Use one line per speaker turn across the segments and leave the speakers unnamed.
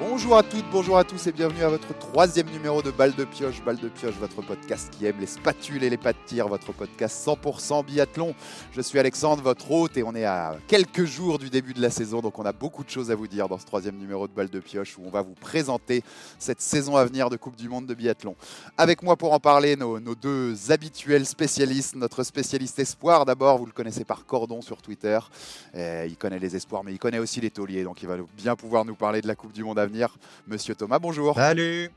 Bonjour à toutes, bonjour à tous et bienvenue à votre troisième numéro de Balle de Pioche. Balle de Pioche, votre podcast qui aime les spatules et les pas de tir, votre podcast 100% biathlon. Je suis Alexandre, votre hôte, et on est à quelques jours du début de la saison, donc on a beaucoup de choses à vous dire dans ce troisième numéro de Balle de Pioche où on va vous présenter cette saison à venir de Coupe du Monde de biathlon. Avec moi pour en parler, nos, deux habituels spécialistes, notre spécialiste espoir d'abord, vous le connaissez par Cordon sur Twitter. Eh, il connaît les espoirs, mais il connaît aussi les tauliers, donc il va bien pouvoir nous parler de la Coupe du Monde à venir. Monsieur Thomas, bonjour.
Salut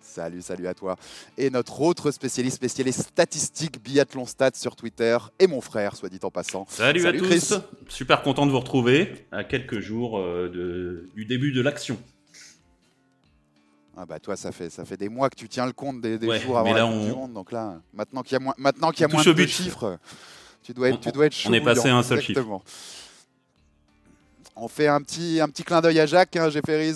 Salut, salut à toi. Et notre autre spécialiste, spécialiste statistique biathlon stats sur Twitter, et mon frère, soit dit en passant.
Salut, à tous. Super content de vous retrouver à quelques jours euh, de, du début de l'action.
Ah bah toi, ça fait, ça fait des mois que tu tiens le compte des, des
Ouais,
jours avant la
on-
du Monde. Donc là, maintenant qu'il y a moins, maintenant qu'il y a moins de chiffres, tu dois être,
On-
tu dois être chaud
on est passé à un seul chiffre.
On fait un petit, un petit clin d'œil à Jacques hein,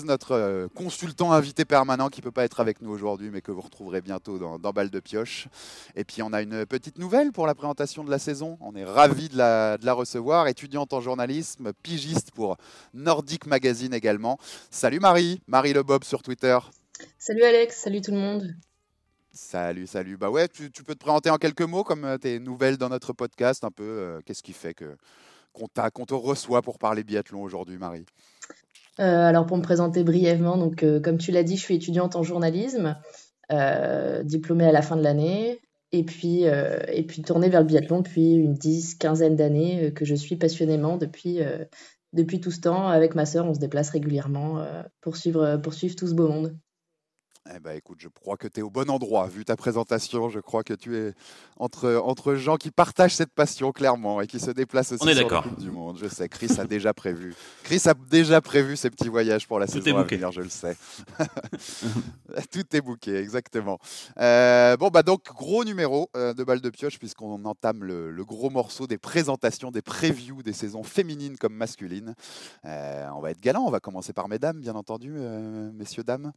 notre euh, consultant invité permanent qui peut pas être avec nous aujourd'hui, mais que vous retrouverez bientôt dans, dans Balle de Pioche. Et puis on a une petite nouvelle pour la présentation de la saison. On est ravis de la, de la recevoir. Étudiante en journalisme, pigiste pour Nordic Magazine également. Salut Marie, Marie Le Bob sur Twitter.
Salut Alex, salut tout le monde.
Salut, salut. Bah ouais, tu, tu peux te présenter en quelques mots comme euh, tes nouvelles dans notre podcast, un peu. euh, Qu'est-ce qui fait que qu'on te reçoit pour parler biathlon aujourd'hui, Marie?
Euh, alors pour me présenter brièvement, donc euh, comme tu l'as dit, je suis étudiante en journalisme, euh, diplômée à la fin de l'année, et puis et puis tournée vers le biathlon depuis une dix, quinzaine d'années que je suis passionnément depuis depuis tout ce temps. Avec ma sœur, on se déplace régulièrement pour suivre pour suivre tout ce beau monde.
Eh ben écoute, je crois que tu es au bon endroit. Vu ta présentation, je crois que tu es entre, entre gens qui partagent cette passion clairement et qui se déplacent aussi
On est
sur la. Coupe du Monde. Je sais, Chris a déjà prévu. Chris a déjà prévu ses petits voyages pour la
Tout
saison à venir, je le sais. Tout est bouqué, exactement. Euh, bon, bah donc, gros numéro euh, de balle de pioche, puisqu'on entame le, le gros morceau des présentations, des previews des saisons féminines comme masculines. Euh, on va être galant, on va commencer par mesdames, bien entendu, euh, messieurs, dames.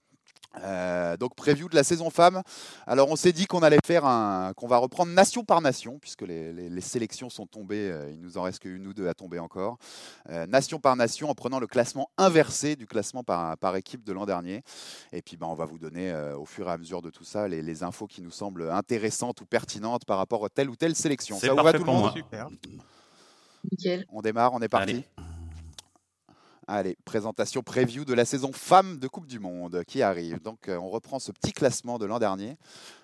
Euh, donc preview de la saison femme. Alors on s'est dit qu'on allait faire un, qu'on va reprendre nation par nation puisque les, les- les sélections sont tombées. euh, il nous en reste qu'une ou deux à tomber encore. Euh, nation par nation en prenant le classement inversé du classement par, par équipe de l'an dernier. Et puis ben, on va vous donner euh, au fur et à mesure de tout ça les, les infos qui nous semblent intéressantes ou pertinentes par rapport à telle ou telle sélection. Ça vous va tout le monde
moi.
Super.
Nickel.
On démarre, on est parti.
Allez.
Allez, présentation preview de la saison femme de Coupe du Monde qui arrive. Donc euh, on reprend ce petit classement de l'an dernier.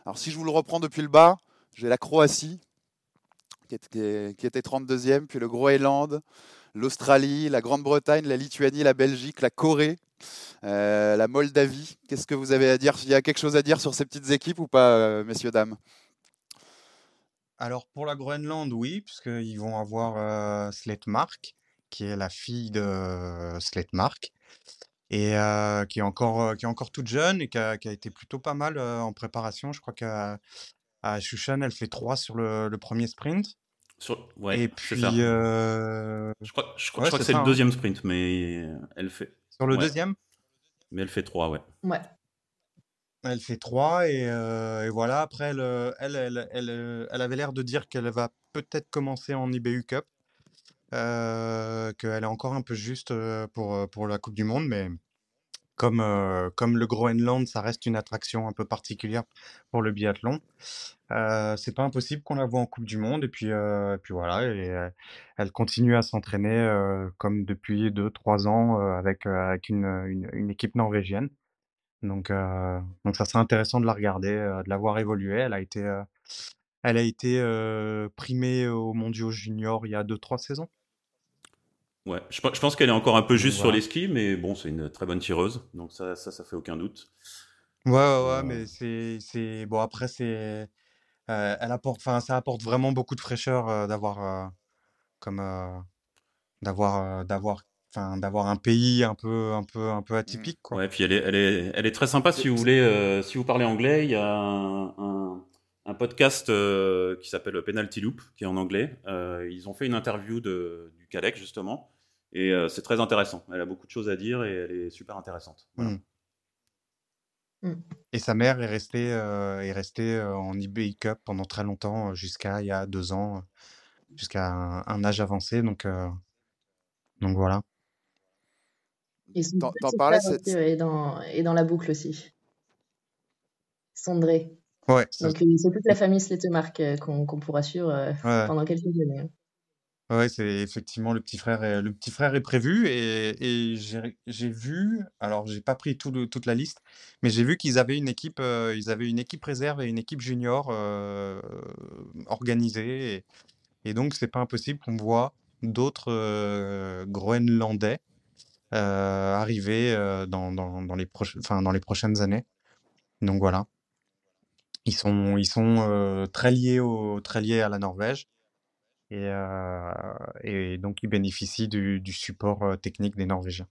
Alors si je vous le reprends depuis le bas, j'ai la Croatie qui, était 32e, puis le Groenland, l'Australie, la Grande-Bretagne, la Lituanie, la Belgique, la Corée, euh, la Moldavie. Qu'est-ce que vous avez à dire? Il y a quelque chose à dire sur ces petites équipes ou pas, euh, messieurs, dames?
Alors pour la Groenland, oui, puisqu'ils vont avoir euh, Sletmark, qui est la fille de euh, Sletmark, et euh, qui est encore, euh, qui est encore toute jeune et qui a, qui a été plutôt pas mal euh, en préparation. Je crois qu'à à Shushan, elle fait 3 sur le, le premier sprint.
Sur- Ouais,
et puis
ça.
euh,
Je crois, je crois-
ouais,
je crois que
c'est
le
hein.
deuxième sprint, mais elle fait,
sur le
Ouais.
deuxième,
mais elle fait trois, ouais.
Ouais.
elle fait 3 et, euh, et voilà. Après, elle, elle, elle, elle, elle avait l'air de dire qu'elle va peut-être commencer en IBU Cup. Euh, qu'elle est encore un peu juste euh, pour, euh, pour la Coupe du Monde, mais comme, comme le Groenland, ça reste une attraction un peu particulière pour le biathlon. Euh, c'est pas impossible qu'on la voit en Coupe du Monde, et puis, et puis voilà, elle continue à s'entraîner comme depuis 2-3 ans avec, avec une, une, équipe norvégienne. Donc, donc ça serait intéressant de la regarder, de la voir évoluer. Elle a été, elle a été euh, primée aux mondiaux juniors il y a 2-3 saisons.
Ouais, je, je pense qu'elle est encore un peu juste sur
Voilà.
les skis, mais bon, c'est une très bonne tireuse, donc ça, ça, ça fait aucun doute.
Ouais, ouais, ouais,
Euh,
mais c'est, c'est, bon, après, c'est, euh, elle apporte, enfin, ça apporte vraiment beaucoup de fraîcheur d'avoir, comme, d'avoir, d'avoir, enfin, d'avoir un pays un peu, un peu, un peu atypique, quoi.
Ouais, puis elle est, elle est, elle est très sympa si vous voulez, euh, si vous parlez anglais, il y a un, un, un podcast euh, qui s'appelle Penalty Loop, qui est en anglais. Euh, ils ont fait une interview de, du Calec, justement, et euh, c'est très intéressant. Elle a beaucoup de choses à dire et elle est super intéressante. Voilà.
Mm.
Mm.
Et sa mère est restée, euh, est restée en eBay Cup pendant très longtemps, jusqu'à il y a deux ans, jusqu'à un, un âge avancé. Donc, euh, donc voilà.
T'en parlais
et, dans, et dans la boucle aussi. Sondré.
Ouais,
Donc, c'est toute la famille Sletemark qu'on pourra suivre pendant quelques années. Hein.
Ouais, c'est effectivement le petit frère est, le petit frère est prévu et, et j'ai vu, alors j'ai pas pris tout le, toute la liste, mais j'ai vu qu'ils avaient une équipe, euh, ils avaient une équipe réserve et une équipe junior euh, organisée et, et donc c'est pas impossible qu'on voit d'autres euh, Groenlandais euh, arriver dans, dans, dans les proches, enfin, dans les prochaines années. Donc voilà, ils sont, ils sont très liés au, très liés à la Norvège. Et, euh, et donc, ils bénéficient du, du support euh, technique des Norvégiens.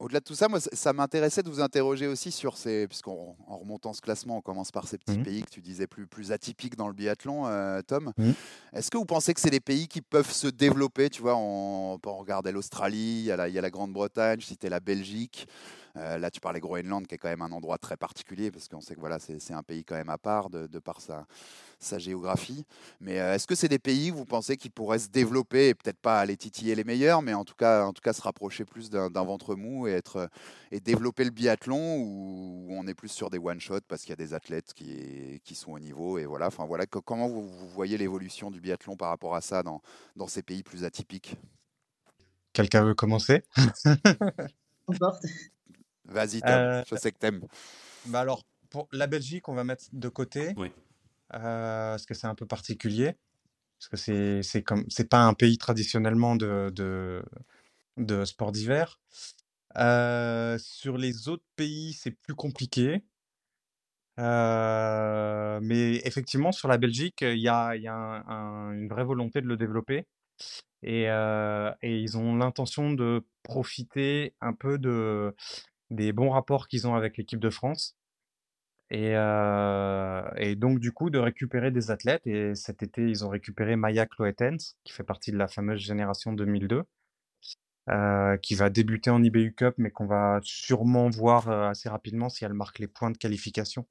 Au-delà de tout ça, moi, ça m'intéressait de vous interroger aussi sur ces, puisqu'en en remontant ce classement, on commence par ces petits mmh pays que tu disais plus, plus atypiques dans le biathlon, euh, Tom. Mmh. Est-ce que vous pensez que c'est des pays qui peuvent se développer Tu vois, on, peut regarder l'Australie, il y a la, la Grande-Bretagne, je citais la Belgique. Euh, là, tu parlais Groenland, qui est quand même un endroit très particulier, parce qu'on sait que voilà, c'est un pays quand même à part de, par sa, sa, géographie. Mais euh, est-ce que c'est des pays, vous pensez, qui pourraient se développer, et peut-être pas aller titiller les meilleurs, mais en tout cas, en tout cas se rapprocher plus d'un ventre mou et, être, et développer le biathlon, ou on est plus sur des one-shots parce qu'il y a des athlètes qui, qui sont au niveau et voilà, enfin, voilà comment vous, voyez l'évolution du biathlon par rapport à ça dans, dans ces pays plus atypiques?
Quelqu'un veut commencer?
Vas-y, Tom, euh, je sais que t'aimes.
Bah alors, pour la Belgique, on va mettre de côté.
Oui.
Euh, parce que c'est un peu particulier. Parce que c'est, c'est comme c'est pas un pays traditionnellement de, de, de sport d'hiver. Euh, sur les autres pays, c'est plus compliqué. mais effectivement, sur la Belgique, il y a, y a une vraie volonté de le développer. Et, et ils ont l'intention de profiter un peu de, des bons rapports qu'ils ont avec l'équipe de France. Et, euh, et, donc, du coup, de récupérer des athlètes. Et cet été, ils ont récupéré Maya Cloetens, qui fait partie de la fameuse génération 2002, euh, qui va débuter en IBU Cup, mais qu'on va sûrement voir euh, assez rapidement si elle marque les points de qualification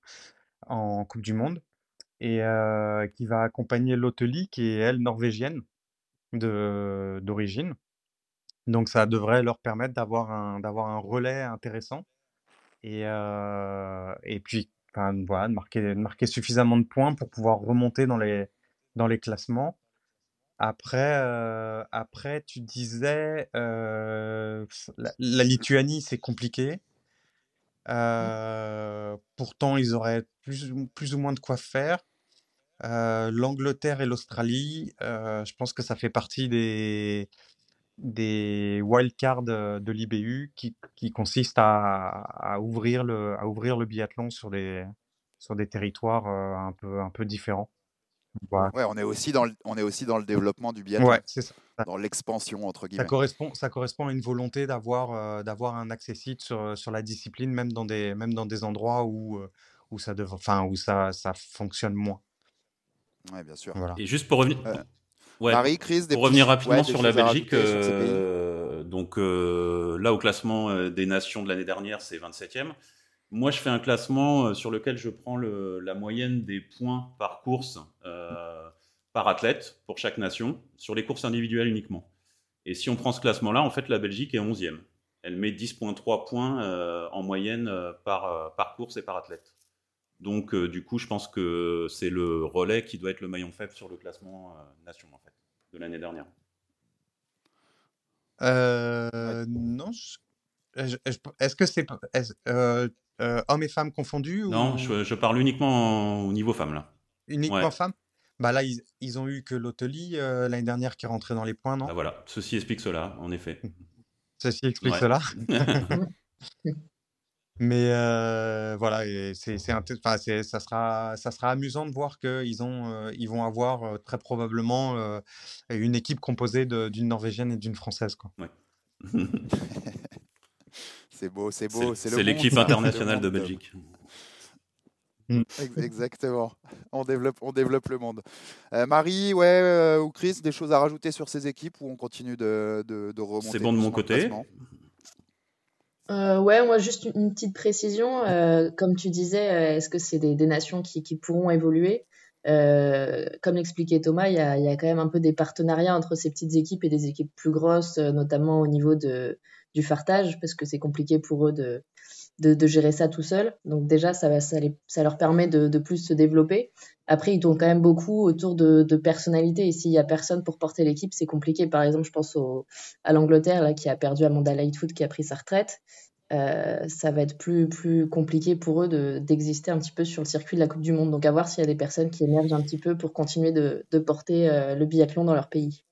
en Coupe du Monde. Et qui va accompagner Loteli, qui est, elle, norvégienne d'origine. Donc ça devrait leur permettre d'avoir un d'avoir un relais intéressant et euh, et puis, enfin, voilà, de marquer de marquer suffisamment de points pour pouvoir remonter dans les dans les classements. Après, euh, après tu disais, euh, la Lituanie, c'est compliqué. Mmh. pourtant ils auraient plus plus ou moins de quoi faire. l'Angleterre et l'Australie, je pense que ça fait partie des des wildcards de l'IBU qui, qui consistent à, à, ouvrir le, à ouvrir le biathlon sur des, sur des territoires un, peu, un peu différents.
Ouais, on est aussi dans le, on est aussi dans le développement du biathlon.
Ouais, c'est ça.
Dans l'expansion entre guillemets.
Ça correspond, ça correspond à une volonté d'avoir, d'avoir un accès sur, sur la discipline, même dans des, même dans des endroits où, où ça, enfin, où ça, ça fonctionne moins.
Ouais, bien sûr.
Et juste pour revenir,
Marie, Chris,
Pour revenir rapidement sur la Belgique, euh, donc euh, là au classement euh, des nations de l'année dernière, c'est 27e. Moi, je fais un classement sur lequel je prends le, la moyenne des points par course par athlète pour chaque nation, sur les courses individuelles uniquement. Et si on prend ce classement-là, en fait, la Belgique est 11e. Elle met 10,3 points en moyenne par, par course et par athlète. Donc, du coup, je pense que c'est le relais qui doit être le maillon faible sur le classement nation, en fait de l'année dernière
euh, Non. Est-ce que c'est euh, euh, hommes et femmes confondus
Non, je, parle uniquement au niveau femmes là.
Uniquement femmes? Bah là, ils, ont eu que l'Hôteli l'année dernière qui est rentré dans les points, non?
Ah, Voilà, ceci explique cela, en effet.
ceci explique cela. Mais euh, voilà, c'est, c'est, enfin, c'est, ça sera, ça sera amusant de voir qu'ils ont, euh, ils vont avoir euh, très probablement euh, une équipe composée de, d'une norvégienne et d'une française, quoi.
Ouais.
c'est beau, c'est beau,
c'est, c'est l'équipe internationale de Belgique.
Mm. Exactement. On développe, on développe le monde. Marie, ouais, ou Chris, des choses à rajouter sur ces équipes ou on continue de, de, de remonter
C'est bon de mon côté.
Euh, ouais, moi juste une petite précision. Euh, comme tu disais, euh, est-ce que c'est des, des nations qui, qui pourront évoluer? Euh, Comme l'expliquait Thomas, il y a, y a, quand même un peu des partenariats entre ces petites équipes et des équipes plus grosses, euh, notamment au niveau de, du fartage parce que c'est compliqué pour eux de, de, gérer ça tout seul. Donc déjà, ça, ça, ça leur permet de, de, plus se développer. Après, ils tournent quand même beaucoup autour de, de. Et s'il y a personne pour porter l'équipe, c'est compliqué. Par exemple, je pense à l'Angleterre qui a perdu Amanda Lightfoot qui a pris sa retraite. Euh, ça va être plus, plus compliqué pour eux d'exister un petit peu sur le circuit de la Coupe du Monde. Donc à voir s'il y a des personnes qui émergent un petit peu pour continuer de, de porter euh, le biathlon dans leur pays.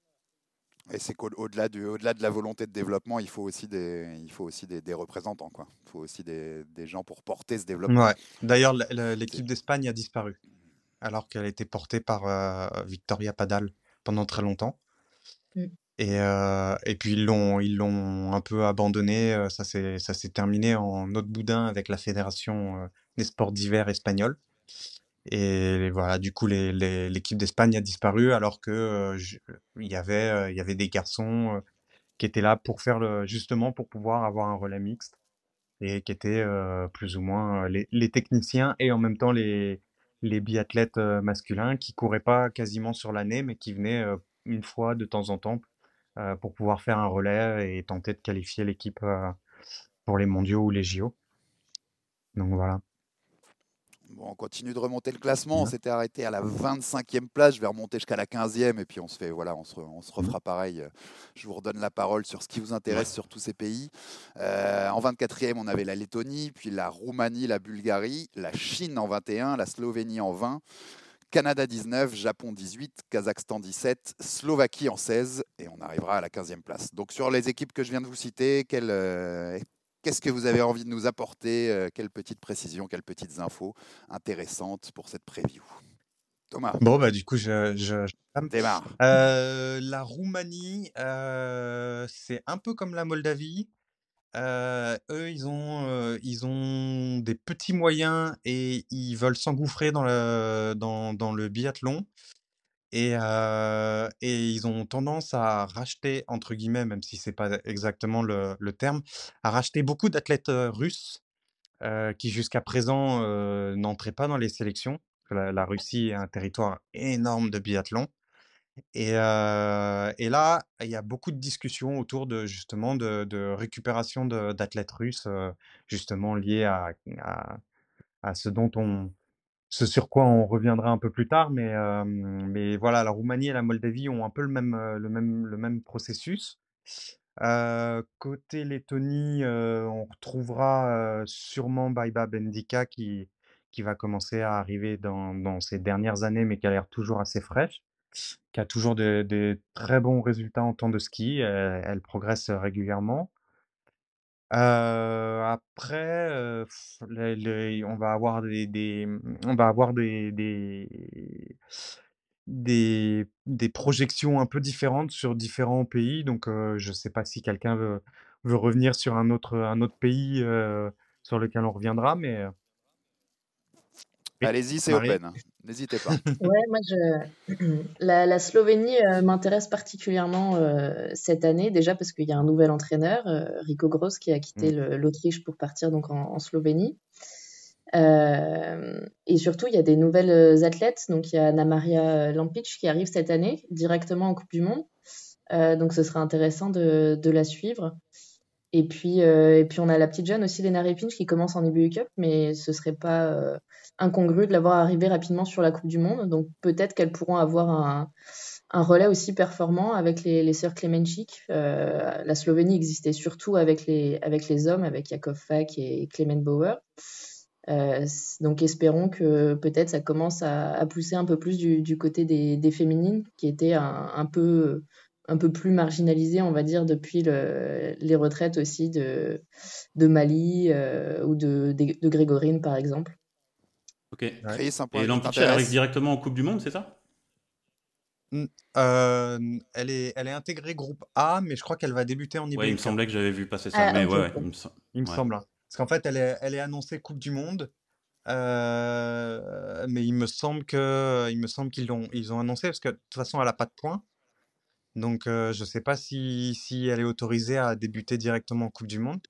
Et c'est qu'au-delà au -delà de la volonté de développement, il faut aussi des, il faut aussi des, des représentants. Quoi. Il faut aussi des, des, gens pour porter ce développement.
Ouais. D'ailleurs, l'équipe d'Espagne a disparu, alors qu'elle a été portée par euh, Victoria Padal pendant très longtemps. Mm. Et, euh, et, puis ils l'ont, ils l'ont un peu abandonné. Euh, ça s'est, ça s'est terminé en autre boudin avec la fédération des sports d'hiver espagnole. Et voilà, du coup, l'équipe d'Espagne a disparu alors que il y avait, des garçons qui étaient là pour faire le, justement pour pouvoir avoir un relais mixte et qui étaient plus ou moins les, les, techniciens et en même temps les, les biathlètes masculins qui couraient pas quasiment sur l'année mais qui venaient une fois de temps en temps pour pouvoir faire un relais et tenter de qualifier l'équipe pour les mondiaux ou les JO. Donc voilà
on continue de remonter le classement. On s'était arrêté à la 25e place. Je vais remonter jusqu'à la 15e et puis on se fait voilà, on se, on se refera pareil. Je vous redonne la parole sur ce qui vous intéresse sur tous ces pays. Euh, en 24e, on avait la Lettonie, puis la Roumanie, la Bulgarie, la Chine en 21, la Slovénie en 20. Canada 19, Japon 18, Kazakhstan 17, Slovaquie en 16 et on arrivera à la 15e place. Donc sur les équipes que je viens de vous citer, quelle, euh, Qu'est-ce que vous avez envie de nous apporter euh, Quelles petites précisions, quelles petites infos intéressantes pour cette preview? Thomas.
Bon, bah, du coup, je, je,
démarre.
Euh, la Roumanie, euh, c'est un peu comme la Moldavie. eux, ils ont, ils ont des petits moyens et ils veulent s'engouffrer dans le, dans, dans le biathlon. Et, et ils ont tendance à racheter, entre guillemets, même si c'est pas exactement le, le terme, à racheter beaucoup d'athlètes russes qui jusqu'à présent n'entraient pas dans les sélections. La, la, Russie est un territoire énorme de biathlon. Et, et là, il y a beaucoup de discussions autour de justement de, de récupération d'athlètes russes, justement liés à, à, à ce dont on, ce sur quoi on reviendra un peu plus tard, mais, mais voilà, la Roumanie et la Moldavie ont un peu le même, le même, le même processus. côté Lettonie, on retrouvera sûrement Baiba Bendika qui, qui va commencer à arriver dans, dans ces dernières années, mais qui a l'air toujours assez fraîche, qui a toujours des très bons résultats en temps de ski. elle progresse régulièrement. Euh, après, euh, on va avoir des des, mmh, on va avoir des des des des projections un peu différentes sur différents pays. Donc, euh, je sais pas si quelqu'un veut veut revenir sur un autre un autre pays, sur lequel on reviendra, mais
Allez-y, c'est open. N'hésitez pas.
ouais, moi, je... la, Slovénie euh, m'intéresse particulièrement euh, cette année, déjà parce qu'il y a un nouvel entraîneur, euh, Rico Gross, qui a quitté mm. l'Autriche pour partir donc en, Slovénie. et surtout, il y a des nouvelles athlètes. Donc, il y a Anna Maria Lampic qui arrive cette année directement en Coupe du Monde. donc, ce sera intéressant de, de la suivre. Et puis, euh, et puis on a la petite jeune aussi, Lena Repinch, qui commence en IBU Cup, mais ce serait pas euh, incongru de l'avoir arrivé rapidement sur la Coupe du Monde. Donc peut-être qu'elles pourront avoir un, un, relais aussi performant avec les, les sœurs Klemenchik. Euh, la Slovénie existait surtout avec les, avec les hommes, avec Jakov Fak et Clement Bauer. Euh, donc espérons que peut-être ça commence à, à, pousser un peu plus du, du côté des, des, féminines, qui étaient un, un peu un peu plus marginalisé, on va dire, depuis le, les retraites aussi de, de Mali euh, ou de, de, Grégorine, par exemple.
Ok. Et Lampiche, elle arrive directement en Coupe du Monde, c'est ça?
Euh, elle, est, elle est intégrée groupe A, mais je crois qu'elle va débuter en
IBU. il me semblait que j'avais vu passer ça, ah, mais ouais,
il me, il me semble. Hein. Parce qu'en fait, elle est, elle est annoncée Coupe du Monde, euh, mais il me semble que, il me semble qu'ils l'ont, ils ont annoncé parce que de toute façon, elle a pas de points. Donc, je ne sais pas si, si elle est autorisée à débuter directement en Coupe du Monde.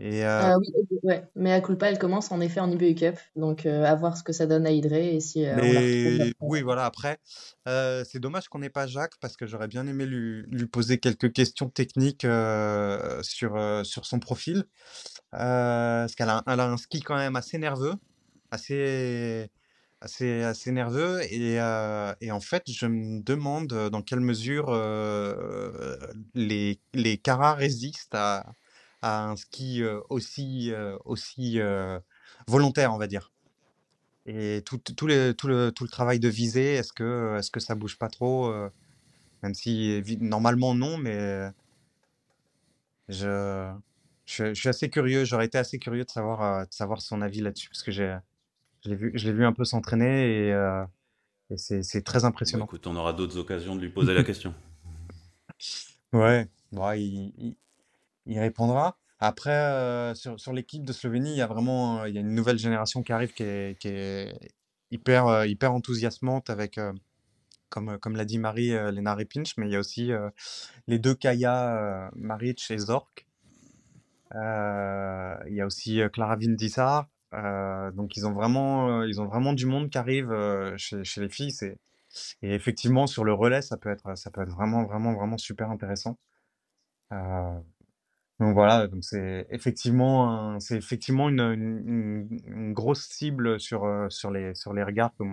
Et euh,
oui, ouais. Mais à culpa, elle commence en effet en IBU Cup, donc à voir ce que ça donne à Hydré et si on
oui, voilà. Après, c'est dommage qu'on n'ait pas Jacques parce que j'aurais bien aimé lui, lui poser quelques questions techniques sur, sur son profil. parce qu'elle a, elle a un ski quand même assez nerveux, assez, assez, assez nerveux. Et, et en fait, je me demande dans quelle mesure les, les caras résistent à, un ski aussi, aussi volontaire, on va dire. Et tout, tout, le, tout, le, tout le travail de visée, est-ce que, est-ce que ça bouge pas trop Même si normalement non, mais je, je, suis assez curieux. J'aurais été assez curieux de savoir, de savoir son avis là-dessus parce que j'ai, je l'ai vu, je l'ai vu un peu s'entraîner et, et c'est, très impressionnant.
écoute, on aura d'autres occasions de lui poser la question.
Ouais, ouais il, il répondra. Après, euh, sur, sur l'équipe de Slovénie, il y a vraiment il y a une nouvelle génération qui arrive qui est, qui est hyper, euh, hyper enthousiasmante avec, euh, comme, comme l'a dit Marie, Lena Repinch, mais il y a aussi les deux Kaya, Maric et Zork. il y a aussi Clara Vindissar. Donc ils ont vraiment, ils ont vraiment du monde qui arrive chez, chez les filles. Et effectivement, sur le relais, ça peut être, ça peut être vraiment, vraiment, vraiment super intéressant. Donc voilà, donc c'est effectivement, c'est effectivement une, grosse cible sur, euh, sur, les, sur les regards que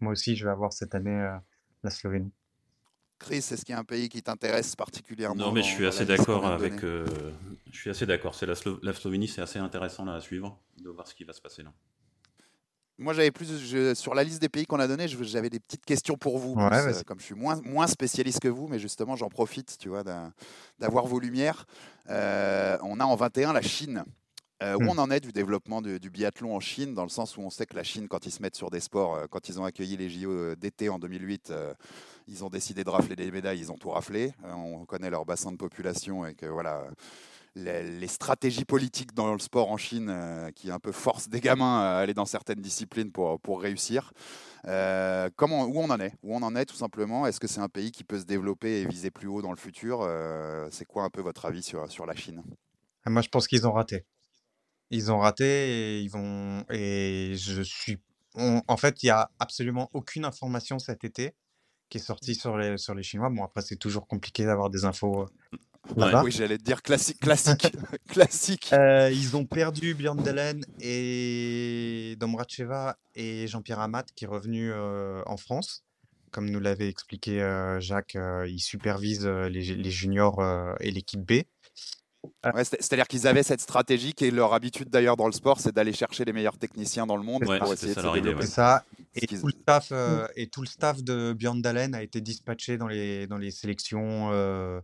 moi aussi je vais avoir cette année, euh, la Slovénie.
Chris, est-ce qu'il y a un pays qui t'intéresse particulièrement
Non, mais je suis assez d'accord avec. Euh, je suis assez d'accord. C'est la, la, Slovénie, c'est assez intéressant là, à suivre, de voir ce qui va se passer là.
Moi, j'avais plus sur la liste des pays qu'on a donné, j'avais des petites questions pour vous, euh, comme je suis moins, moins spécialiste que vous, mais justement, j'en profite, tu vois, d'avoir vos lumières. Euh, on a en 21 la Chine. Euh, où hmm. on en est du développement du, biathlon en Chine, dans le sens où on sait que la Chine, quand ils se mettent sur des sports, quand ils ont accueilli les JO d'été en 2008, ils ont décidé de rafler des médailles, ils ont tout raflé. on connaît leur bassin de population et que voilà, les, stratégies politiques dans le sport en Chine euh, qui un peu forcent des gamins à aller dans certaines disciplines pour, pour réussir. Euh, comment, où on en est? Où on en est tout simplement? Est-ce que c'est un pays qui peut se développer et viser plus haut dans le futur? Euh, C'est quoi un peu votre avis sur, sur la Chine?
Ah, Moi, je pense qu'ils ont raté. Ils ont raté et ils vont. Et je suis. En fait, il n'y a absolument aucune information cet été qui est sortie sur les, sur les Chinois. Bon, après, c'est toujours compliqué d'avoir des infos
oui, j'allais te dire classique. Classique. classique.
Euh, ils ont perdu Björn Delen et Domracheva et Jean-Pierre Amat qui est revenu euh, en France. Comme nous l'avait expliqué euh, Jacques, il supervise les, les juniors et l'équipe B.
C'est-à-dire qu'ils avaient cette stratégie qui est leur habitude d'ailleurs dans le sport, c'est d'aller chercher les meilleurs techniciens dans le monde pour essayer de
ça. Et tout, le staff, euh, et tout le staff de Björn Dalen a été dispatché dans les, dans les sélections euh,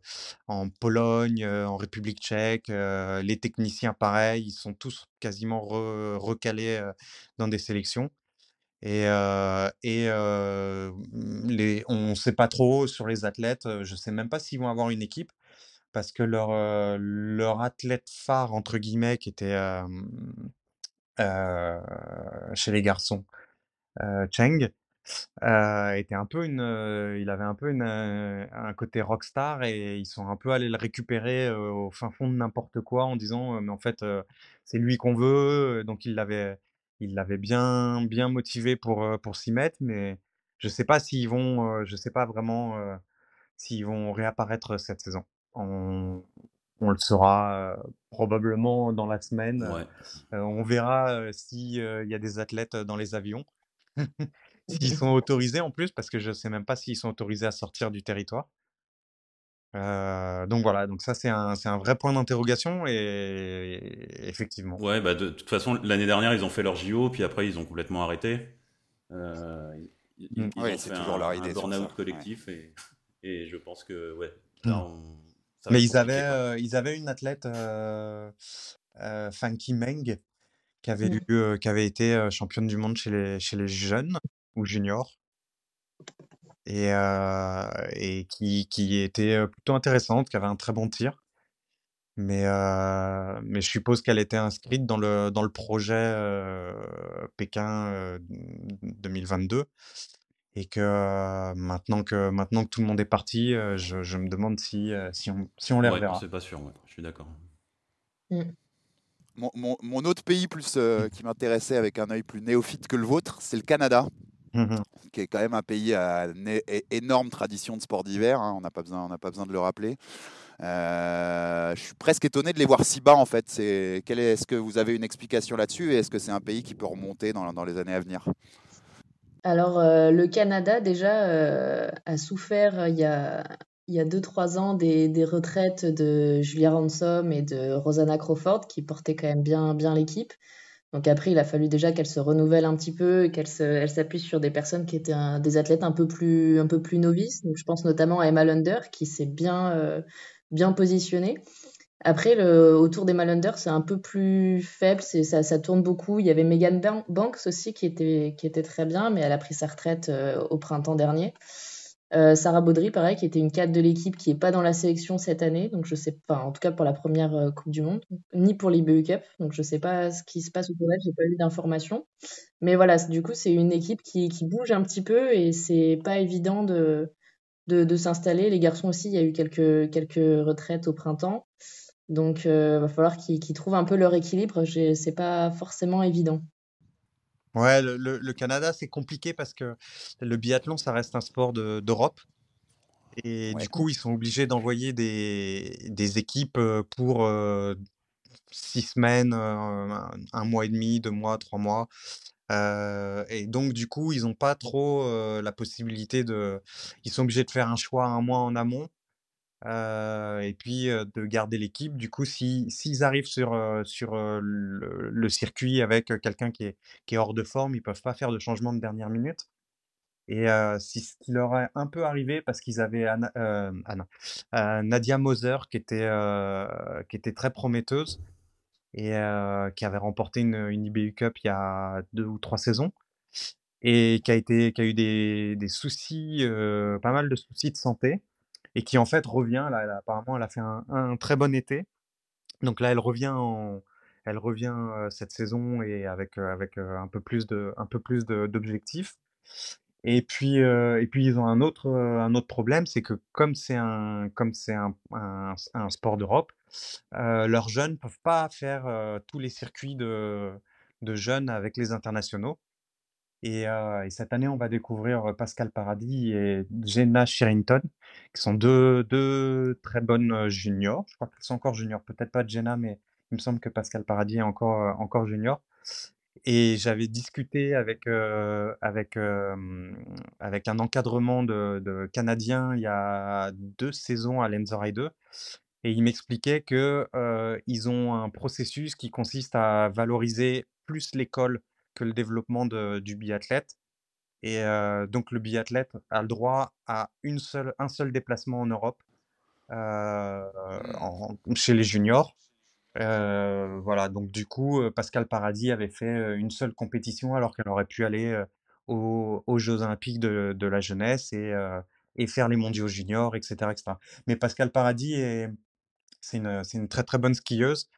en Pologne, euh, en République tchèque. les techniciens, pareil, ils sont tous quasiment recalés dans des sélections. Et, et les, on ne sait pas trop sur les athlètes. Je ne sais même pas s'ils vont avoir une équipe parce que leur, leur athlète phare, entre guillemets, qui était chez les garçons, Cheng, était un peu une, il avait un peu une, un côté rockstar et ils sont un peu allés le récupérer au fin fond de n'importe quoi en disant mais en fait c'est lui qu'on veut donc il l'avait il l'avait bien bien motivé pour pour s'y mettre mais je sais pas s'ils vont je sais pas vraiment s'ils vont réapparaître cette saison on, le saura probablement dans la semaine. on verra s'il y a des athlètes dans les avions. S'ils sont autorisés en plus, parce que je ne sais même pas s'ils sont autorisés à sortir du territoire. donc voilà, donc ça c'est un, un, vrai point d'interrogation et, effectivement.
Ouais, bah de, toute façon l'année dernière ils ont fait leur JO, puis après ils ont complètement arrêté. ils,
mmh. c'est toujours leur idée.
Un burn-out collectif et, et, je pense que ouais, là mmh. on,
mais ils avaient, euh, ils avaient une athlète, euh, euh, Funky Meng, qui avait, mmh. eu, qui avait été championne du monde chez les, chez les jeunes ou juniors. Et, et qui, qui était plutôt intéressante, qui avait un très bon tir. Mais, mais je suppose qu'elle était inscrite dans le, dans le projet Pékin 2022 et que maintenant que maintenant que tout le monde est parti, je, je me demande si, si, on, si on les reverra.
C'est pas sûr, je suis d'accord.
Mmh. mon, autre pays plus qui m'intéressait avec un œil plus néophyte que le vôtre, c'est le Canada. Mmh qui est quand même un pays à énorme tradition de sport d'hiver, hein, on n'a pas, besoin, pas besoin de le rappeler. je suis presque étonné de les voir si bas en fait. Est, est, ce que vous avez une explication là-dessus et est-ce que c'est un pays qui peut remonter dans, dans les années à venir?
Alors, euh, le Canada, déjà, euh, a souffert euh, il y a, y a 2-3 ans des, des, retraites de Julia Ransom et de Rosanna Crawford qui portaient quand même bien, bien l'équipe. Donc après, il a fallu déjà qu'elle se renouvelle un petit peu et qu'elle s'appuie sur des personnes qui étaient des athlètes un peu plus, un peu plus novices. Donc je pense notamment à Emma Lunder qui s'est bien, bien positionnée. Après, le, autour des Malanders, c'est un peu plus faible, ça, ça tourne beaucoup. Il y avait Megan Banks aussi qui était, qui était très bien, mais elle a pris sa retraite euh, au printemps dernier. Euh, Sarah Baudry, pareil, qui était une cadre de l'équipe qui n'est pas dans la sélection cette année, donc je sais pas, en tout cas pour la première euh, Coupe du Monde, ni pour l'IBU Cup, donc je sais pas ce qui se passe autour d'elle, j'ai pas eu d'informations. Mais voilà, du coup, c'est une équipe qui, qui, bouge un petit peu et c'est pas évident de, de, de s'installer. Les garçons aussi, il y a eu quelques, quelques retraites au printemps. Donc, il euh, va falloir qu'ils trouvent un peu leur équilibre. C'est pas forcément évident.
Ouais, le, Canada, c'est compliqué parce que le biathlon, ça reste un sport d'Europe. et du coup, ils sont obligés d'envoyer des, des, équipes euh, pour euh, six semaines, un mois et demi, deux mois, trois mois. et donc, du coup, ils n'ont pas trop la possibilité de. Ils sont obligés de faire un choix un mois en amont et puis de garder l'équipe. Du coup, s'ils si, arrivent sur, sur le, circuit avec quelqu'un qui est, qui est hors de forme, ils peuvent pas faire de changement de dernière minute. Et si ce qui leur est un peu arrivé, parce qu'ils avaient Nadia Moser qui était, qui était très prometteuse et qui avait remporté une, une IBU Cup il y a deux ou trois saisons et qui a, été, qui a eu des, des soucis, pas mal de soucis de santé et qui en fait revient. Apparemment, elle a fait un, très bon été. Donc là, elle revient en, elle revient cette saison et avec avec un peu plus de d'objectifs. Et puis ils ont un autre problème, c'est que comme c'est un sport d'Europe, leurs jeunes peuvent pas faire tous les circuits de jeunes avec les internationaux. Et, cette année, on va découvrir Pascal Paradis et Jenna Sherrington, qui sont deux, très bonnes juniors. Je crois qu'elles sont encore juniors, peut-être pas Jenna, mais il me semble que Pascal Paradis est encore, encore junior. Et j'avais discuté avec, avec, avec un encadrement de, de Canadiens il y a deux saisons à Lenzerheide 2. Et il m'expliquait que ils ont un processus qui consiste à valoriser plus l'école que le développement du biathlète. Et donc le biathlète a le droit à une seule, un seul déplacement en Europe chez les juniors. voilà, donc du coup, Pascal Paradis avait fait une seule compétition alors qu'elle aurait pu aller aux, Jeux Olympiques de, la jeunesse et, et, faire les mondiaux juniors, etc. etc. Mais Pascal Paradis, c'est une, une, très très bonne skieuse.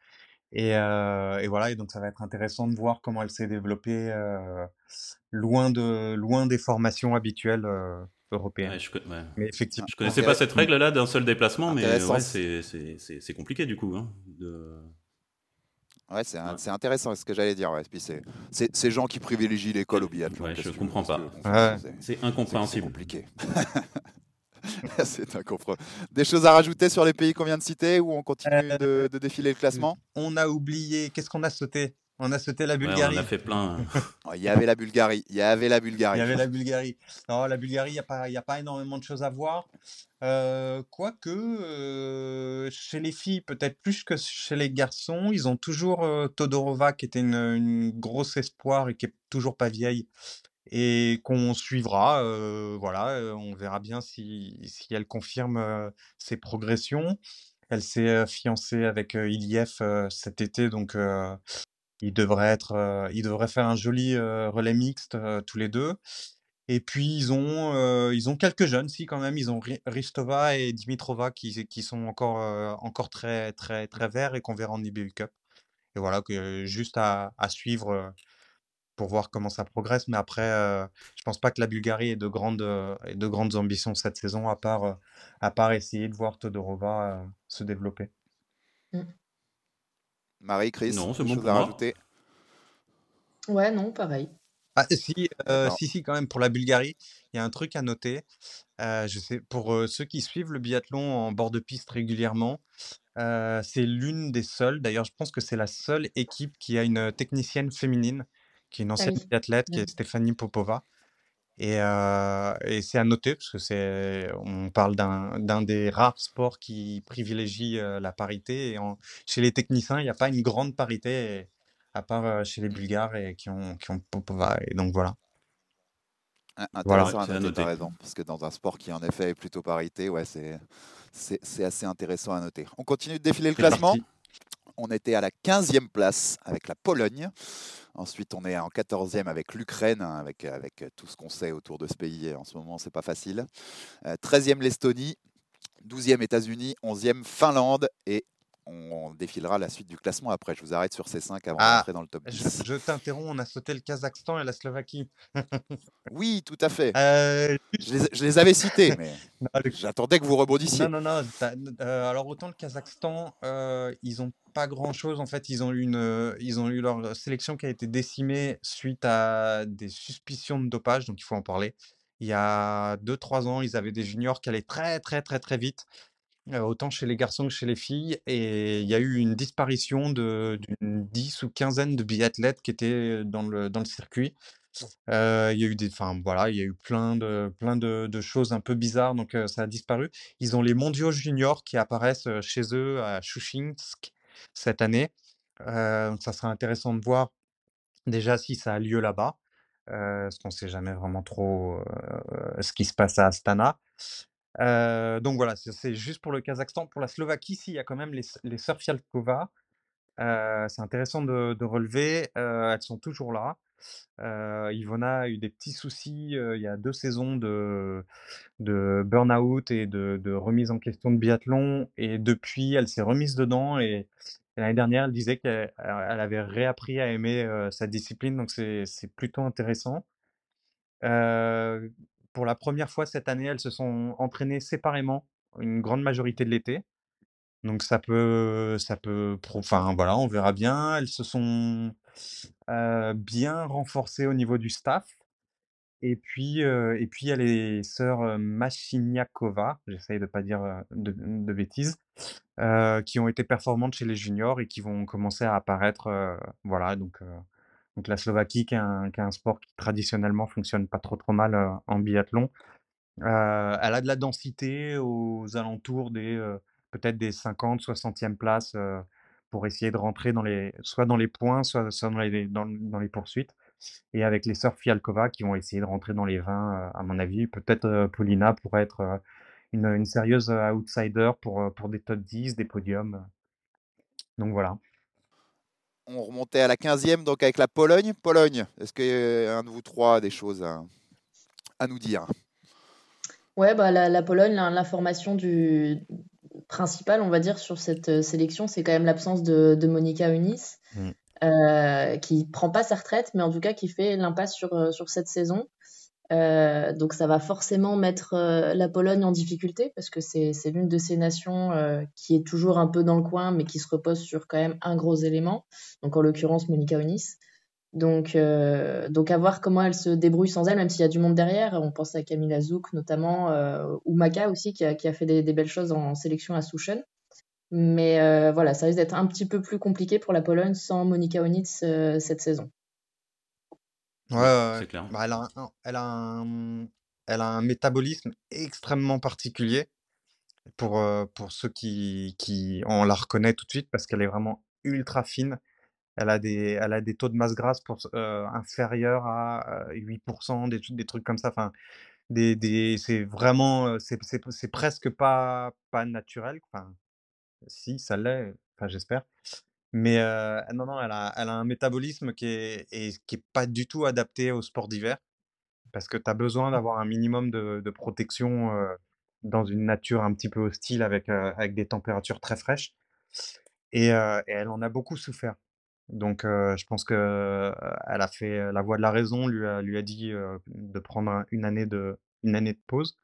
Et, et, voilà, et donc ça va être intéressant de voir comment elle s'est développée loin, de, loin des formations habituelles européennes.
je, mais effectivement. Je connaissais pas cette règle-là d'un seul déplacement, mais ouais, c'est compliqué du coup. Hein, de...
Ouais, c'est intéressant ce que j'allais dire. Ouais. Puis c'est ces gens qui privilégient l'école au biathlon.
Ouais, je comprends pas. C'est incompréhensible.
C'est compliqué. c'est incompréhensible. Des choses à rajouter sur les pays qu'on vient de citer ou on continue euh, de, défiler le classement?
On a oublié. Qu'est-ce qu'on a sauté? On a sauté la Bulgarie.
on a fait plein.
Oh, il y avait la Bulgarie. Il y avait la Bulgarie.
Il y avait la Bulgarie. Non, la Bulgarie, il n'y a, pas, a pas énormément de choses à voir. Euh, quoique, euh, chez les filles, peut-être plus que chez les garçons, ils ont toujours Todorova, qui était une, une, grosse espoir et qui est toujours pas vieille, et qu'on suivra. voilà, on verra bien si, si elle confirme ses progressions. Elle s'est fiancée avec Iliev cet été, donc il devrait être, il devrait faire un joli relais mixte tous les deux. Et puis ils ont, ils ont quelques jeunes, si quand même, ils ont Ristova et Dimitrova qui, qui sont encore, encore très, très, très verts et qu'on verra en IBU Cup. Et voilà, que, juste à, à suivre pour voir comment ça progresse. Mais après, euh, je pense pas que la Bulgarie ait de grandes, euh, de grandes ambitions cette saison, à part, euh, à part essayer de voir Todorova se développer.
Mmh.
Marie, Chris,
Non, c'est bon
choses
pour
à
moi.
rajouter?
Ouais, non, pareil.
Ah, si, euh, si, si, quand même, pour la Bulgarie, il y a un truc à noter. Euh, je sais, pour euh, ceux qui suivent le biathlon en bord de piste régulièrement, euh, c'est l'une des seules, d'ailleurs, je pense que c'est la seule équipe qui a une technicienne féminine, qui est une
Ah
ancienne
oui.
biathlète, qui est Stéphanie Popova. Et, euh, et c'est à noter, parce que c'est, on parle d'un, des rares sports qui privilégie euh, la parité. Et en- chez les techniciens, il n'y a pas une grande parité, à part euh, chez les Bulgares et qui ont, qui ont Popova. Et donc voilà. Voilà.
Intéressant
Ouais,
à noter,
noter.
raison. Parce que dans un sport qui en effet est plutôt parité, ouais, c'est assez intéressant à noter. On continue de défiler le classement?
parti.
On était à la 15e place avec la Pologne. Ensuite, on est en 14e avec l'Ukraine, hein, avec, avec tout ce qu'on sait autour de ce pays. En ce moment, c'est pas facile. Euh, 13e l'Estonie, 12e États-Unis, 11e Finlande et on défilera la suite du classement après. Je vous arrête sur ces 5 avant
Ah,
d'entrer dans le top
Je,
10.
je t'interromps, on a sauté le Kazakhstan et la Slovaquie.
Oui, tout à fait.
Euh,
Je les, je les avais cités, mais
le-
j'attendais que vous rebondissiez.
non, non, non, euh, alors autant le Kazakhstan, euh, ils ont pas grand-chose. En fait, ils ont eu une, euh, ils ont eu leur sélection qui a été décimée suite à des suspicions de dopage, donc il faut en parler. Il y a 2-3 ans, ils avaient des juniors qui allaient très, très, très, très vite, euh, autant chez les garçons que chez les filles. Et il y a eu une disparition d'une 10 ou quinzaine de biathlètes qui étaient dans le, dans le circuit. Euh, il y a eu des, enfin voilà, il y a eu plein de, plein de, choses un peu bizarres, donc euh, ça a disparu. Ils ont les mondiaux juniors qui apparaissent euh, chez eux à Chouchinsk cette année. Euh, donc ça sera intéressant de voir déjà si ça a lieu là-bas, euh, parce qu'on sait jamais vraiment trop euh, ce qui se passe à Astana. Euh, donc voilà, c'est juste pour le Kazakhstan. Pour la Slovaquie, si, il y a quand même les, les sœurs Fialkova. Euh, c'est intéressant de, de relever. Euh, elles sont toujours là. Euh, a eu des petits soucis euh, il y a deux saisons de, burn-out et de, remise en question de biathlon. Et depuis, elle s'est remise dedans. Et, l'année dernière, elle disait qu'elle elle avait réappris à aimer euh, sa discipline. Donc c'est plutôt intéressant. Euh, pour la première fois cette année, elles se sont entraînées séparément une grande majorité de l'été. Donc ça peut, ça peut, enfin voilà, on verra bien. Elles se sont bien renforcées au niveau du staff. Et puis, euh, et puis il y a les sœurs euh, Machiniakova, j'essaye de pas dire euh, de, bêtises, euh, qui ont été performantes chez les juniors et qui vont commencer à apparaître. euh, voilà, donc, euh, donc la Slovaquie, qui est un, sport qui traditionnellement fonctionne pas trop trop mal euh, en biathlon, euh, elle a de la densité aux alentours des euh, peut-être des 50, 60e places euh, pour essayer de rentrer dans les, soit dans les points, soit, soit dans, les, dans, dans les poursuites. Et avec les sœurs Fialkova qui vont essayer de rentrer dans les 20, euh, à mon avis. Peut-être euh, Paulina pourrait être euh, une, une sérieuse euh, outsider pour, pour des top 10, des podiums. Donc voilà.
On remontait à la 15e, donc avec la Pologne. Pologne, est-ce qu'un de vous trois a des choses à, à nous dire?
Ouais, bah, la, la Pologne, l'in- l'information du principale, on va dire, sur cette euh, sélection, c'est quand même l'absence de, de Monica Unis,
Mm.
euh, qui prend pas sa retraite, mais en tout cas qui fait l'impasse sur, euh, sur cette saison. Euh, donc ça va forcément mettre euh, la Pologne en difficulté, parce que c'est, l'une de ces nations euh, qui est toujours un peu dans le coin, mais qui se repose sur quand même un gros élément, donc en l'occurrence Monica Unis. Donc, euh, donc à voir comment elle se débrouille sans elle, même s'il y a du monde derrière. On pense à Camila Zouk notamment, euh, ou Maka aussi, qui a, qui a fait des, des belles choses en sélection à Souchen. Mais euh, voilà, ça risque d'être un petit peu plus compliqué pour la Pologne sans Monika Onitz euh, cette saison.
Ouais, ouais, ouais.
C'est clair.
Bah, elle a un, elle a un, elle a un métabolisme extrêmement particulier pour, euh, pour ceux qui, qui, on la reconnaît tout de suite parce qu'elle est vraiment ultra fine. Elle a des, elle a des taux de masse grasse pour, euh, inférieurs à euh, 8%, des, trucs- des trucs comme ça. Enfin, des, des, c'est vraiment, euh, c'est, presque pas, pas naturel. Enfin, si, ça l'est, enfin, j'espère. Mais euh, non, non, elle a, elle a un métabolisme qui est, et, qui est pas du tout adapté au sport d'hiver parce que tu as besoin d'avoir un minimum de, de protection euh, dans une nature un petit peu hostile avec, euh, avec des températures très fraîches. Et, euh, et elle en a beaucoup souffert. Donc, euh, je pense que euh, elle a fait la voix de la raison, lui a, lui a dit euh, de prendre un- une année de, une année de pause.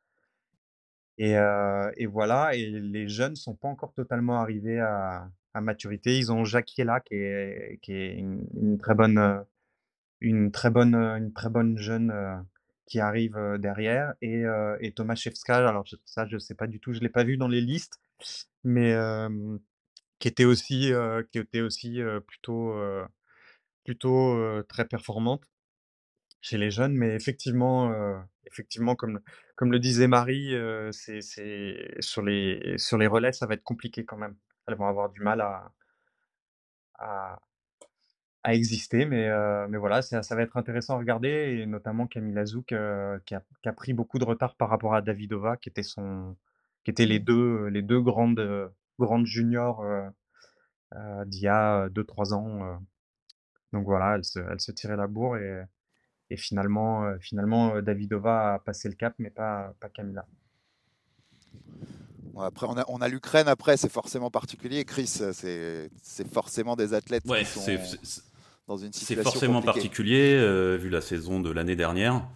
Et, euh, et voilà, et les jeunes sont pas encore totalement arrivés à, à maturité. Ils ont Jacques Hiela, qui est, qui est une, très bonne, une très bonne, une très bonne jeune qui arrive derrière, et, et Thomas Chevska. Alors ça, je sais pas du tout, je l'ai pas vu dans les listes, mais qui était aussi, qui était aussi plutôt, plutôt très performante chez les jeunes. Mais effectivement, effectivement, comme, comme le disait Marie, c'est, c'est sur les, sur les relais, ça va être compliqué quand même. Elles vont avoir du mal à, à, à exister, mais, mais voilà, ça, ça va être intéressant à regarder, et notamment Camille Lazouk, qui, a, qui, a, pris beaucoup de retard par rapport à Davidova, qui était son, qui étaient les mmh. deux, les deux grandes, grandes juniors d'il y a 2-3 ans. donc voilà, elle se, elle se tirait la bourre et, et finalement, finalement Davidova a passé le cap, mais pas, pas Camilla.
après, on a, on a l'Ukraine, après, c'est forcément particulier. Chris, c'est forcément des athlètes qui sont dans une situation
C'est forcément particulier, vu la saison de l'année dernière.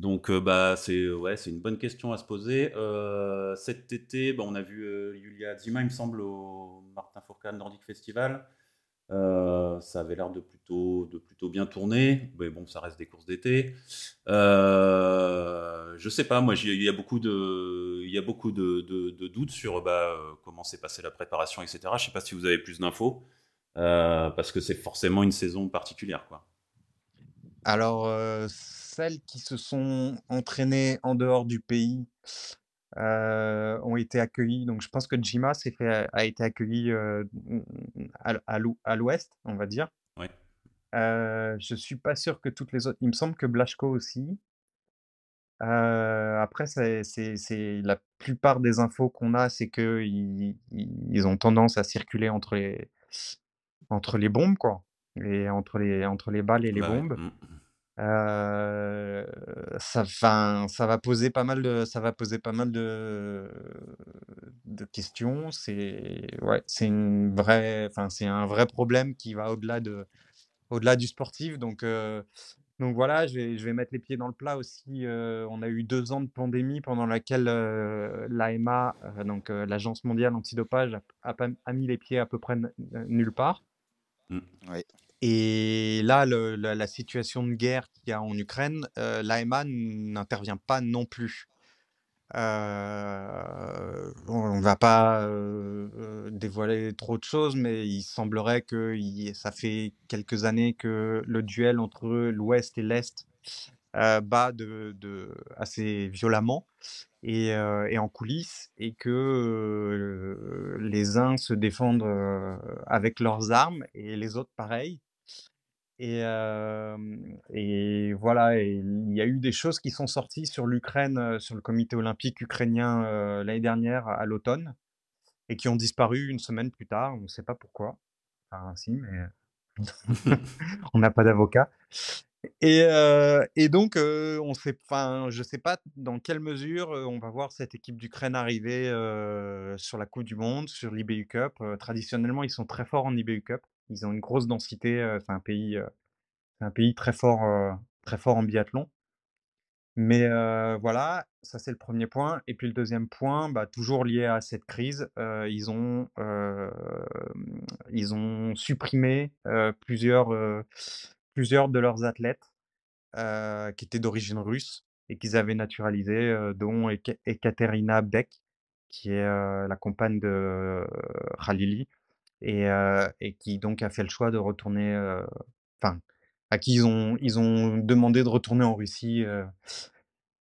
Donc, bah, c'est ouais, c'est une bonne question à se poser. cet été, bah, on a vu Julia Zima, il me semble, au Martin Fourcade Nordic Festival. ça avait l'air de plutôt, de plutôt bien tourner, mais bon, ça reste des courses d'été. Euh, je sais pas, moi, il y a beaucoup de, il y a beaucoup de, doutes sur bah, comment s'est passée la préparation, etc. Je sais pas si vous avez plus d'infos, parce que c'est forcément une saison particulière, quoi.
Alors, celles qui se sont entraînées en dehors du pays ont été accueillies. Donc, je pense que Jima fait, a été accueilli à, l'ouest, on va dire.
Oui.
Euh, je suis pas sûr que toutes les autres. Il me semble que Blashko aussi. après, c'est, la plupart des infos qu'on a, c'est que ils, ont tendance à circuler entre les, entre les bombes, quoi. Et entre les, entre les balles et les bombes. Mmh ça, ça va poser pas mal de, ça va poser pas mal de, de questions. C'est, ouais, c'est une vraie, enfin, c'est un vrai problème qui va au-delà de, au-delà du sportif. Donc, donc voilà, je vais, je vais mettre les pieds dans le plat aussi. on a eu deux ans de pandémie pendant laquelle l'AMA, donc l'Agence mondiale antidopage, a, a, mis les pieds à peu près nulle part.
Mmh. Oui.
Et là, la, situation de guerre qu'il y a en Ukraine, euh, n'intervient pas non plus. Euh, on ne va pas euh, dévoiler trop de choses, mais il semblerait que ça fait quelques années que le duel entre l'Ouest et l'Est bat de, assez violemment et, et, en coulisses, et que les uns se défendent avec leurs armes et les autres pareil. Et, et voilà, il y a eu des choses qui sont sorties sur l'Ukraine, sur le comité olympique ukrainien l'année dernière à l'automne, et qui ont disparu une semaine plus tard. On ne sait pas pourquoi. Enfin, si, mais on n'a pas d'avocat. Et, et, donc, on sait, je ne sais pas dans quelle mesure on va voir cette équipe d'Ukraine arriver sur la Coupe du Monde, sur l'IBU Cup. traditionnellement, ils sont très forts en IBU Cup. Ils ont une grosse densité. c'est un pays, c'est un pays très fort, très fort en biathlon. Mais voilà, ça c'est le premier point. Et puis le deuxième point, bah, toujours lié à cette crise, ils, ont, ils ont supprimé plusieurs, plusieurs de leurs athlètes qui étaient d'origine russe et qu'ils avaient naturalisé, dont Ekaterina Beck, qui est la compagne de Khalili, et, qui donc a fait le choix de retourner, enfin, à qui ils ont, ils ont demandé de retourner en Russie.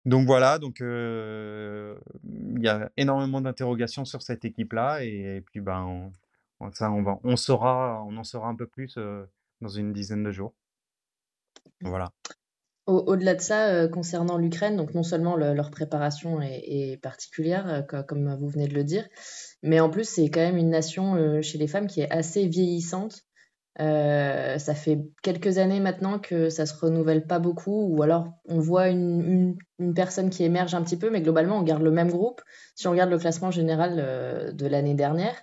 Donc voilà, donc il y a énormément d'interrogations sur cette équipe-là, et, puis ben, on, ça, on, va, on, saura, on en saura un peu plus dans une dizaine de jours. Voilà.
Au-delà de ça, concernant l'Ukraine, donc non seulement leur préparation est, particulière, comme vous venez de le dire, mais en plus c'est quand même une nation chez les femmes qui est assez vieillissante. Euh, ça fait quelques années maintenant que ça se renouvelle pas beaucoup, ou alors on voit une, personne qui émerge un petit peu, mais globalement on garde le même groupe. Si on regarde le classement général euh, de l'année dernière,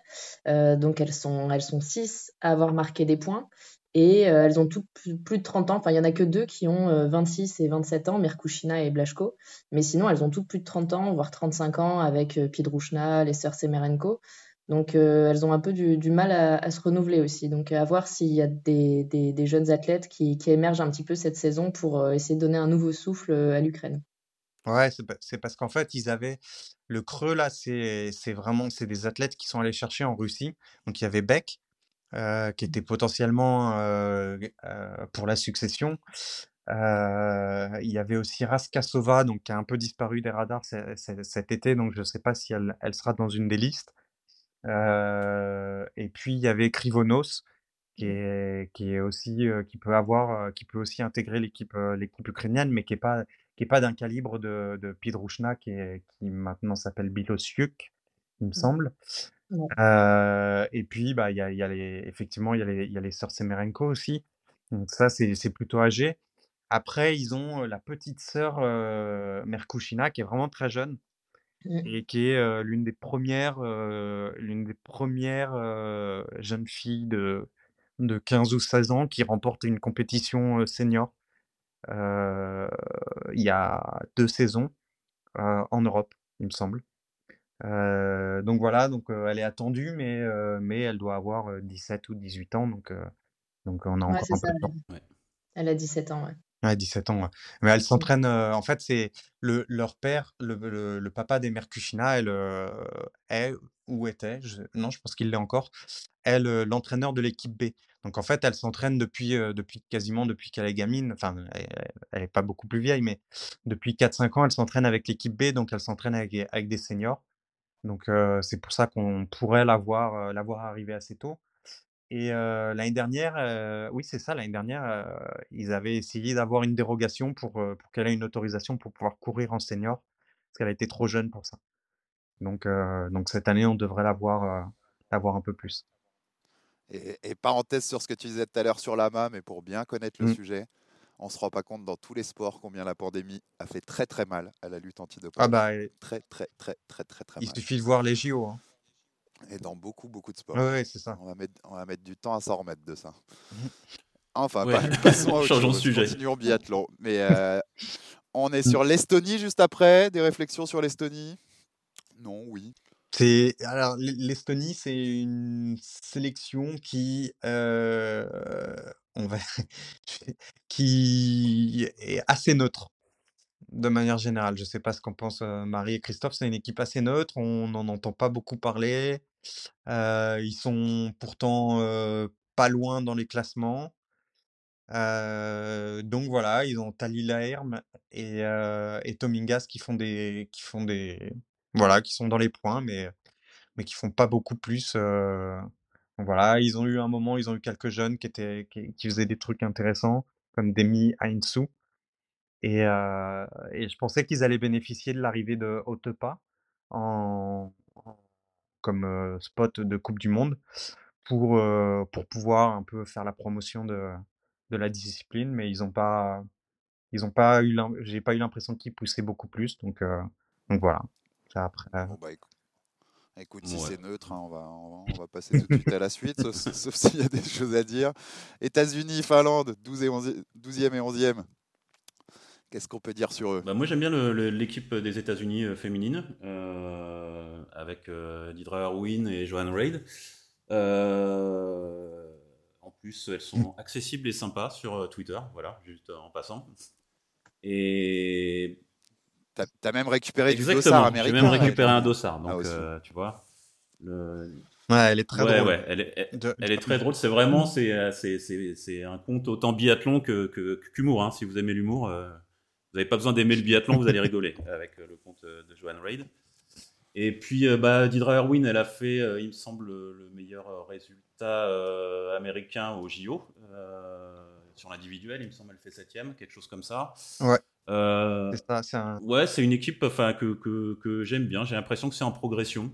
euh, donc elles sont, elles sont six à avoir marqué des points, et elles ont toutes plus, de 30 ans. Enfin, il y en a que deux qui ont 26 et 27 ans, Merkushina et Blashko, mais sinon elles ont toutes plus de 30 ans, voire 35 ans avec Pidrushna, les sœurs Semerenko. Donc, elles ont un peu du, mal à, se renouveler aussi. Donc, à voir s'il y a des, jeunes athlètes qui, qui, émergent un petit peu cette saison pour essayer de donner un nouveau souffle à l'Ukraine.
Ouais, c'est parce qu'en fait, ils avaient le creux là, c'est vraiment des athlètes qui sont allés chercher en Russie. Donc il y avait Beck qui était potentiellement pour la succession. il y avait aussi Raskasova, donc qui a un peu disparu des radars cet été, donc je ne sais pas si elle, elle, sera dans une des listes. et puis il y avait Krivonos, qui mmh. est, qui est aussi qui peut avoir, qui peut aussi intégrer l'équipe l'équipe ukrainienne, mais qui est pas qui est pas d'un calibre de, de Pidrushna, qui, est, qui maintenant s'appelle Bilosiuk, il me mmh. semble. Euh, et puis, bah, il y a, y a les, effectivement, il y, a les, y a les sœurs Semerenko aussi. Donc ça, c'est plutôt âgé. Après, ils ont la petite sœur euh, Merkushina, qui est vraiment très jeune mmh. et qui est l'une des premières, l'une des premières jeunes filles de, de 15 ou 16 ans qui remporte une compétition senior il y a deux saisons en Europe, il me semble. Donc voilà, donc elle est attendue, mais, mais elle doit avoir 17 ou 18 ans, donc, donc on a encore un peu de temps.
Elle a 17 ans, ouais.
Ouais, 17 ans, Mais elle s'entraîne, en fait, c'est le, leur père, le, le, papa des Mercuchina, elle est ou était, non, je pense qu'il l'est encore, elle, l'entraîneur de l'équipe B. Donc en fait, elle s'entraîne depuis, depuis quasiment depuis qu'elle est gamine. Enfin, elle n'est pas beaucoup plus vieille, mais depuis 4-5 ans, elle s'entraîne avec l'équipe B, donc elle s'entraîne avec, avec des seniors. Donc c'est pour ça qu'on pourrait la voir, la voir arriver assez tôt. Et l'année dernière, oui, c'est ça, l'année dernière, ils avaient essayé d'avoir une dérogation pour, pour qu'elle ait une autorisation pour pouvoir courir en senior, parce qu'elle a été trop jeune pour ça. Donc, donc cette année, on devrait la voir, la voir un peu plus.
Et, parenthèse sur ce que tu disais tout à l'heure sur l'AMA, mais pour bien connaître le mmh. sujet, on ne se rend pas compte dans tous les sports combien la pandémie a fait très très mal à la lutte antidopage.
Ah bah,
très très très très très très
Il suffit de voir les JO. Hein.
Et dans beaucoup beaucoup de sports.
Oui, c'est ça.
On va, mettre, on va mettre du temps à s'en remettre de ça. Enfin, passons à
Changeons de sujet.
Continuons biathlon. Mais euh, on est sur l'Estonie juste après. Des réflexions sur l'Estonie? Non, oui.
C'est l'Estonie, c'est une sélection qui euh, qui est assez neutre de manière générale. Je ne sais pas ce qu'en pensent euh, Marie et Christophe. C'est une équipe assez neutre. On n'en entend pas beaucoup parler. Euh, ils sont pourtant pas loin dans les classements. donc voilà, ils ont Talila Herm et, et Tomingas qui font des voilà, qui sont dans les points, mais, mais qui font pas beaucoup plus. voilà, ils ont eu un moment, ils ont eu quelques jeunes qui, étaient, qui, faisaient des trucs intéressants, comme Demi Ainsu. Et, et je pensais qu'ils allaient bénéficier de l'arrivée de Otepa en, comme spot de Coupe du Monde pour, pour pouvoir un peu faire la promotion de, de la discipline, mais ils n'ont pas, ils ont pas eu, j'ai pas eu l'impression qu'ils poussaient beaucoup plus, donc, donc voilà. Après.
Bon, bah, écoute. si c'est neutre, hein, on, va, on, va, passer tout de suite à la suite, sauf, s'il y a des choses à dire. États-Unis, Finlande, 12 et 11, 12e et 11e. Qu'est-ce qu'on peut dire sur eux?
Bah Moi, j'aime bien l'équipe des États-Unis euh, féminine, euh, avec euh, Didra Erwin et Joanne Reid. Euh, en plus, elles sont accessibles et sympas sur Twitter, voilà, juste en passant. Et
T'as as même récupéré du dossard américain.
J'ai même récupéré un dossard, donc ah, euh, tu vois. Le...
Ouais, elle est très drôle.
Ouais, elle est, elle, est très drôle. C'est vraiment, c'est, c'est, un conte autant biathlon que, que, qu'humour. Hein. Si vous aimez l'humour, euh, vous n'avez pas besoin d'aimer le biathlon, vous allez rigoler avec euh, le conte de Joanne Reid. Et puis, bah, Didra Erwin, elle a fait, il me semble, le meilleur résultat américain au JO. sur l'individuel, il me semble, elle fait septième, quelque chose comme ça.
Ouais. Euh, c'est
Ouais, c'est une équipe enfin, que, que, que j'aime bien. J'ai l'impression que c'est en progression.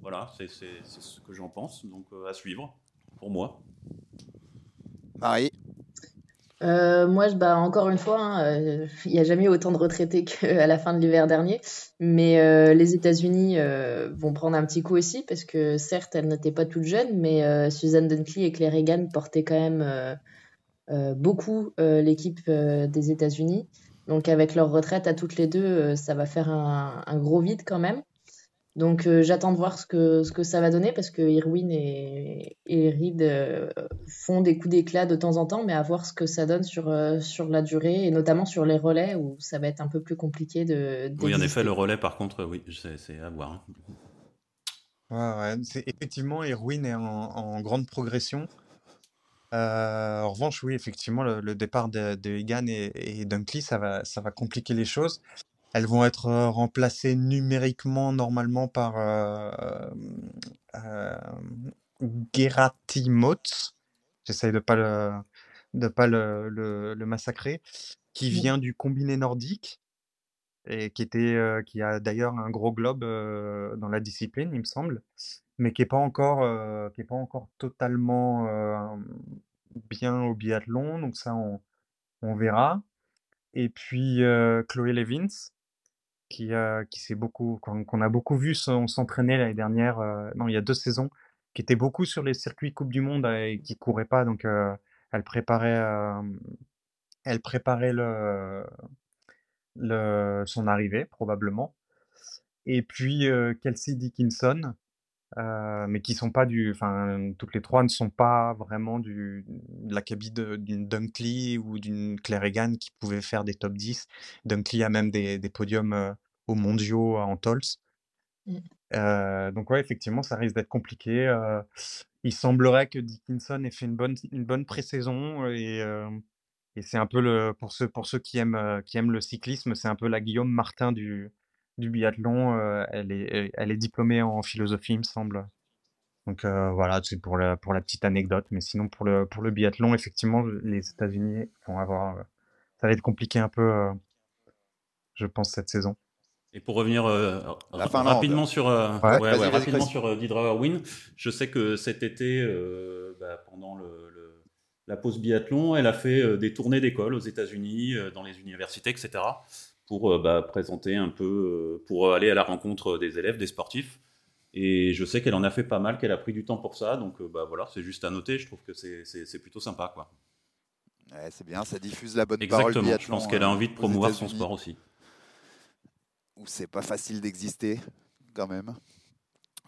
Voilà, c'est ce que j'en pense. Donc euh, à suivre, pour moi.
Marie?
Euh, moi, bah, encore une fois, hein, il n'y a jamais eu autant de retraités qu'à la fin de l'hiver dernier. Mais les États-Unis vont prendre un petit coup aussi, parce que certes, elles n'étaient pas toutes jeunes, mais Suzanne Dunkley et Claire Egan portaient quand même beaucoup l'équipe des États-Unis. Donc avec leur retraite à toutes les deux, euh, ça va faire un, gros vide quand même. Donc euh, j'attends de voir ce que, ce que ça va donner parce que Irwin et, et Reed euh, font des coups d'éclat de temps en temps, mais à voir ce que ça donne sur, euh, sur la durée et notamment sur les relais où ça va être un peu plus compliqué de.
Oui, en effet, le relais par contre, oui, c'est à voir. Hein.
Ouais, ouais. C'est, effectivement, Irwin est en, en grande progression. En revanche, oui, effectivement, le, départ de, de Egan et, et Dunkley, ça va, ça va compliquer les choses. Elles vont être remplacées numériquement normalement par euh, euh, Geratimot. J'essaye de pas le de pas le, le, massacrer, qui vient du combiné nordique et qui était qui a d'ailleurs un gros globe dans la discipline, il me semble, mais qui est pas encore qui est pas encore totalement bien au biathlon, donc ça on, on verra. Et puis Chloé Levins, qui, qui s'est beaucoup, qu'on a beaucoup vu s'entraîner l'année dernière, euh, non, il y a deux saisons, qui était beaucoup sur les circuits Coupe du Monde et qui courait pas, donc euh, elle préparait, elle préparait le, le, son arrivée probablement. Et puis Kelsey Dickinson, euh, mais qui sont pas du, enfin, toutes les trois ne sont pas vraiment du, de la cabine d'une Dunkley ou d'une Claire Egan qui pouvaient faire des top 10. Dunkley a même des, des podiums aux mondiaux en Tols. Mmh. donc ouais, effectivement, ça risque d'être compliqué. il semblerait que Dickinson ait fait une bonne, une bonne pré-saison et, et c'est un peu le pour ceux pour ceux qui aiment qui aiment le cyclisme, c'est un peu la Guillaume Martin du du biathlon. elle est elle est diplômée en philosophie, il me semble. Donc voilà, c'est pour la pour la petite anecdote. Mais sinon pour le pour le biathlon, effectivement, les États-Unis vont avoir ça va être compliqué un peu, je pense cette saison.
Et pour revenir euh, rapidement sur, euh, ouais, ouais, rapidement sur euh, Win, je sais que cet été, euh, bah, pendant le, le, la pause biathlon, elle a fait euh, des tournées d'école aux États-Unis, dans les universités, etc., pour bah, présenter un peu, pour aller à la rencontre des élèves, des sportifs. Et je sais qu'elle en a fait pas mal, qu'elle a pris du temps pour ça. Donc bah, voilà, c'est juste à noter. Je trouve que c'est plutôt sympa. Quoi.
Ouais, c'est bien, ça diffuse la bonne
Exactement,
parole.
Exactement, je pense qu'elle a envie de promouvoir son sport aussi
où c'est pas facile d'exister quand même,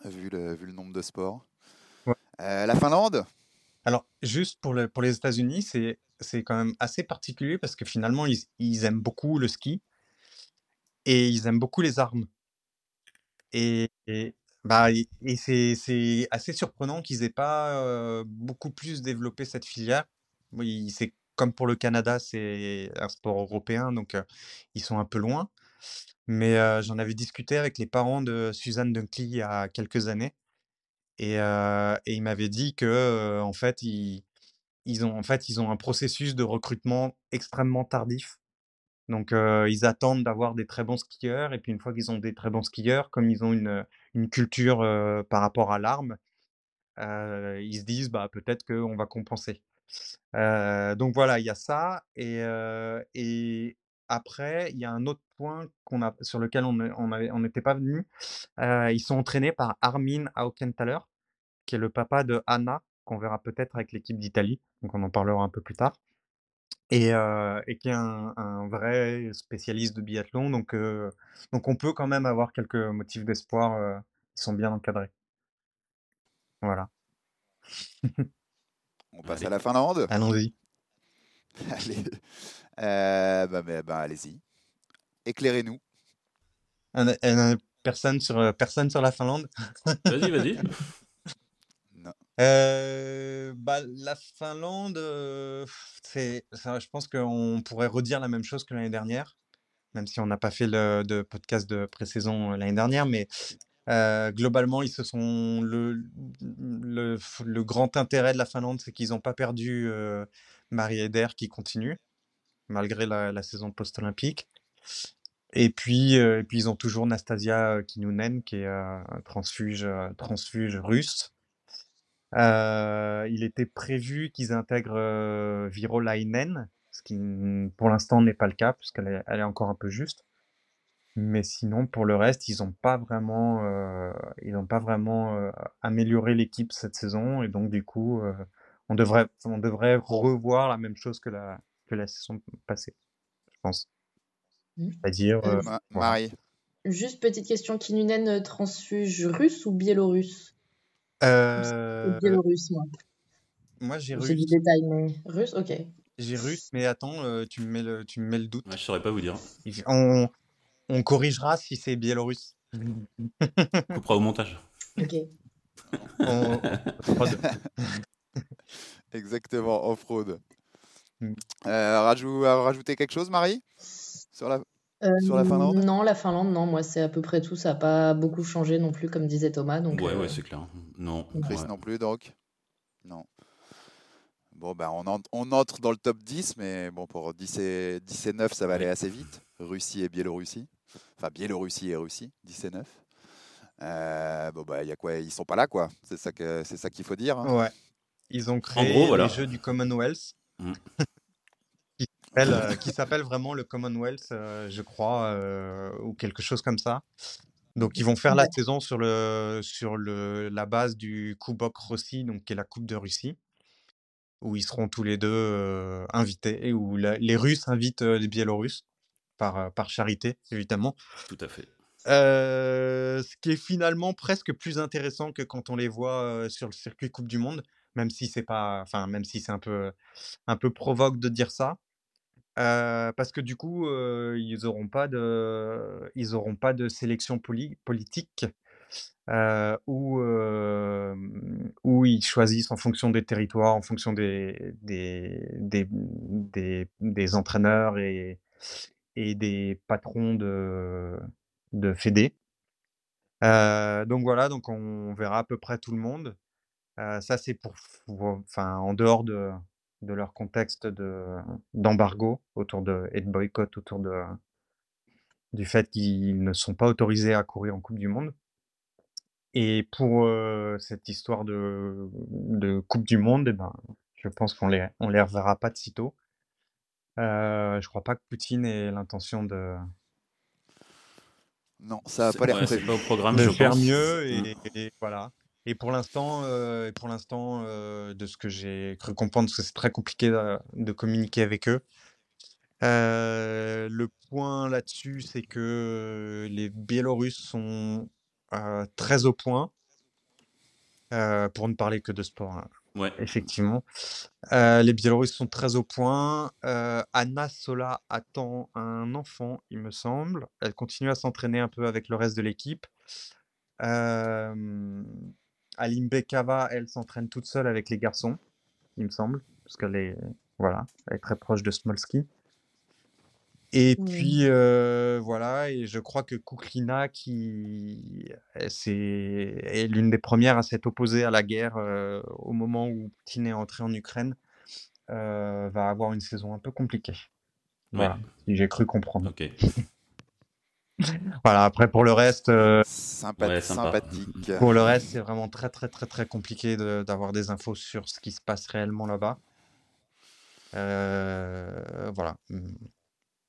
vu le, vu le nombre de sports. Euh, la Finlande?
Alors, juste pour, le, pour les États-Unis, c'est, c'est quand même assez particulier parce que finalement, ils, ils, aiment beaucoup le ski et ils aiment beaucoup les armes. Et, bah, et c'est, c'est assez surprenant qu'ils aient pas beaucoup plus développé cette filière. Oui, c'est comme pour le Canada, c'est un sport européen, donc ils sont un peu loin. Mais j'en avais discuté avec les parents de Suzanne Dunkley il y a quelques années et et ils m'avaient dit que, en fait, ils ils ont en fait, ils ont un processus de recrutement extrêmement tardif. Donc ils attendent d'avoir des très bons skieurs et puis une fois qu'ils ont des très bons skieurs, comme ils ont une, une culture, par rapport à l'arme, ils se disent: «Bah, peut-être qu'on va compenser». donc voilà, il y a ça et et après, il y a un autre point a, sur lequel on n'était pas venu. Ils sont entraînés par Armin Aukenthaler, qui est le papa de Anna, qu'on verra peut-être avec l'équipe d'Italie. Donc on en parlera un peu plus tard. Et, euh, qui est un, vrai spécialiste de biathlon. Donc, euh, donc on peut quand même avoir quelques motifs d'espoir qui sont bien encadrés. Voilà.
on passe à la Finlande
Allons-y.
Allez. Euh, bah, bah, allez-y. Éclairez-nous.
personne, sur, euh, personne sur la Finlande
Vas-y, vas-y.
Euh, bah, la Finlande, c'est, je pense qu'on pourrait redire la même chose que l'année dernière, même si on n'a pas fait le de podcast de pré-saison l'année dernière, mais globalement, ils se sont le, le, grand intérêt de la Finlande, c'est qu'ils n'ont pas perdu Marie Eder qui continue malgré la, saison post-olympique. Et puis, euh, et puis, ils ont toujours Nastasia Kinounen, qui est euh, transfuge, euh, transfuge russe. Il était prévu qu'ils intègrent Virolainen, ce qui pour l'instant n'est pas le cas, puisqu'elle est, elle est encore un peu juste. Mais sinon, pour le reste, ils n'ont pas vraiment, ils ont pas vraiment amélioré l'équipe cette saison, et donc du coup, on devrait, on devrait revoir la même chose que la, que la saison passée, je pense. Mmh. C'est-à-dire. Euh,
Marie.
juste petite question, Kinunen transfuge russe ou biélorusse?
Euh,
Biélorusse, moi.
moi, j'ai
J'ai du
russe.
détail, mais russe, ok.
J'ai russe, mais attends, euh, tu me mets le, tu me mets le doute.
Ouais, je saurais pas vous dire.
On, on corrigera si c'est biélorusse.
Coupera au montage.
Ok.
On-
Exactement, off-road.
Mm.
Euh, rajou- rajouter quelque chose, Marie? Sur la... Sur la
Euh,
Finlande?
Non, la Finlande, non, moi c'est à peu près tout, ça n'a pas beaucoup changé non plus, comme disait Thomas. Donc,
Ouais,
euh,
ouais, c'est clair. Non.
Chris
ouais.
non plus, donc Non. Bon, ben, on, en- on entre dans le top 10, mais bon, pour 10 et, 10 et 9, ça va aller assez vite. Russie et Biélorussie. Enfin, Biélorussie et Russie, 10 et 9. Euh, bon, bah, il y a quoi? Ils sont pas là, quoi. C'est ça que c'est ça qu'il faut dire. hein.
Ouais. Ils ont créé
gros, voilà.
les Jeux du Commonwealth,
Mm.
Qui s'appelle euh, qui s'appelle vraiment le Commonwealth, euh, je crois, euh, ou quelque chose comme ça. Donc ils vont faire la
Ouais.
saison sur le sur le la base du Kubok Rossi, donc qui est la Coupe de Russie, où ils seront tous les deux euh, invités et où la- les Russes invitent euh, les Biélorusses par euh, par charité évidemment.
Tout à fait.
Euh, ce qui est finalement presque plus intéressant que quand on les voit euh, sur le circuit Coupe du Monde, même si c'est pas, enfin même si c'est un peu, un peu provoque de dire ça, Euh, parce que du coup euh, ils auront pas de, pas de sélection poli- politique euh, où, où ils choisissent en fonction des territoires, en fonction des, des, des, des, des entraîneurs et, et des patrons de, de fédé. Donc voilà, donc on verra à peu près tout le monde. Ça, c'est pour- enfin, en dehors de, de leur contexte de, d'embargo autour de, et de boycott autour de, du fait qu'ils ne sont pas autorisés à courir en Coupe du Monde. Et pour euh, cette histoire de, de Coupe du Monde, eh ben, je pense qu'on les, on les reverra pas de sitôt. Euh, je crois pas que Poutine ait l'intention de,
Non, ça n'a
C'est-
pas l'air
ouais, c'est
prévu.
pas au programme,
de
je
faire
pense.
mieux
Mm.
et, et voilà. Et pour l'instant, euh, pour l'instant, euh, de ce que j'ai cru comprendre, parce que c'est très compliqué de, de communiquer avec eux. euh, le point là-dessus, c'est que les Biélorusses sont euh, très au point, euh, pour ne parler que de sport, hein,
Ouais.
effectivement. Euh, les Biélorusses sont très au point. Euh, Anna Sola attend un enfant, il me semble. Elle continue à s'entraîner un peu avec le reste de l'équipe. Euh, Alim Bekava, elle s'entraîne toute seule avec les garçons, il me semble, parce qu'elle est, voilà, elle est très proche de Smolski. Et puis euh, voilà, et je crois que Kuklina, qui est, c'est- est l'une des premières à s'être opposée à la guerre euh, au moment où Poutine est entré en Ukraine, euh, va avoir une saison un peu compliquée. Voilà,
Ouais.
j'ai cru comprendre.
Ok.
Voilà, après pour le reste, euh,
Sympa-
Ouais, sympa.
sympathique.
pour le reste, c'est vraiment très très très très compliqué de- d'avoir des infos sur ce qui se passe réellement là-bas. Euh, voilà.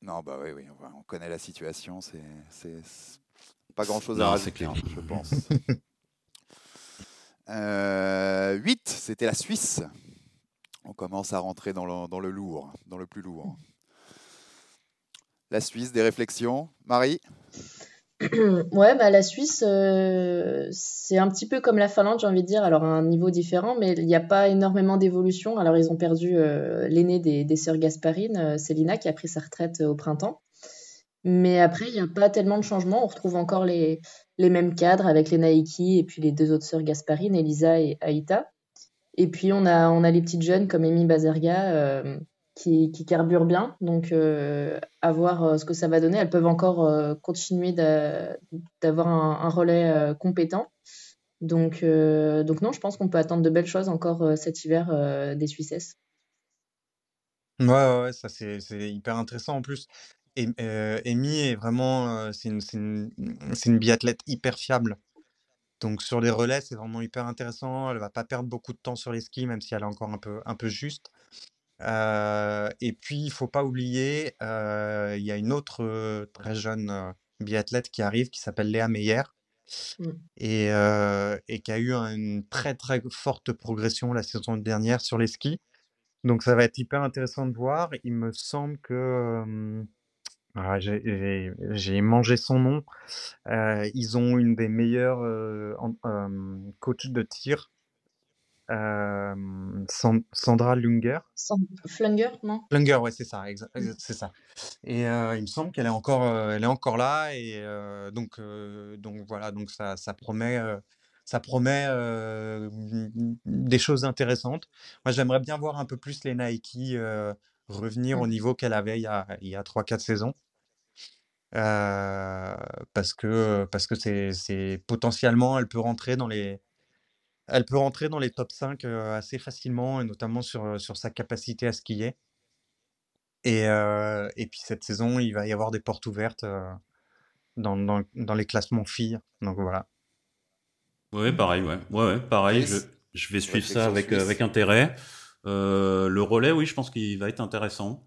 Non, bah oui, oui, on on connaît la situation. C'est pas grand-chose à rajouter,
clair.
je pense. Euh, 8, c'était la Suisse. On commence à rentrer dans le, dans le lourd, dans le plus lourd. La Suisse, des réflexions. Marie
Ouais, bah, la Suisse, euh, c'est un petit peu comme la Finlande, j'ai envie de dire, alors à un niveau différent, mais il n'y a pas énormément d'évolution. Alors, ils ont perdu euh, l'aînée des, sœurs Gasparine, euh, Célina, qui a pris sa retraite euh, au printemps. Mais après, il n'y a pas tellement de changements. On retrouve encore les, mêmes cadres avec les Naiki et puis les deux autres sœurs Gasparine, Elisa et Aïta. Et puis, on a, on a les petites jeunes comme Amy Bazerga qui, qui carburent bien. Donc, euh, à voir euh, ce que ça va donner. Elles peuvent encore euh, continuer d'a- d'avoir un, relais euh, compétent. Donc, donc non, je pense qu'on peut attendre de belles choses encore cet hiver des Suissesses.
Ouais, ouais, ça c'est hyper intéressant en plus. Et Amy est vraiment, c'est une, une, une biathlète hyper fiable. Donc sur les relais, c'est vraiment hyper intéressant. Elle va pas perdre beaucoup de temps sur les skis, même si elle est encore un peu, un peu juste. Euh, et puis, il faut pas oublier, euh, il y a une autre euh, très jeune biathlète qui arrive, qui s'appelle Léa Meyer,
Mm.
et, et qui a eu un- une très très forte progression la saison dernière sur les skis. Donc ça va être hyper intéressant de voir. Il me semble que, Ah, j'ai mangé son nom. Ils ont une des meilleures coachs de tir, euh, San- Sandra Lunger.
Flunger, non?
Lunger, ouais, c'est ça, c'est ça. Et euh, il me semble qu'elle est encore, euh, elle est encore là. Et euh, donc, euh, donc voilà, donc ça, ça promet, euh, ça promet euh, des choses intéressantes. Moi, j'aimerais bien voir un peu plus les Nike euh, revenir au niveau qu'elle avait il y a, il y a 3-4 saisons. Euh, parce que parce que c'est c'est potentiellement elle peut rentrer dans les elle peut rentrer dans les top 5 euh, assez facilement et notamment sur sur sa capacité à skier et euh, et puis cette saison il va y avoir des portes ouvertes euh, dans, dans dans les classements filles donc voilà
Ouais, pareil, ouais. Ouais, ouais, pareil. Je, je vais suivre ça avec, avec intérêt. Euh, le relais, oui, je pense qu'il va être intéressant.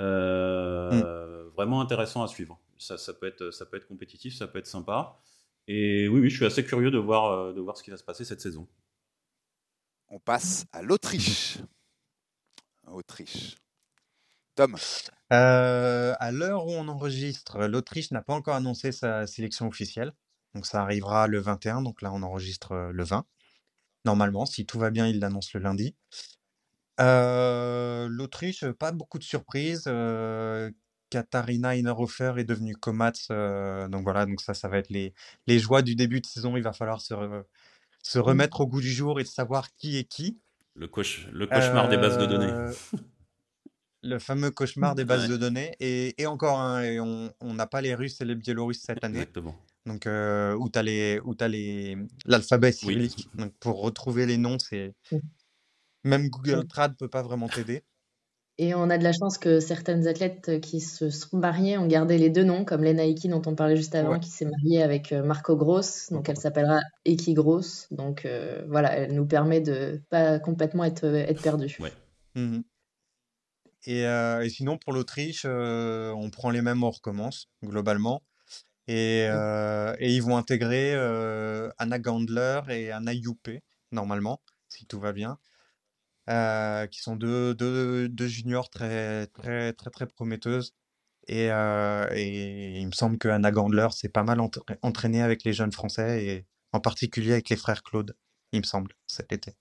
Euh, Vraiment intéressant à suivre. Ça, ça, peut être, ça peut être compétitif, ça peut être sympa. Et oui, oui, je suis assez curieux de voir, euh, de voir ce qui va se passer cette saison.
On passe à l'Autriche. Autriche. Tom,
Euh, à l'heure où on enregistre l'Autriche n'a pas encore annoncé sa sélection officielle donc ça arrivera le 21 donc là on enregistre euh, le 20 normalement si tout va bien il l'annonce le lundi Euh, l'Autriche, pas beaucoup de surprises. euh, Katharina Innerhofer est devenue Komats. euh, donc voilà, donc ça, ça va être les, les joies du début de saison. Il va falloir se, re- se remettre au goût du jour et de savoir qui est qui.
Le, le cauchemar des bases de données.
Euh, Le fameux cauchemar des bases
Ouais.
de données. Et, et encore, hein, et on n'a pas les Russes et les Biélorusses cette année.
Exactement.
Donc, euh, où tu as les, l'alphabet
Oui.
cyrillique. Donc, pour retrouver les noms, c'est.
Mm.
Même Google
Ouais.
Trad peut pas vraiment t'aider.
Et on a de la chance que certaines athlètes qui se sont mariées ont gardé les deux noms, comme Lena Iki dont on parlait juste avant,
Ouais.
qui s'est mariée avec euh, Marco Gross, donc elle s'appellera Eki Gross. Donc euh, voilà, elle nous permet de pas complètement être, être perdue.
Ouais.
Mhm. Et, euh, et sinon, pour l'Autriche, euh, on prend les mêmes, on recommence, globalement. Et, euh, et ils vont intégrer euh, Anna Gandler et Anna Youpe, normalement, si tout va bien, euh, qui sont deux, deux, deux juniors très, très, très, très prometteuses. Et, euh, et il me semble que Anna Gandler s'est pas mal entra- entraînée avec les jeunes Français, et en particulier avec les frères Claude, il me semble, cet été.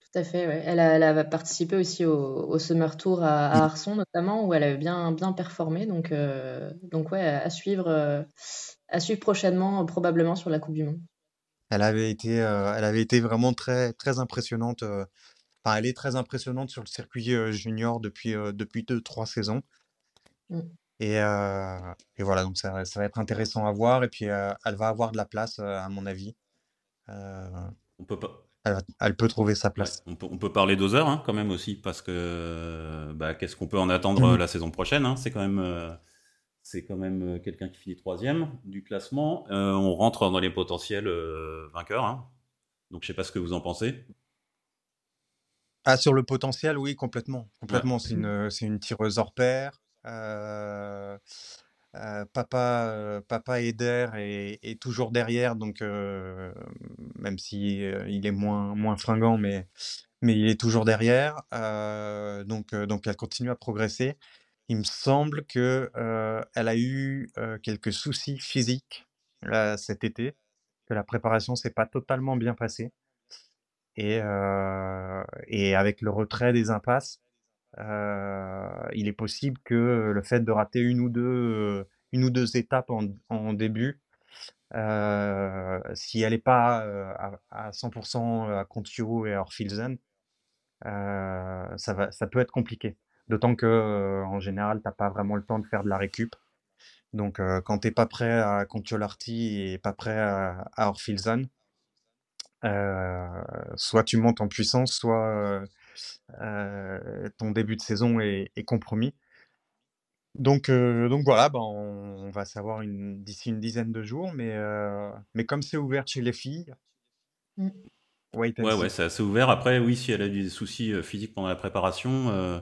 Tout à fait, ouais. Elle a, elle a participé aussi au, au Summer Tour à, à Arson notamment, où elle avait bien, bien performé. Donc, euh, donc ouais, à suivre, euh, à suivre prochainement, euh, probablement sur la Coupe du Monde.
Elle avait été, elle avait été vraiment très, très impressionnante. Enfin, elle est très impressionnante sur le circuit junior depuis, depuis deux, trois saisons.
Mm.
Et, euh, et voilà, donc ça, ça va être intéressant à voir. Et puis, euh, elle va avoir de la place, euh, à mon avis.
On peut pas.
elle, peut trouver sa
Ouais,
place.
on, peut, on peut parler d'Other hein, quand même aussi, parce que bah, qu'est-ce qu'on peut en attendre
Mhm.
la saison prochaine hein? C'est quand même, c'est quand même quelqu'un qui finit troisième du classement. On rentre dans les potentiels vainqueurs. hein. Donc je sais pas ce que vous en pensez.
Ah, sur le potentiel, oui, complètement. Complètement. C'est une, c'est une tireuse hors pair. Euh, euh, papa, euh, papa Eder est, est toujours derrière, donc euh, même si euh, il est moins, moins fringant, mais, mais il est toujours derrière. Euh, donc, euh, donc elle continue à progresser. Il me semble que euh, elle a eu euh, quelques soucis physiques cet été, que la préparation s'est pas totalement bien passée. Et, euh, et avec le retrait des impasses, euh, il est possible que le fait de rater une ou deux, une ou deux étapes en, début, euh, si elle n'est pas à, à 100% à Contio et à Orfilsen, euh, ça va, ça peut être compliqué. D'autant que en général, t'as pas vraiment le temps de faire de la récup. Donc, quand t'es pas prêt à Contiolarty et pas prêt à, à soit tu montes en puissance, soit euh, euh, ton début de saison est, est compromis. Donc, euh, donc voilà, ben, on, on va savoir une- d'ici une dizaine de jours, mais, euh, mais comme c'est ouvert chez les filles,
Mm.
and
Ouais, ouais, c'est assez ouvert. Après, oui, si elle a eu des soucis euh, physiques pendant la préparation, euh,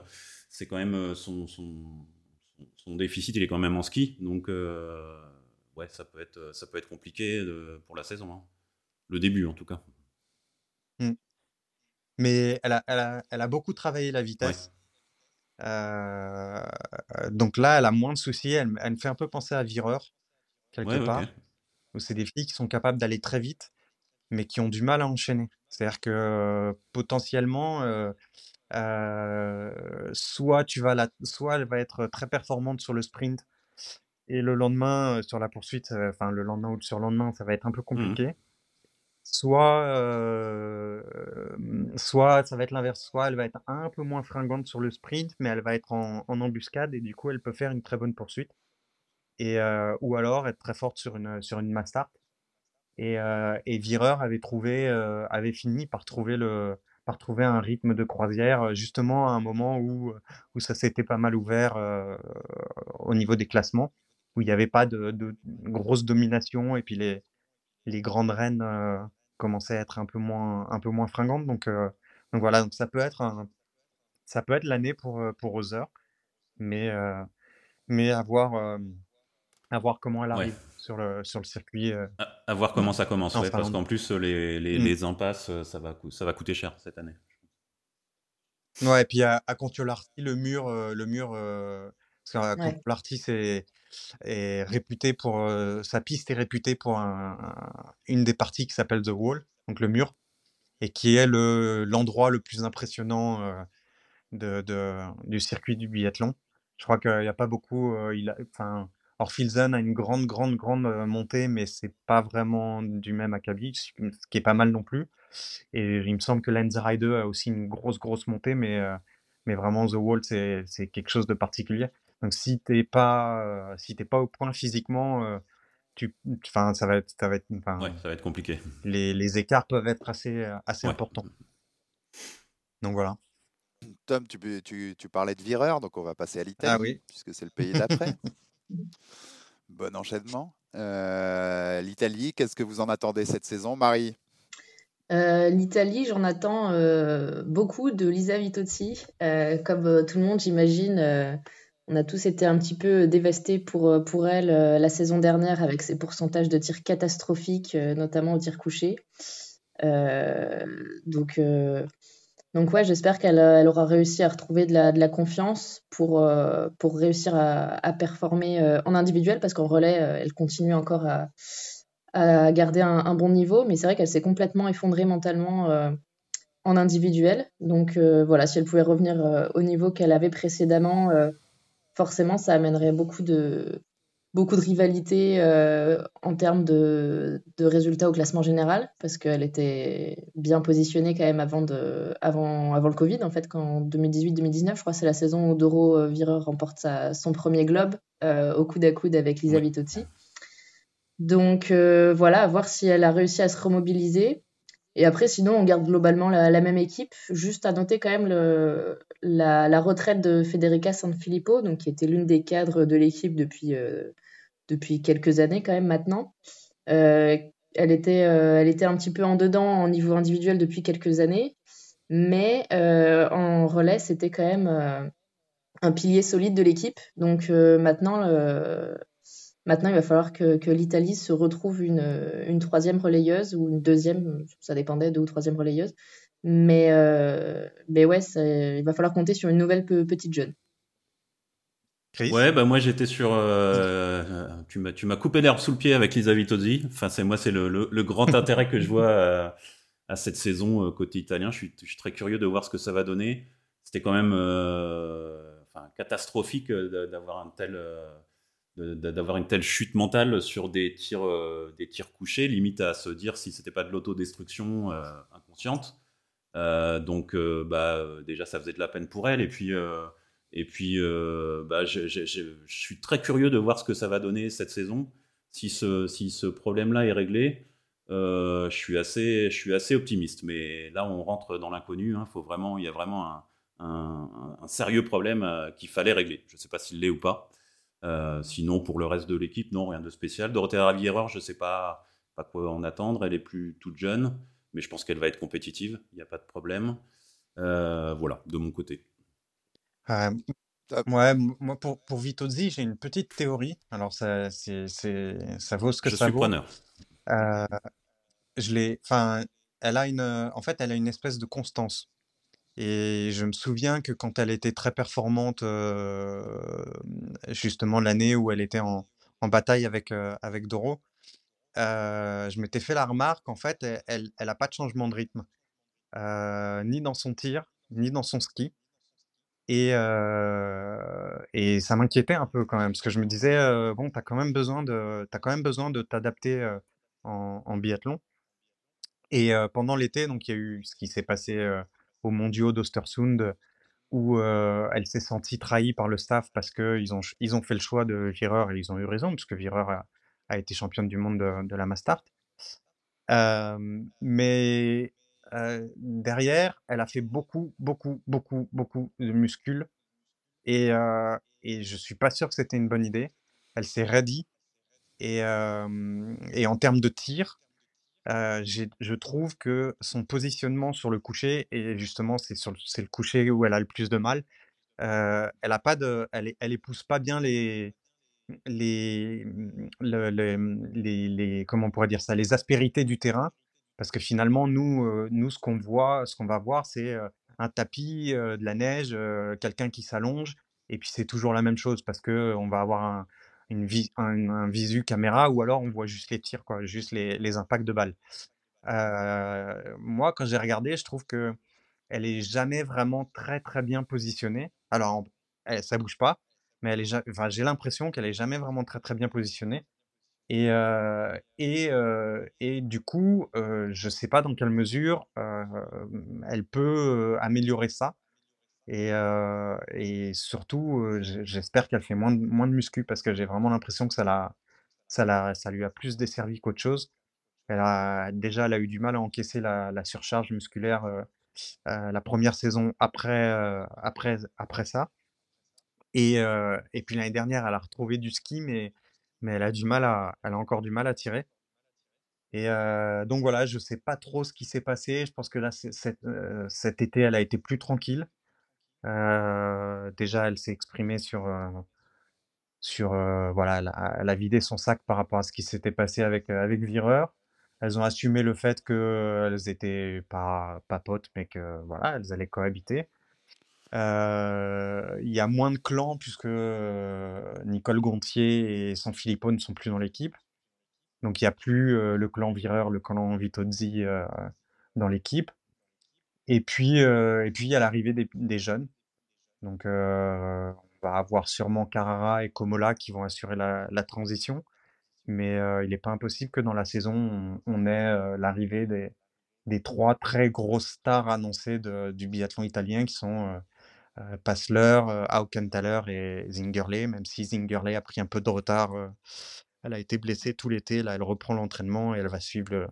c'est quand même euh, son, son, son- son déficit, il est quand même en ski. Donc, euh, ouais, ça peut être, ça peut être compliqué de- pour la saison. hein. Le début, en tout cas.
Mais elle a, elle a, elle a beaucoup travaillé la vitesse. Euh, donc là, elle a moins de soucis. Elle, elle me fait un peu penser à Vireur, quelque
Ouais,
part,
ok.
où c'est des filles qui sont capables d'aller très vite, mais qui ont du mal à enchaîner. C'est-à-dire que euh, potentiellement, euh, euh, soit tu vas la, soit elle va être très performante sur le sprint, et le lendemain, sur la poursuite, enfin le lendemain ou le surlendemain, ça va être un peu
Mhm.
compliqué. Soit, euh, soit ça va être l'inverse, soit elle va être un peu moins fringante sur le sprint, mais elle va être en, embuscade et du coup elle peut faire une très bonne poursuite. Et, euh, ou alors être très forte sur une, sur une mass start. Et, euh, et Vireur avait trouvé, avait fini par trouver le, par trouver un rythme de croisière, justement à un moment où, où ça s'était pas mal ouvert au niveau des classements, où il n'y avait pas de, de grosse domination et puis les, les grandes reines euh, commençaient à être un peu moins, un peu moins fringantes. Donc, euh, donc voilà, donc ça peut être un, ça peut être l'année pour, euh, pour Other, mais, mais à voir, à voir comment elle
Ouais.
arrive sur le, sur le circuit. euh.
À, à voir comment ça commence,
Non,
ouais, parce qu'en plus, les, les,
Mm.
les impasses, ça va, ça va coûter cher cette année.
Ouais, et puis à, à Kontiolahti, le mur, le mur, euh, parce
Ouais.
Kontiolahti, c'est est réputé pour euh, sa piste est réputée pour un- un- une des parties qui s'appelle The Wall, donc le mur, et qui est le l'endroit le plus impressionnant euh, de, de- du circuit du biathlon. Je crois qu'il n'y a pas beaucoup. euh, il a, enfin, Orfilsen a une grande, grande, grande montée, mais c'est pas vraiment du même acabit, ce qui est pas mal non plus. Et il me semble que Lenzerheide a aussi une grosse, grosse montée, mais, mais vraiment The Wall, c'est c'est quelque chose de particulier. Donc si t'es pas, euh, si t'es pas au point physiquement, euh, tu, enfin, ça va être, ça va être, enfin,
Ouais, ça va être compliqué.
les, les écarts peuvent être assez, assez
Ouais.
importants. Donc voilà.
Tom, tu, peux- tu, tu parlais de vireur, donc on va passer à l'Italie,
Ah oui.
puisque c'est le pays d'après. bon enchaînement. Euh, L'Italie, qu'est-ce que vous en attendez cette saison, Marie?
Euh, L'Italie, j'en attends euh, beaucoup de Lisa Vitozzi. Euh, comme euh, tout le monde, j'imagine, euh, on a tous été un petit peu dévastés pour, euh, pour elle euh, la saison dernière avec ses pourcentages de tirs catastrophiques, euh, notamment au tir couché. Donc, donc ouais, j'espère qu'elle elle aura réussi à retrouver de la, de la confiance pour, pour réussir à, à performer en individuel, parce qu'en relais, elle continue encore à, à garder un, un bon niveau, mais c'est vrai qu'elle s'est complètement effondrée mentalement en individuel. Donc voilà, si elle pouvait revenir au niveau qu'elle avait précédemment, forcément, ça amènerait beaucoup de, beaucoup de rivalité euh, en termes de, de résultats au classement général, parce qu'elle était bien positionnée quand même avant, de, avant, avant le Covid, en fait, qu'en 2018-2019, je crois c'est la saison où Doro euh, Vireur remporte sa- son premier globe euh, au coude à coude avec Lisa. Vitozzi. Donc euh, voilà, à voir si elle a réussi à se remobiliser. Et après, sinon, on garde globalement la, la même équipe. Juste à noter quand même le, la, la retraite de Federica Sanfilippo, donc qui était l'une des cadres de l'équipe depuis, euh, depuis quelques années quand même maintenant. Euh, elle, était, euh, elle était un petit peu en dedans au niveau individuel depuis quelques années, mais en relais, c'était quand même un pilier solide de l'équipe. Donc maintenant, Maintenant, il va falloir que, que l'Italie se retrouve une, une troisième relayeuse ou une deuxième, ça dépendait, deux ou troisième relayeuse. Mais, euh, mais ouais, il va falloir compter sur une nouvelle pe- petite jeune.
Chris?
Ouais, bah moi j'étais sur. euh, euh, tu m'as tu m'as coupé l'herbe sous le pied avec Lisa Vitozzi. Enfin, c'est moi, c'est le, le, le grand intérêt que je vois à, à cette saison euh, côté italien. Je suis, je suis très curieux de voir ce que ça va donner. C'était quand même euh, enfin, catastrophique euh, d'a- d'avoir un tel. D'avoir une telle chute mentale sur des tirs, euh, des tirs couchés, limite à se dire si c'était pas de l'autodestruction euh, inconsciente. Euh, donc, bah, déjà, ça faisait de la peine pour elle. Et puis, et puis bah, je, suis très curieux de voir ce que ça va donner cette saison. Si ce, si ce problème-là est réglé, je, suis assez, je suis assez optimiste. Mais là, on rentre dans l'inconnu. hein. Il y a vraiment un, un- sérieux problème qu'il fallait régler. Je ne sais pas s'il l'est ou pas. Euh, sinon, pour le reste de l'équipe, non, rien de spécial. Dorothée Ravierer, je ne sais pas, pas quoi en attendre. Elle est plus toute jeune, mais je pense qu'elle va être compétitive. Il n'y a pas de problème. Euh, voilà, de mon côté.
Euh, ouais, moi pour, pour Vitozzi, j'ai une petite théorie. Alors ça, c'est, ça vaut ce que
je
ça
suis
vaut.
preneur.
Euh, je l'ai, enfin, elle a une, en fait, elle a une espèce de constance. Et je me souviens que quand elle était très performante, justement l'année où elle était en, bataille avec, avec Doro, je m'étais fait la remarque, en fait, elle n'a pas de changement de rythme, ni dans son tir, ni dans son ski. Et, et ça m'inquiétait un peu quand même, parce que je me disais, bon, tu as quand même besoin de, as quand même besoin de t'adapter en, en, biathlon. Et pendant l'été, donc il y a eu ce qui s'est passé au mondiaux d'Ostersund, où elle s'est sentie trahie par le staff parce qu'ils ont, ils ont fait le choix de Vireur et ils ont eu raison, puisque Vireur a, a été championne du monde de, la Mastart. mais derrière, elle a fait beaucoup, beaucoup, beaucoup, beaucoup de muscules. Et, et je suis pas sûr que c'était une bonne idée. Elle s'est ready. Et, et en termes de tir, je trouve que son positionnement sur le coucher, et justement c'est le coucher où elle a le plus de mal, elle a pas elle, elle pas bien les, les, les, comment pourrait dire ça, les aspérités du terrain, parce que finalement nous, nous ce qu'on voit, ce qu'on va voir, c'est un tapis, de la neige, quelqu'un qui s'allonge, et puis c'est toujours la même chose parce que on va avoir un, une un, visu caméra ou alors on voit juste les tirs, quoi, juste les, impacts de balles. moi, quand j'ai regardé, je trouve que elle est jamais vraiment très très bien positionnée. Alors, elle, ça bouge pas, mais elle est, j'ai l'impression qu'elle est jamais vraiment très très bien positionnée. Et, et, et du coup, je sais pas dans quelle mesure elle peut améliorer ça. Et, surtout, j'espère qu'elle fait moins de, moins de muscu parce que j'ai vraiment l'impression que ça, l'a, ça, l'a, ça lui a plus desservi qu'autre chose. Elle a, déjà, elle a eu du mal à encaisser la, surcharge musculaire la première saison après, après, après ça. Et, et puis l'année dernière, elle a retrouvé du ski, mais, mais elle, a du mal à, elle a encore du mal à tirer. Et donc voilà, je sais pas trop ce qui s'est passé. Je pense que là, cet été, elle a été plus tranquille. Euh, déjà, elle s'est exprimée sur, euh, sur euh, voilà, elle a, vidé son sac par rapport à ce qui s'était passé avec, avec Vireur. Elles ont assumé le fait qu'elles étaient pas, pas potes, mais que voilà, elles allaient cohabiter. Il y a moins de clans puisque Nicole Gontier et son Filippo ne sont plus dans l'équipe. Donc il n'y a plus le clan Vireur, le clan Vitozzi dans l'équipe. Et puis, et puis il y a l'arrivée des, jeunes. Donc, on va avoir sûrement Carrara et Komola qui vont assurer la, transition. Mais il n'est pas impossible que dans la saison, on, ait l'arrivée des, trois très grosses stars annoncées du biathlon italien qui sont Passler, Aukenthaler et Zingerle, même si Zingerle a pris un peu de retard. elle a été blessée tout l'été. Là, elle reprend l'entraînement et elle va suivre le,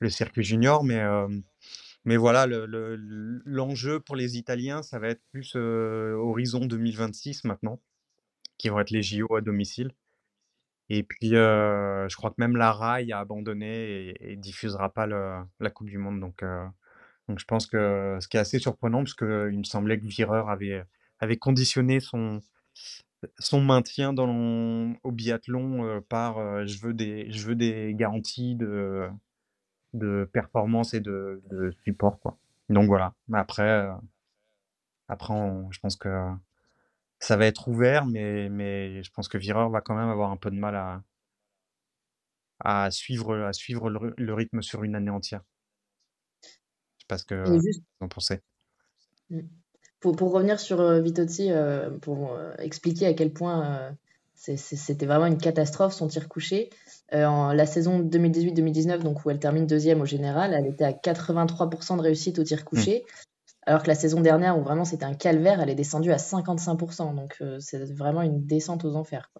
le circuit junior. Mais mais voilà, l'enjeu le, pour les Italiens, ça va être plus horizon 2026 maintenant, qui vont être les JO à domicile. Et puis, je crois que même la RAI a abandonné et, diffusera pas la Coupe du Monde. Donc, donc, je pense que ce qui est assez surprenant, parce qu'il me semblait que Vireur avait, avait conditionné son, son maintien dans, au biathlon par je, veux des, je veux des garanties de, de performance et de, support. Quoi. Donc voilà. Après, euh, après je pense que ça va être ouvert, mais, mais je pense que Vireur va quand même avoir un peu de mal à, à suivre, à suivre le, rythme sur une année entière. Je sais pas ce que vous en pensez.
Mmh. Pour, pour, revenir sur euh, Vitozzi, euh, pour expliquer à quel point c'était vraiment une catastrophe son tir couché. Euh, en la saison 2018-2019, donc où elle termine deuxième au général, elle était à 83% de réussite au tir couché. Hmm. Alors que la saison dernière, où vraiment c'était un calvaire, elle est descendue à 55%. Donc euh, c'est vraiment une descente aux enfers.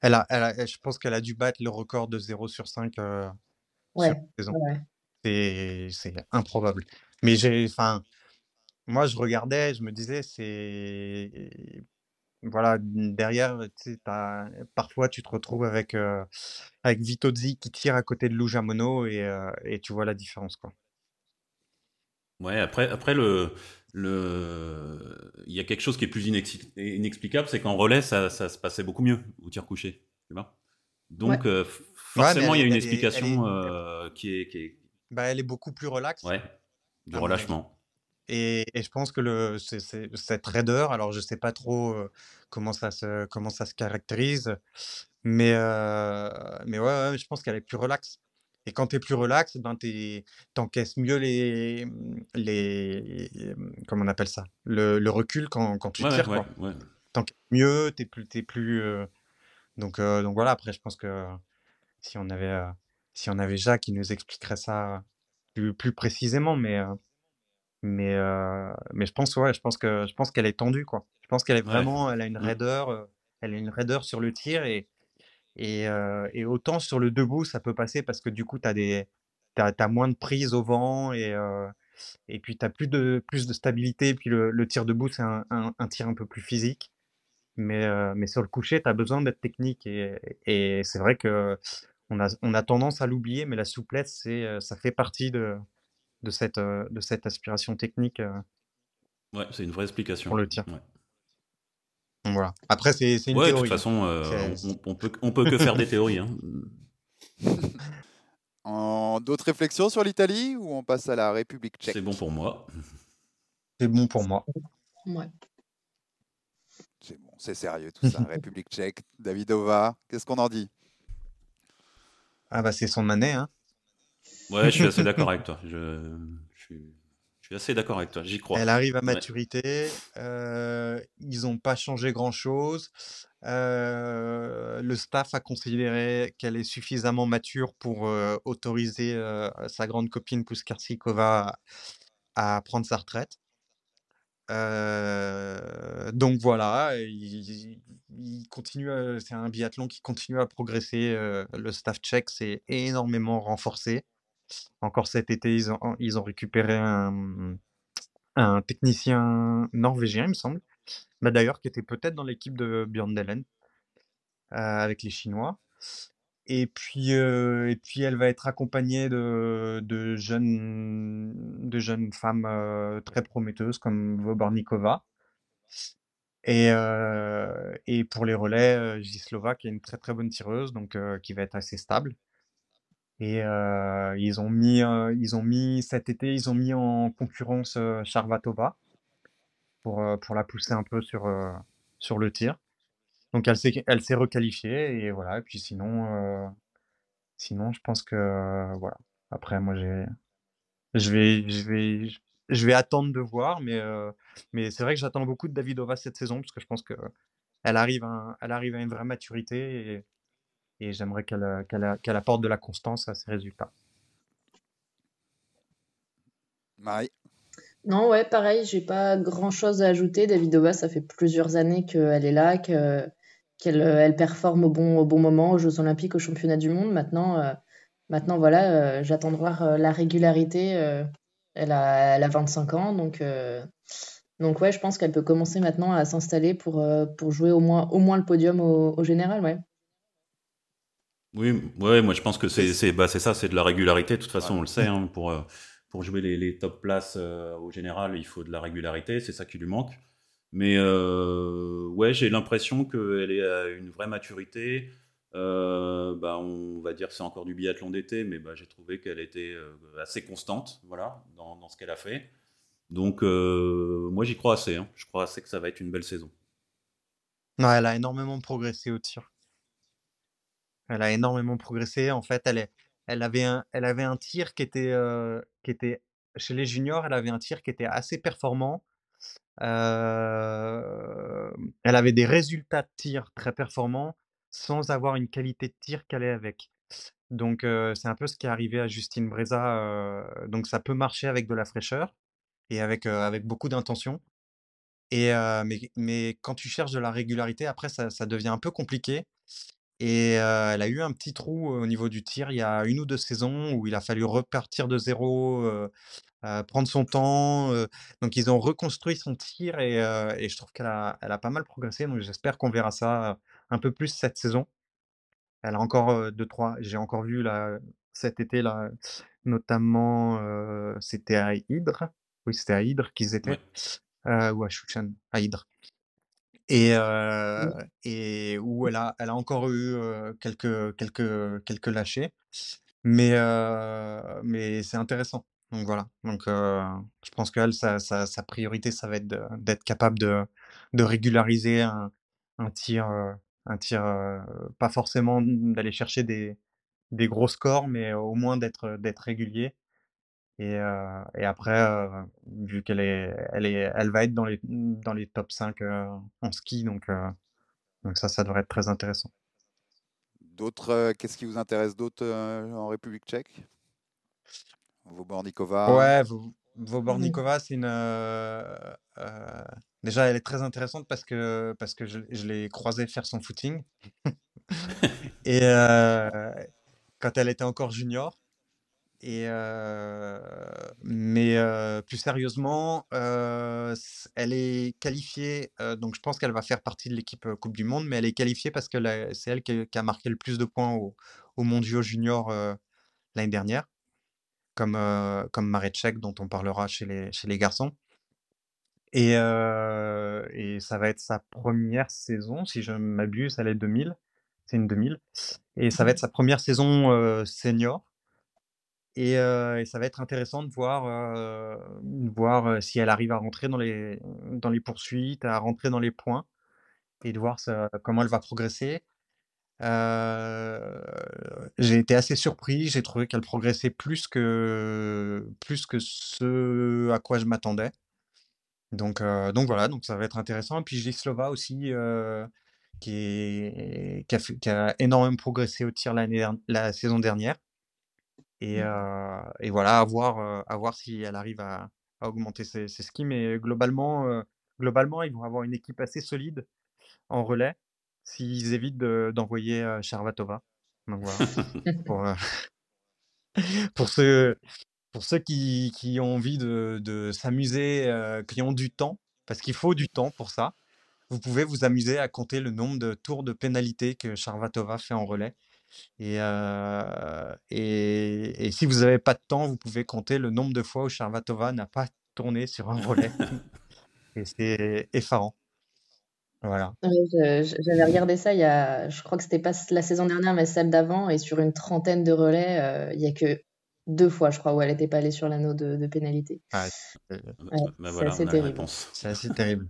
Elle a, elle je pense qu'elle a dû battre le record de 0 sur 5 euh,
ouais, saison.
C'est improbable. Mais j'ai, enfin, moi je regardais, je me disais, c'est voilà, derrière, parfois tu te retrouves avec, euh, avec Vitozzi qui tire à côté de Lujamono et, euh, et tu vois la différence. Quoi.
Ouais, après, après le, le... il y a quelque chose qui est plus inexplicable, c'est qu'en relais, ça, ça, se passait beaucoup mieux au tir couché. Tu vois? Donc, euh, forcément, il y a une explication qui, est, qui, est,
Bah, elle est beaucoup plus relaxe.
Ouais, du relâchement.
Et, et je pense que le, cette raideur, alors je sais pas trop comment ça se, comment ça se caractérise, mais, euh, mais ouais, ouais, je pense qu'elle est plus relaxe. Et quand tu es plus relax, ben t'encaisses mieux les, les, comment on appelle ça, le, le recul quand, quand tu
Ouais,
tires,
ouais.
T'encaisses mieux, t'es plus, t'es plus, euh, donc, euh, donc voilà. Après, je pense que si on avait, si on avait Jacques, il nous expliquerait ça plus, plus précisément, mais. Mais, euh, mais je pense, ouais, je pense que je pense qu'elle est tendue, quoi. Je pense qu'elle est
Ouais.
vraiment, elle a une
Mm.
raideur, euh, elle a une raideur sur le tir et, et, euh, et autant sur le debout, ça peut passer parce que du coup, tu as des, t'as, t'as moins de prise au vent et, euh, et puis tu as plus de, plus de stabilité. Et puis le, le tir debout, c'est un, un, un tir un peu plus physique. Mais, mais sur le coucher, tu as besoin d'être technique et, et c'est vrai que on a, on a tendance à l'oublier, mais la souplesse, c'est, ça fait partie de, de cette, euh, de cette aspiration technique. euh,
Ouais, c'est une vraie explication.
Pour le tir.
Ouais,
Voilà. Après, c'est c'est une
Ouais, de
théorie.
toute façon, euh, on, on peut, on peut que faire des théories. Hein.
En d'autres réflexions sur l'Italie ou on passe à la République tchèque?
C'est bon pour moi.
C'est bon pour moi.
Ouais.
C'est bon, c'est sérieux tout ça. République tchèque, Davidova, qu'est-ce qu'on en dit?
Ah bah c'est son année, hein.
Ouais, je suis assez d'accord avec toi. Je, je suis, je suis assez d'accord avec toi. J'y crois.
Elle arrive à
Ouais.
maturité. euh, ils n'ont pas changé grand-chose. euh, le staff a considéré qu'elle est suffisamment mature pour euh, autoriser sa grande copine Puskarsikova à prendre sa retraite. Euh, donc voilà, il, il continue. à- C'est un biathlon qui continue à progresser. le staff tchèque s'est énormément renforcé. Encore cet été, ils ont, récupéré un, technicien norvégien, il me semble. Bah, D'ailleurs, qui était peut-être dans l'équipe de Björn Delen euh, avec les Chinois. Et puis, euh, et puis, elle va être accompagnée de, jeunes, femmes euh, très prometteuses comme Vobornikova. Et, et pour les relais, Gislova, qui est une très très bonne tireuse, donc qui va être assez stable. Et euh, ils ont mis, euh, ils ont mis cet été, ils ont mis en concurrence euh, Sharvatova pour, euh, pour la pousser un peu sur, sur le tir. Donc elle s'est, elle s'est requalifiée et voilà. Et puis sinon, sinon je pense que voilà. Après moi j'ai, je vais, je vais, je vais attendre de voir, mais mais c'est vrai que j'attends beaucoup de Davidova cette saison parce que je pense que elle arrive, à, arrive à une vraie maturité et j'aimerais qu'elle, euh, qu'elle apporte de la constance à ses résultats.
Marie?
Non, ouais, pareil, j'ai pas grand-chose à ajouter. Davidova, ça fait plusieurs années qu'elle est là, que- qu'elle euh, elle performe au bon, au bon moment aux Jeux Olympiques, aux Championnats du Monde. Maintenant, euh, maintenant voilà, euh, j'attends de voir euh, la régularité. euh, elle a, elle a 25 ans, donc, euh, donc ouais, je pense qu'elle peut commencer maintenant à s'installer pour, euh, pour jouer au moins, au moins le podium au, au général, ouais.
Oui, ouais, moi je pense que c'est c'est bah, c'est ça, c'est de la régularité. De toute façon,
Ouais.
on le sait, hein, pour, euh, pour jouer les, les top places euh, au général, il faut de la régularité, c'est ça qui lui manque. Mais euh, ouais, j'ai l'impression qu'elle est à une vraie maturité. Euh, bah, on va dire que c'est encore du biathlon d'été, mais bah, j'ai trouvé qu'elle était assez constante voilà, dans, dans ce qu'elle a fait. Donc moi j'y crois assez. hein. Je crois assez que ça va être une belle saison.
Non, elle a énormément progressé au tir. Elle a énormément progressé. En fait, elle est, elle avait un, elle avait un tir qui était, euh, qui était chez les juniors. Elle avait un tir qui était assez performant. Euh, elle avait des résultats de tir très performants sans avoir une qualité de tir qu'elle est avec. Donc, euh, c'est un peu ce qui est arrivé à Justine Breza. donc, ça peut marcher avec de la fraîcheur et avec, avec beaucoup d'intention. Et, mais, mais quand tu cherches de la régularité, après, ça, ça devient un peu compliqué. Et euh, elle a eu un petit trou au niveau du tir il y a une ou deux saisons où il a fallu repartir de zéro, euh, euh, prendre son temps. donc, ils ont reconstruit son tir et, et je trouve qu'elle a, elle a pas mal progressé. Donc, j'espère qu'on verra ça un peu plus cette saison. Elle a encore deux, trois. J'ai encore vu là, cet été, là, notamment, c'était à Hydre. Oui, c'était à Hydre qu'ils étaient.
Ouais.
Ou à Shuchan, à Hydre. Et, euh, et où elle a, elle a encore eu euh, quelques, quelques, quelques lâchers. Mais, euh, mais c'est intéressant. Donc voilà. Donc je pense qu'elle, sa, sa, sa, priorité, ça va être d'être capable de, de régulariser un, un tir, un tir pas forcément d'aller chercher des, des gros scores, mais au moins d'être d'être régulier. Et, et après, vu qu'elle est, elle est, elle va être dans les, dans les top 5 en ski, donc, donc ça, ça devrait être très intéressant.
D'autres, qu'est-ce qui vous intéresse d'autres en République tchèque? Vobornikova?
Ouais, Vobornikova, c'est une. déjà, elle est très intéressante parce que, parce que je, je l'ai croisée faire son footing. Et quand elle était encore junior. Et mais plus sérieusement, elle est qualifiée. donc je pense qu'elle va faire partie de l'équipe Coupe du Monde, mais elle est qualifiée parce que c'est elle qui, a marqué le plus de points au, au Mondiaux Junior l'année dernière, comme comme Mareczek dont on parlera chez les chez les garçons. Et, et ça va être sa première saison, si je m'abuse, elle est 2000. C'est une 2000. Et ça va être sa première saison senior. Et, ça va être intéressant de voir, voir si elle arrive à rentrer dans les, dans les poursuites, à rentrer dans les points et de voir comment elle va progresser. j'ai été assez surpris, j'ai trouvé qu'elle progressait plus que, plus que ce à quoi je m'attendais. Donc, donc voilà, donc ça va être intéressant. Et puis Gislova aussi, qui, qui, a, qui, a, énormément progressé au tir la saison dernière. Et, mmh. et, voilà, à voir, à voir si elle arrive à, à augmenter ses, ses, skis. Mais globalement, globalement, ils vont avoir une équipe assez solide en relais s'ils évitent d'envoyer Charvatova. Donc voilà. pour, pour, ceux, pour ceux qui, qui ont envie de, de s'amuser, qui ont du temps, parce qu'il faut du temps pour ça, vous pouvez vous amuser à compter le nombre de tours de pénalité que Charvatova fait en relais. Et, et, et, si vous n'avez pas de temps, vous pouvez compter le nombre de fois où Charvatova n'a pas tourné sur un relais. et c'est effarant. Voilà.
J'avais regardé ça il y a, je crois que c'était pas la saison dernière, mais celle d'avant, et sur une trentaine de relais, il y a que deux fois, je crois, où elle n'était pas allée sur l'anneau de, de, pénalité.
Ah, ouais, bah voilà, c'est terrible.
C'est assez terrible.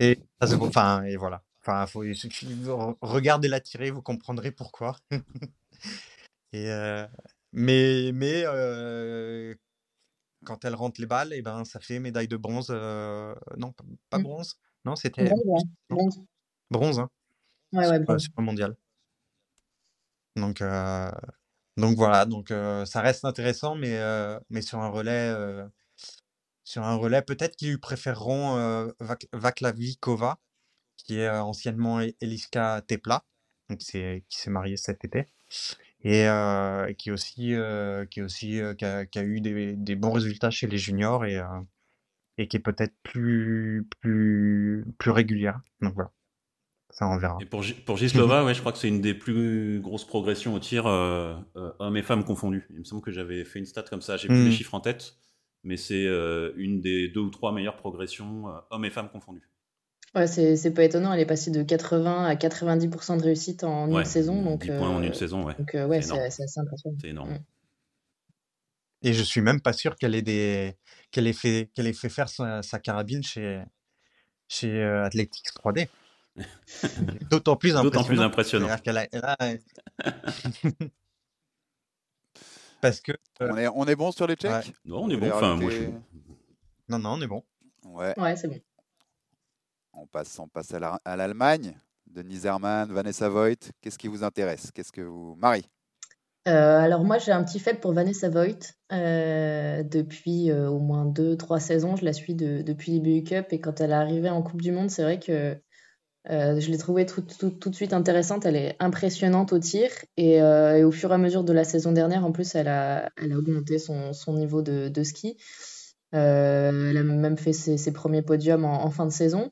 Et, enfin, et voilà. Enfin, faut, regardez-la tirer, vous comprendrez pourquoi. et, euh, mais mais euh, quand elle rentre les balles, et eh ben, ça fait médaille de bronze. Euh, non, pas, mmh. bronze. Non, c'était bronze. Bronze, hein.
Ouais, ouais, bronze.
Sur le mondial. Donc, donc voilà, donc ça reste intéressant, mais, mais sur un relais, sur un relais, peut-être qu'ils préféreront Vaklavikova, qui est anciennement Eliska Tepla, qui s'est mariée cet été, et qui, aussi, qui, aussi, qui, a, eu des, des, bons résultats chez les juniors et, et qui est peut-être plus, plus, plus régulière. Donc voilà. Ça, on verra.
Et pour, pour Gislova, ouais, je crois que c'est une des plus grosses progressions au tir, hommes et femmes confondus. Il me semble que j'avais fait une stat comme ça, j'ai plus les mmh. chiffres en tête, mais c'est une des deux ou trois meilleures progressions, hommes et femmes confondus.
Ouais, c'est pas étonnant, elle est passée de 80 à 90% de réussite en une saison. Donc,
10 points en une saison, ouais.
Donc, ouais, c'est assez impressionnant.
C'est énorme.
Et je suis même pas sûr qu'elle ait, des... qu'elle ait, fait... qu'elle ait fait faire sa, carabine chez, chez Athletics 3D. D'autant plus impressionnant.
plus impressionnant.
Parce que.
On, est, on est bon sur les checks?
Non, on est bon. Enfin, moi, je...
Non, non, on est bon.
Ouais,
ouais c'est bon.
On passe, on passe à l'Allemagne. Denis Hermann, Vanessa Voigt, qu'est-ce qui vous intéresse? Qu'est-ce que vous. Marie?
Euh, alors moi j'ai un petit fait pour Vanessa Voigt. Euh, depuis euh, au moins deux, trois saisons, je la suis depuis l'IBU Cup et quand elle est arrivée en Coupe du Monde, c'est vrai que je l'ai trouvée tout, de suite intéressante. Elle est impressionnante au tir et, au fur et à mesure de la saison dernière, en plus, elle a, augmenté son, niveau de, ski. elle a même fait ses, premiers podiums en, fin de saison.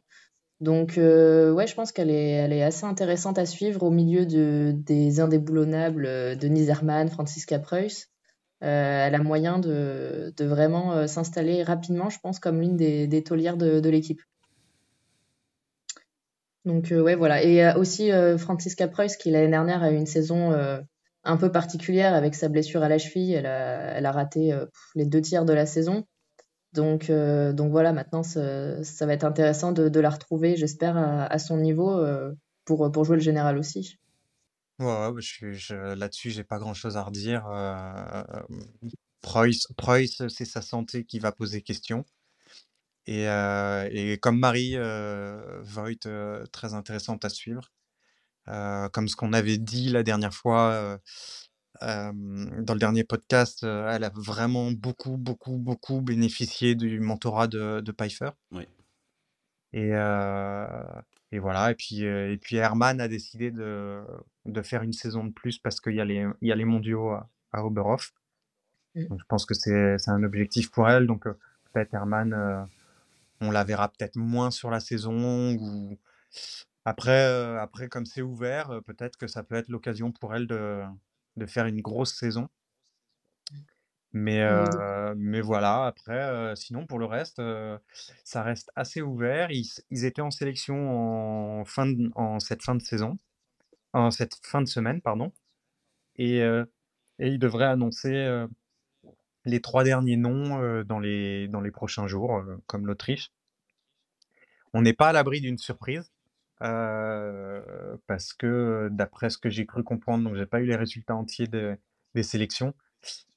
Donc, euh, ouais, je pense qu'elle est, assez intéressante à suivre au milieu de, des indéboulonnables euh, Denise Hermann, Franziska Preuss. Euh, elle a moyen de, vraiment s'installer rapidement, je pense, comme l'une des, des de, l'équipe. Donc, ouais, voilà. Et aussi Franziska Preuss, qui l'année dernière a eu une saison un peu particulière avec sa blessure à la cheville. Elle a raté les deux tiers de la saison. Donc, donc voilà, maintenant, ça, va être intéressant de, la retrouver, j'espère, à, son niveau pour, pour jouer le général aussi.
Ouais, je je, là-dessus, j'ai pas grand-chose à redire. Euh, Preuss, c'est sa santé qui va poser question. Et, euh, et comme Marie, euh, Voigt, euh, très intéressante à suivre. Euh, comme ce qu'on avait dit la dernière fois euh, dans le dernier podcast, elle a vraiment beaucoup, beaucoup, beaucoup bénéficié du mentorat de, de Pfeiffer.
Oui.
Et, et voilà, et puis, et puis Herman a décidé de, de faire une saison de plus parce qu'il y, a les, il y a les mondiaux à, à Oberhof. Mm. Donc, je pense que c'est un objectif pour elle. Donc peut-être Herman, euh, on la verra peut-être moins sur la saison. Ou... Après, euh, après, comme c'est ouvert, peut-être que ça peut être l'occasion pour elle de, de faire une grosse saison. Mais, euh, mais voilà, après, euh, sinon pour le reste, euh, ça reste assez ouvert. Ils, ils étaient en sélection en, fin de- en cette fin de saison, en cette fin de semaine, pardon. Et, et ils devraient annoncer les trois derniers noms dans les, dans les prochains jours, comme l'Autriche. On n'est pas à l'abri d'une surprise. Parce que d'après ce que j'ai cru comprendre, donc j'ai pas eu les résultats entiers des sélections,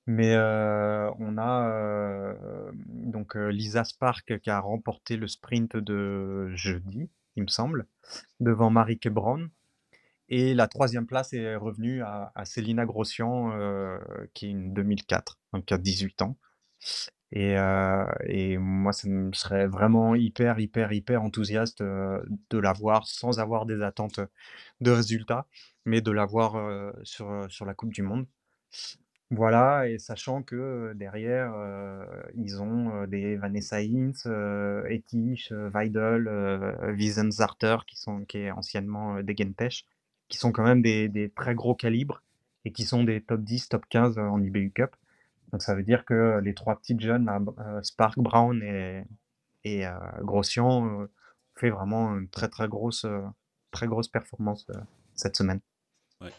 mais on a donc Lisa Spark qui a remporté le sprint de jeudi, il me semble, devant Marieke Brown. Et la troisième place est revenue à, à Célina Grossian, qui est une 2004, donc qui a 18 ans. Et, euh, et moi, ça me serait vraiment hyper, hyper, hyper enthousiaste euh, de la voir sans avoir des attentes de résultats, mais de la voir euh, sur, sur la Coupe du Monde. Voilà, et sachant que euh, derrière, euh, ils ont euh, des Vanessa Hintz, euh, Etich, euh, Weidel, euh, Wiesenzarter, qui, qui est anciennement euh, Degentesh, qui sont quand même des, des très gros calibres et qui sont des top 10, top 15 en IBU Cup. Donc ça veut dire que les trois petites jeunes, là, euh, Spark, Brown et, et euh, Grossian, euh, fait vraiment une très très grosse, très grosse performance euh, cette semaine.
Ouais.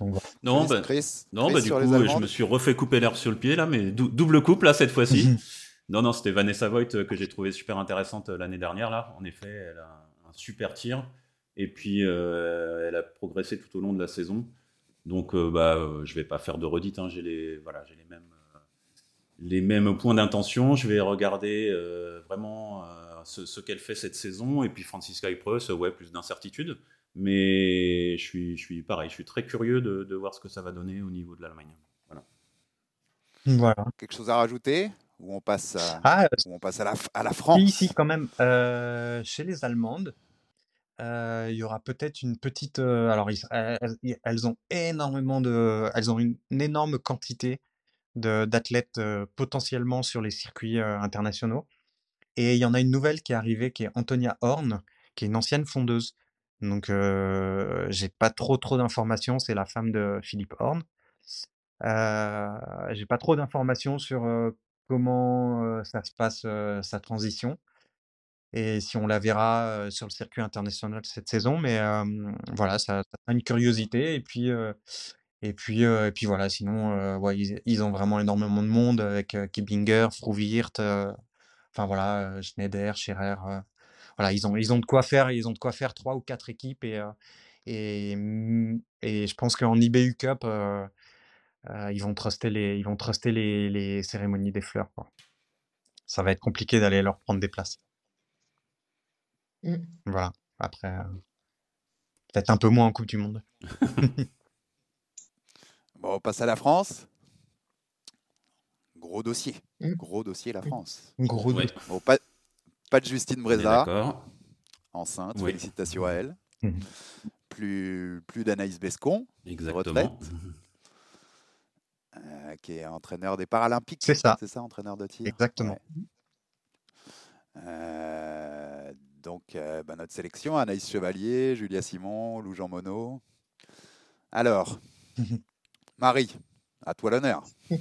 Donc, voilà.
Non, bah,
Chris,
non,
Chris
bah, du
sur
coup, je me suis refait couper l'herbe sur le pied là, mais dou- double coupe là cette fois-ci. non, non, c'était Vanessa Voigt euh, que j'ai trouvé super intéressante euh, l'année dernière là. En effet, elle a un super tir et puis euh, elle a progressé tout au long de la saison. Donc, euh, bah, euh, je vais pas faire de redite. Hein. J'ai les, voilà, j'ai les mêmes, les mêmes points d'intention. Je vais regarder euh, vraiment euh, ce, ce qu'elle fait cette saison et puis Francisca Ypres, ouais, plus d'incertitude. Mais je suis, je suis pareil, je suis très curieux de, de voir ce que ça va donner au niveau de l'Allemagne. Voilà.
Voilà.
Quelque chose à rajouter? Ou on passe à,
Ah,
ou on passe à, la, à la France?
Si, quand même. Euh, chez les Allemandes, euh, il y aura peut-être une petite. euh, alors, ils- elles, elles ont énormément de. Elles ont une, une énorme quantité d'athlètes euh, potentiellement sur les circuits euh, internationaux. Et il y en a une nouvelle qui est arrivée, qui est Antonia Horn, qui est une ancienne fondeuse. Donc, euh, j'ai pas trop trop d'informations. C'est la femme de Philippe Horn. Euh, j'ai pas trop d'informations sur euh, comment ça se passe sa transition et si on la verra sur le circuit international cette saison. Mais voilà, ça, ça a une curiosité. Et puis, et puis, euh, et puis voilà, sinon, euh, ouais, ils, ils ont vraiment énormément de monde avec euh, Kibinger, Frouwirt, enfin voilà, Schneider, Scherer. voilà, ils ont, ils ont de quoi faire. Ils ont de quoi faire trois ou quatre équipes. Et, et, et je pense qu'en IBU Cup, ils vont truster les, ils vont truster les, les cérémonies des fleurs. quoi. Ça va être compliqué d'aller leur prendre des places.
Mm.
Voilà. Après, peut-être un peu moins en Coupe du Monde.
Bon, on passe à la France. Gros dossier.
Mm.
Gros dossier, la France.
Gros
Ouais.
doute.
Bon, pas, pas de Justine Breza,
D'accord.
enceinte.
Oui.
Félicitations à elle.
Mhm.
Plus, plus d'Anaïs Bescon,
Exactement.
euh, qui est entraîneur des Paralympiques.
C'est ça.
C'est ça, entraîneur de tir?
Exactement.
Ouais. Euh, donc, euh, bah, notre sélection, Anaïs Chevalier, Julia Simon, Lou Jean Monod. Alors, Marie, à toi l'honneur.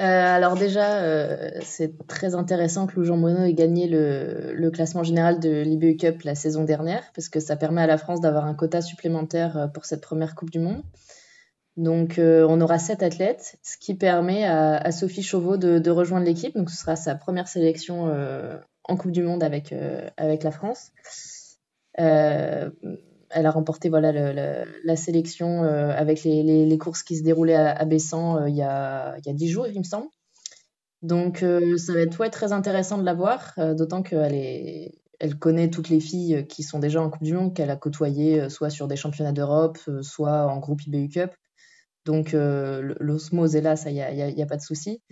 Euh, alors déjà, euh, c'est très intéressant que Lou Jean Monod ait gagné le, classement général de l'IBU Cup la saison dernière, parce que ça permet à la France d'avoir un quota supplémentaire euh, pour cette première Coupe du Monde. Donc, on aura sept athlètes, ce qui permet à, Sophie Chauveau de, rejoindre l'équipe. Donc, ce sera sa première sélection en Coupe du Monde avec, avec la France. Elle a remporté voilà, la sélection avec les, courses qui se déroulaient à, Bessan il, y a, il y a 10 jours, il me semble. Donc, ça va être très intéressant de la voir, d'autant qu'elle elle connaît toutes les filles qui sont déjà en Coupe du Monde, qu'elle a côtoyées soit sur des championnats d'Europe, soit en groupe IBU Cup. Donc euh, l'osmose est là, ça, il n'y a, pas de souci.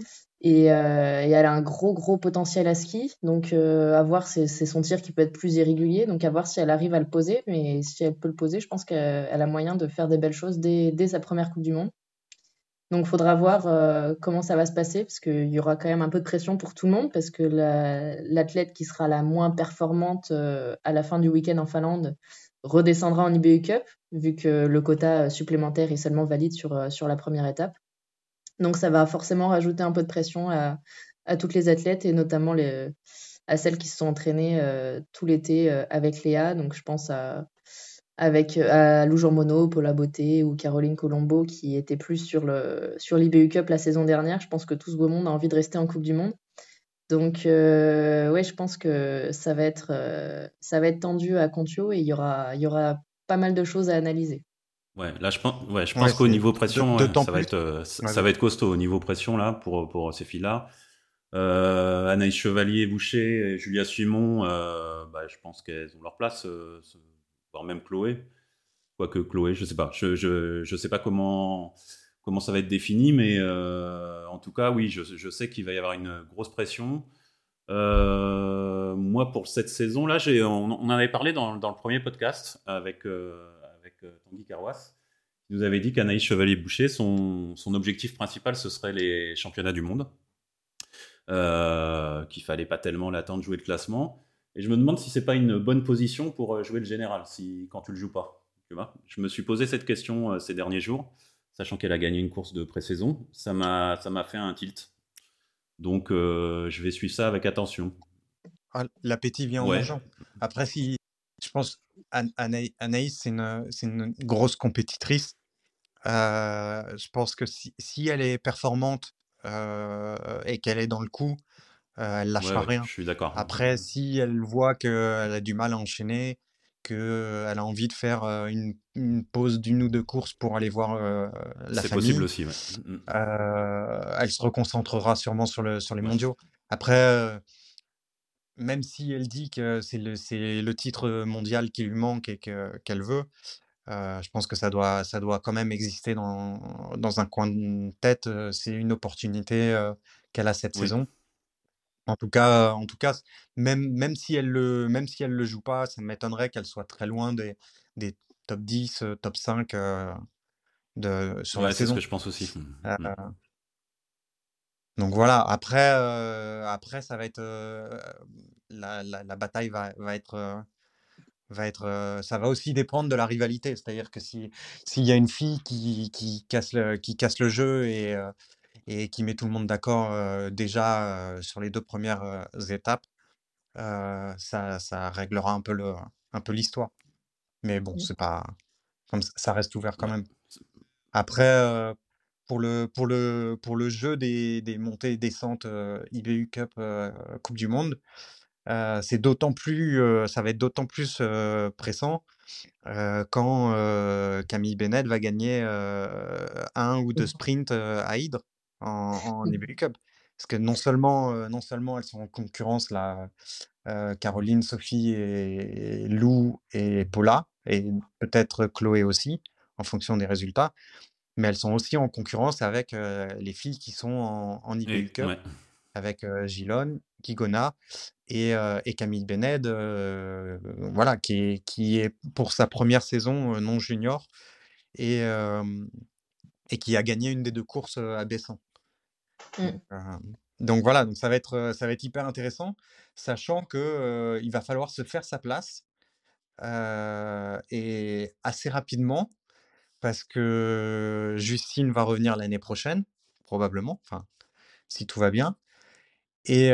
Et, euh, et, elle a un gros, gros potentiel à ski. Donc euh, à voir, c'est son tir qui peut être plus irrégulier. Donc à voir si elle arrive à le poser. Mais si elle peut le poser, je pense qu'elle a moyen de faire des belles choses dès, dès sa première Coupe du Monde. Donc il faudra voir comment ça va se passer, parce qu'il y aura quand même un peu de pression pour tout le monde, parce que l'athlète qui sera la moins performante à la fin du week-end en Finlande redescendra en IBU Cup, vu que le quota supplémentaire est seulement valide sur, euh, sur la première étape. Donc ça va forcément rajouter un peu de pression à, à toutes les athlètes, et notamment les, à celles qui se sont entraînées tout l'été avec Léa. Donc je pense à avec euh, Lou Paula Beauté ou Caroline Colombo qui étaient plus sur le sur l'IBU Cup la saison dernière. Je pense que tout ce beau monde a envie de rester en Coupe du Monde. Donc euh, ouais, je pense que ça va être euh, ça va être tendu à Contio et il y aura il y aura pas mal de choses à analyser.
Ouais, là je pense ouais, je pense qu'au niveau pression ça va être ça, va être costaud au niveau pression là pour pour ces filles-là. Anaïs Chevalier, Boucher et Julia Simon, bah, je pense qu'elles ont leur place même Chloé. Quoique Chloé, je sais pas. Je, je, je, sais pas comment, comment ça va être défini, mais euh, en tout cas, oui, je, je sais qu'il va y avoir une grosse pression. Euh, moi, pour cette saison-là, on, on en avait parlé dans, le premier podcast avec, euh, avec Tanguy Carwas. Il nous avait dit qu'Anaïs Chevalier-Boucher, son, objectif principal, ce serait les championnats du monde. qu'il fallait pas tellement l'attendre jouer le classement. Et je me demande si c'est pas une bonne position pour euh, jouer le général, si quand tu le joues pas. Tu vois? Je me suis posé cette question euh, ces derniers jours, sachant qu'elle a gagné une course de pré-saison. Ça m'a fait un tilt. Donc, euh, je vais suivre ça avec attention.
Ah, l'appétit vient en mangeant. Après, si je pense Anaïs, c'est une, grosse compétitrice. je pense que si, si elle est performante et qu'elle est dans le coup, euh, elle lâchera rien.
Je suis d'accord.
Après, si elle voit qu'elle a du mal à enchaîner, qu'elle a envie de faire une, une pause d'une ou deux courses pour aller voir la famille.
C'est possible aussi, ouais.
Mmh, mmh. elle se reconcentrera sûrement sur, le, sur les mondiaux. Après, même si elle dit que c'est le, le titre mondial qui lui manque et qu'elle veut, je pense que ça doit, ça doit quand même exister dans, dans un coin de tête. C'est une opportunité qu'elle a cette saison. En tout cas, en tout cas, même, même si elle le, même si elle le joue pas, ça m'étonnerait qu'elle soit très loin des, des top 10, euh, top 5 euh, de, sur la saison.
C'est ce que je pense aussi.
Euh, mmh. donc voilà, après, après ça va être la, la, bataille va, va être va être ça va aussi dépendre de la rivalité, c'est-à-dire que si s'il y a une fille qui, qui casse le qui casse le jeu et et qui met tout le monde d'accord déjà sur les deux premières étapes, ça, ça, réglera un peu le, un peu l'histoire. Mais bon, mmh. c'est pas comme ça reste ouvert quand même. Après, pour le pour le pour le jeu des, des montées et descentes IBU Cup Coupe du Monde, c'est d'autant plus ça va être d'autant plus pressant quand Camille Bennett va gagner un ou deux mmh. sprints à Hydre en, en mmh. Cup. Parce que non seulement, non seulement elles sont en concurrence, là, Caroline, Sophie et Lou et Paula, et peut-être Chloé aussi, en fonction des résultats, mais elles sont aussi en concurrence avec les filles qui sont en, en Cup, avec Gilone, Kigona et, et Camille Bened, voilà, qui est, qui est pour sa première saison non junior et, et qui a gagné une des deux courses à Bessan. Mmh. donc voilà, donc ça va être, ça va être hyper intéressant, sachant que il va falloir se faire sa place et assez rapidement, parce que Justine va revenir l'année prochaine, probablement, si tout va bien. Et,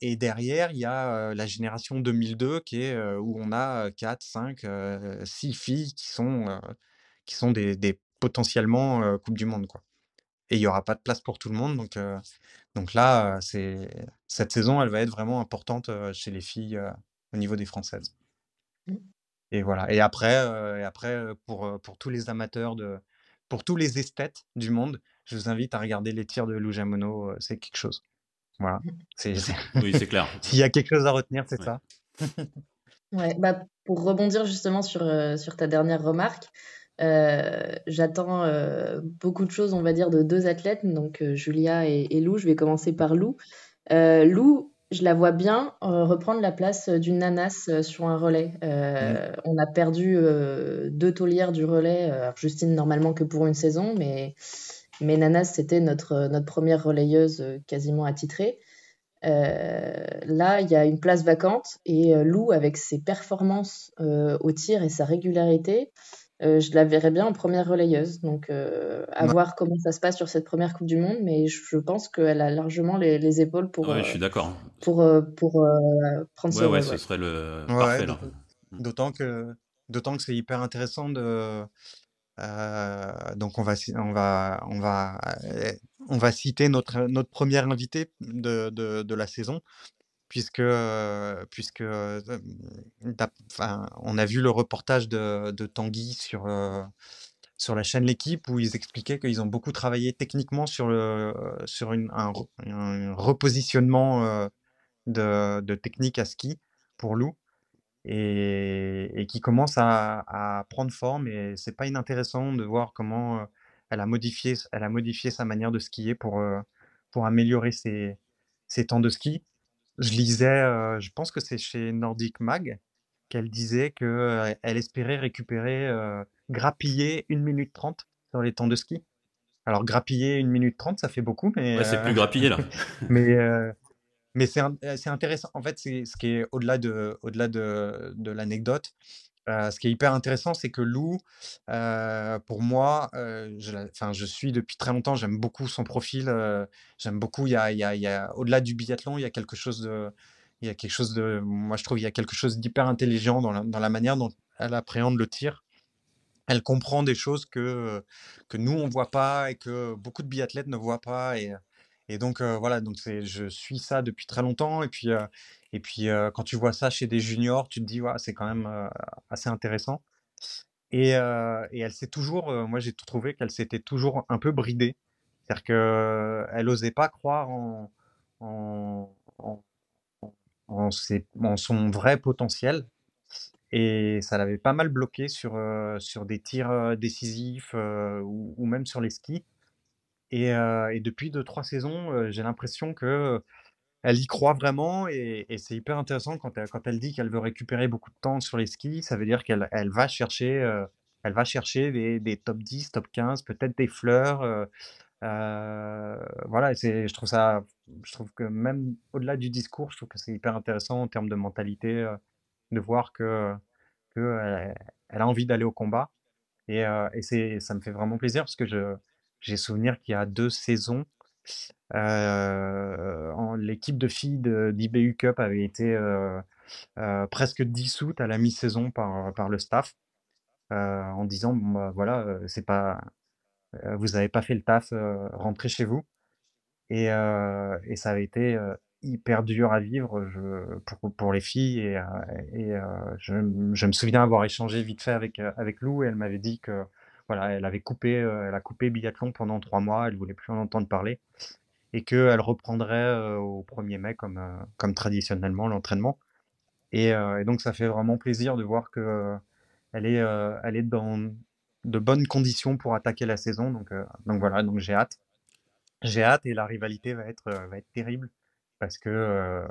et derrière, il y a la génération 2002 qui est où on a 4, 5, 6 filles qui sont, qui sont des potentiellement Coupe du Monde, quoi. Et il y aura pas de place pour tout le monde, donc donc là, c'est cette saison, elle va être vraiment importante chez les filles au niveau des françaises. Mmh. Et voilà. Et après, et après pour, pour tous les amateurs de, pour tous les esthètes du monde, je vous invite à regarder les tirs de Lou Jamono, c'est quelque chose. Voilà.
C'est, Oui, c'est clair.
S'il y a quelque chose à retenir, c'est ça.
ouais, bah, pour rebondir justement sur, sur ta dernière remarque, euh, j'attends euh, beaucoup de choses, on va dire, de deux athlètes, donc euh, Julia et, Lou. Je vais commencer par Lou. Lou, je la vois bien reprendre la place d'une Nanas sur un relais. On a perdu deux taulières du relais. Justine, normalement que pour une saison, mais, mais Nanas, c'était notre, notre première relayeuse quasiment attitrée. là, il y a une place vacante et Lou, avec ses performances au tir et sa régularité, euh, je la verrais bien en première relayeuse. Donc, euh, à voir comment ça se passe sur cette première Coupe du Monde, mais je pense qu'elle a largement les, épaules pour.
Ouais, je suis d'accord.
Pour, pour prendre
ouais, ouais, ce serait le parfait.
D'autant que d'autant que c'est hyper intéressant de. Euh, donc on va on va on va on va citer notre notre première invitée de, de, de la saison puisque, on a vu le reportage de, Tanguy sur, la chaîne L'équipe où ils expliquaient qu'ils ont beaucoup travaillé techniquement sur, un, repositionnement de, de, technique à ski pour Lou et, qui commence à, prendre forme et c'est pas inintéressant de voir comment elle a modifié, sa manière de skier pour, pour améliorer ses, ses temps de ski. Je lisais, je pense que c'est chez Nordic Mag, qu'elle disait qu'elle elle espérait récupérer, grappiller 1 minute 30 sur les temps de ski. Alors grappiller 1 minute 30, ça fait beaucoup, mais
Ouais, c'est plus grappiller là.
mais mais c'est c'est intéressant. En fait, c'est ce qui est au-delà de au-delà de de l'anecdote, ce qui est hyper intéressant, c'est que Lou, pour moi, je, je suis depuis très longtemps, j'aime beaucoup son profil, j'aime beaucoup, y a, y a, y a au-delà du biathlon, il y a quelque chose de, il y a quelque chose de, moi je trouve, il y a quelque chose d'hyper intelligent dans la, dans la manière dont elle appréhende le tir. Elle comprend des choses que, que nous, on voit pas et que beaucoup de biathlètes ne voient pas. Et, et donc, voilà, donc c'est, je suis ça depuis très longtemps. Et puis, et puis quand tu vois ça chez des juniors, tu te dis, ouais, c'est quand même assez intéressant. Et, elle s'est toujours, moi j'ai trouvé qu'elle s'était toujours un peu bridée. C'est-à-dire qu'elle n'osait pas croire en, en, son vrai potentiel. Et ça l'avait pas mal bloqué sur, sur des tirs décisifs ou, ou, même sur les skis. Et, depuis deux, trois saisons, j'ai l'impression que elle y croit vraiment et, c'est hyper intéressant quand elle, quand elle dit qu'elle veut récupérer beaucoup de temps sur les skis. Ça veut dire qu'elle elle va chercher, elle va chercher des, des, top 10, top 15, peut-être des fleurs. Voilà, c'est, je trouve ça, je trouve que même au-delà du discours, je trouve que c'est hyper intéressant en termes de mentalité de voir que, que elle, a envie d'aller au combat. Et, et c'est, ça me fait vraiment plaisir parce que je, j'ai souvenir qu'il y a deux saisons, euh, l'équipe de filles d'IBU Cup avait été euh, euh, presque dissoute à la mi-saison par, le staff en disant bon, bah, voilà, c'est pas, vous n'avez pas fait le taf, rentrez chez vous. Et, ça avait été hyper dur à vivre pour, pour, les filles. Et, je, me souviens avoir échangé vite fait avec, avec Lou et elle m'avait dit que voilà, elle avait coupé, elle a coupé biathlon pendant trois mois, elle voulait plus en entendre parler et qu'elle reprendrait au 1er mai comme, comme traditionnellement l'entraînement. Et, et, donc ça fait vraiment plaisir de voir que elle est, elle est dans de bonnes conditions pour attaquer la saison. Donc, donc voilà, donc j'ai hâte. J'ai hâte et la rivalité va être, va être terrible parce que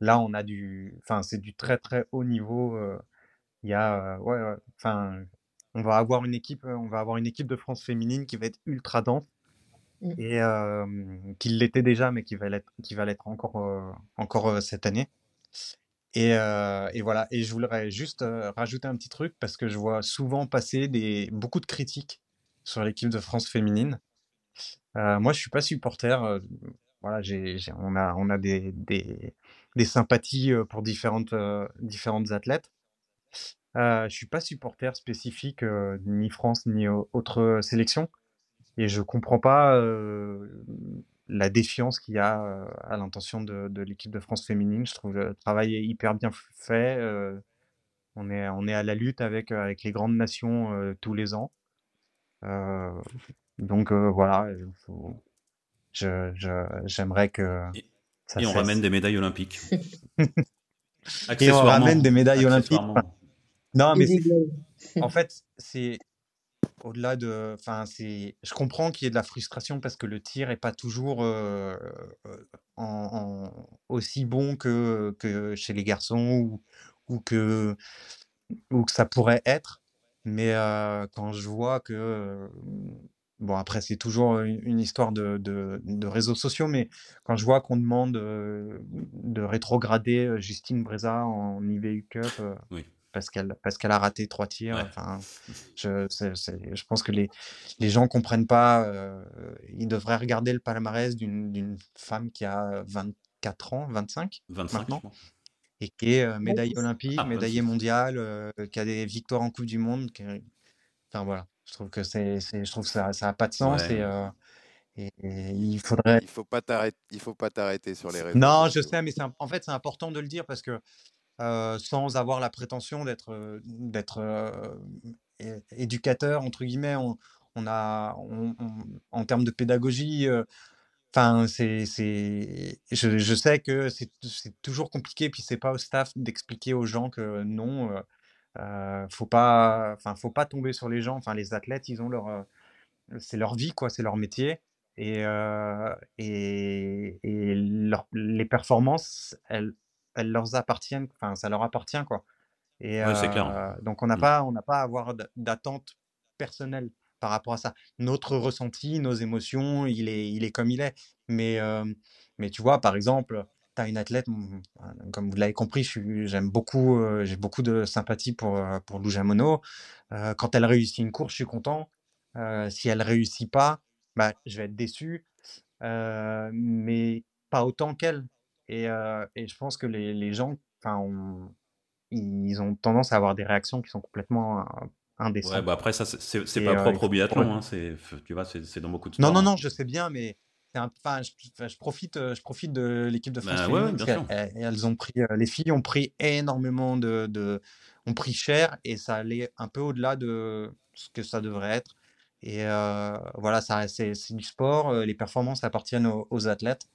là on a du, enfin c'est du très très haut niveau. Il y a, ouais, enfin, on va avoir une équipe, on va avoir une équipe de France féminine qui va être ultra dense Mmh. et qu'il l'était déjà, mais qui va l'être, qui va l'être encore, encore cette année. Et, et, voilà. Et je voudrais juste rajouter un petit truc parce que je vois souvent passer des, beaucoup de critiques sur l'équipe de France féminine. moi, je suis pas supporter. voilà, j'ai, on a, on a des, des, des sympathies pour différentes, différentes athlètes. Euh, je suis pas supporter spécifique euh, ni France ni autre sélection et je comprends pas euh, la défiance qu'il y a euh, à l'intention de, de l'équipe de France féminine. Je trouve le travail hyper bien fait. on est, on est à la lutte avec, avec les grandes nations tous les ans. Donc voilà, il faut- j'aimerais que
Et-
ça
Et on ramène des médailles olympiques.
Et on ramène des médailles olympiques. Non, mais en fait, c'est au-delà de. Enfin, c'est. Je comprends qu'il y ait de la frustration parce que le tir est pas toujours euh, euh, en, en- aussi bon que, que chez les garçons ou, ou que, ou que ça pourrait être. Mais euh, quand je vois que. euh, Bon, après, c'est toujours une, histoire de, de, de réseaux sociaux, mais quand je vois qu'on demande de rétrograder Justine Breza en IBU Cup euh,
Oui.
Parce qu'elle parce qu'elle a raté trois tirs,
Ouais.
enfin, je, c'est- c'est- je pense que les, les gens comprennent pas. euh, ils devraient regarder le palmarès d'une d'une femme qui a 24 ans, 25,
25,
Maintenant et qui est euh, médaillée
Vingt-six.
olympique,
Ah,
médaillée
26.
mondiale, euh, qui a des victoires en Coupe du Monde. qui- Enfin voilà, je trouve que c'est, c'est- je trouve que ça, ça a pas de sens
Ouais.
et, euh, et, il faudrait.
Il faut pas t'arrêter. Il faut pas t'arrêter sur les réseaux.
Non, je sais, mais c'est, im- en fait, c'est important de le dire parce que euh, sans avoir la prétention d'être, euh, d'être euh, éducateur entre guillemets, on, a, en termes de pédagogie. Enfin, c'est, c'est, je, sais que c'est, toujours compliqué, puis c'est pas au staff d'expliquer aux gens que non, euh, faut pas, enfin, faut pas tomber sur les gens. Enfin, les athlètes, ils ont leur, c'est leur vie, quoi, c'est leur métier. Et, et, et les performances, elles, elles leur appartiennent, enfin, ça leur appartient, quoi. Et
Ouais, c'est clair.
euh, donc, on n'a
Mm.
pas, on n'a pas à avoir d'attente personnelle par rapport à ça. Notre ressenti, nos émotions, il est, il est comme il est. Mais, euh, mais tu vois, par exemple, tu as une athlète, mm, comme vous l'avez compris, j'aime beaucoup, euh, j'ai beaucoup de sympathie pour, pour Lou Jamono. Euh, quand elle réussit une course, je suis content. Si elle réussit pas, bah, je vais être déçu, mais pas autant qu'elle. Et, euh, et je pense que les, les gens, on- ils ont tendance à avoir des réactions qui sont complètement euh, indécentes.
Ouais, bah après, ça, c'est- pas
euh,
propre au biathlon. hein, tu vois, c'est dans beaucoup de
Non,
sports.
non,
hein.
non, je sais bien, mais enfin, je, profite, je profite de l'équipe de France
Bah ouais,
féminine elles- elles ont pris, les filles ont pris énormément de, de, ont pris cher et ça allait un peu au-delà de ce que ça devrait être. Et euh, voilà, ça, c'est du sport. Les performances appartiennent aux, aux athlètes,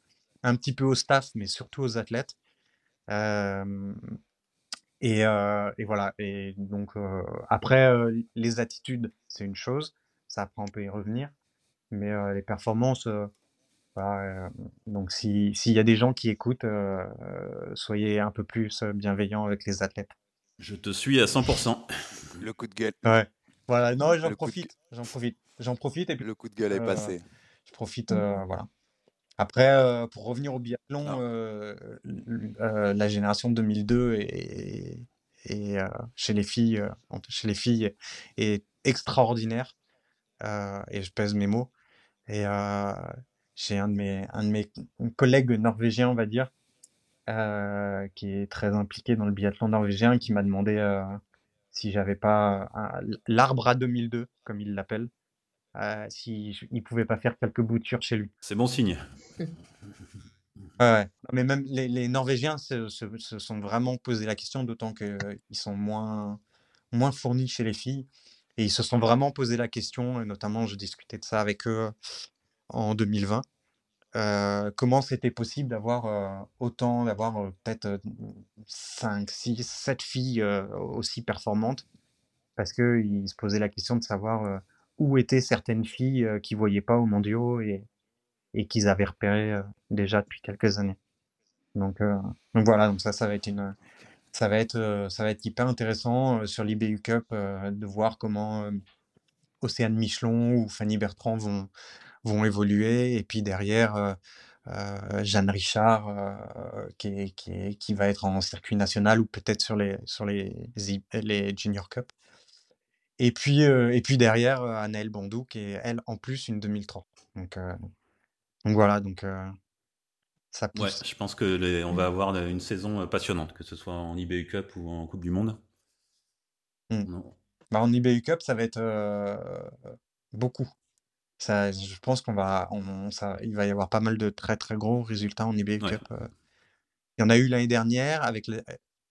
un petit peu au staff, mais surtout aux athlètes. Euh, et, euh, et voilà. Et donc euh, après, euh, les attitudes, c'est une chose. Ça, après, on peut y revenir. Mais euh, les performances, euh, voilà, euh, donc si- s'il y a des gens qui écoutent, euh, euh, soyez un peu plus bienveillants avec les athlètes.
Je te suis à 100%.
Le coup de gueule.
Ouais. Voilà, non, j'en profite, j'en profite, j'en profite et puis
Le coup de gueule est
Euh,
passé.
je profite, euh, voilà. Après, euh, pour revenir au biathlon, euh, euh, la génération de 2002 et, et chez les filles, chez les filles est extraordinaire. et je pèse mes mots. Et j'ai un de mes, un de mes collègues norvégiens, on va dire, qui est très impliqué dans le biathlon norvégien, qui m'a demandé si j'avais pas l'arbre à 2002, comme il l'appelle, euh, si il pouvait pas faire quelques boutures chez lui.
C'est bon signe.
Ouais, Mais même les, les Norvégiens se, se- se sont vraiment posé la question, d'autant qu'ils sont moins, moins fournis chez les filles. Et ils se sont vraiment posé la question, et notamment je discutais de ça avec eux en 2020. euh, comment c'était possible d'avoir euh, autant, d'avoir euh, peut-être 5, 6, 7 filles euh, aussi performantes? Parce qu'ils se posaient la question de savoir euh, où étaient certaines filles euh, ne voyaient pas aux mondiaux et, et qu'ils avaient repéré euh, déjà depuis quelques années. Donc, euh, voilà, donc ça, va être hyper intéressant sur l'IBU Cup de voir comment Océane Michelon ou Fanny Bertrand vont, évoluer. Et puis derrière, Jeanne Richard qui, qui, qui va être en circuit national ou peut-être sur les, les Junior Cup. Et puis, euh, et puis derrière, euh, Anaëlle Bondou qui est, elle, en plus, une 2003. Donc, euh, donc voilà, donc euh, ça pousse.
Ouais, je pense que les- on va avoir une saison passionnante, que ce soit en IBU Cup ou en Coupe du Monde.
Hmm. Bah, en IBU Cup, ça va être beaucoup. Ça, je pense qu'on va, ça, il va y avoir pas mal de très très gros résultats en IBU Cup. Il y en a eu l'année dernière avec,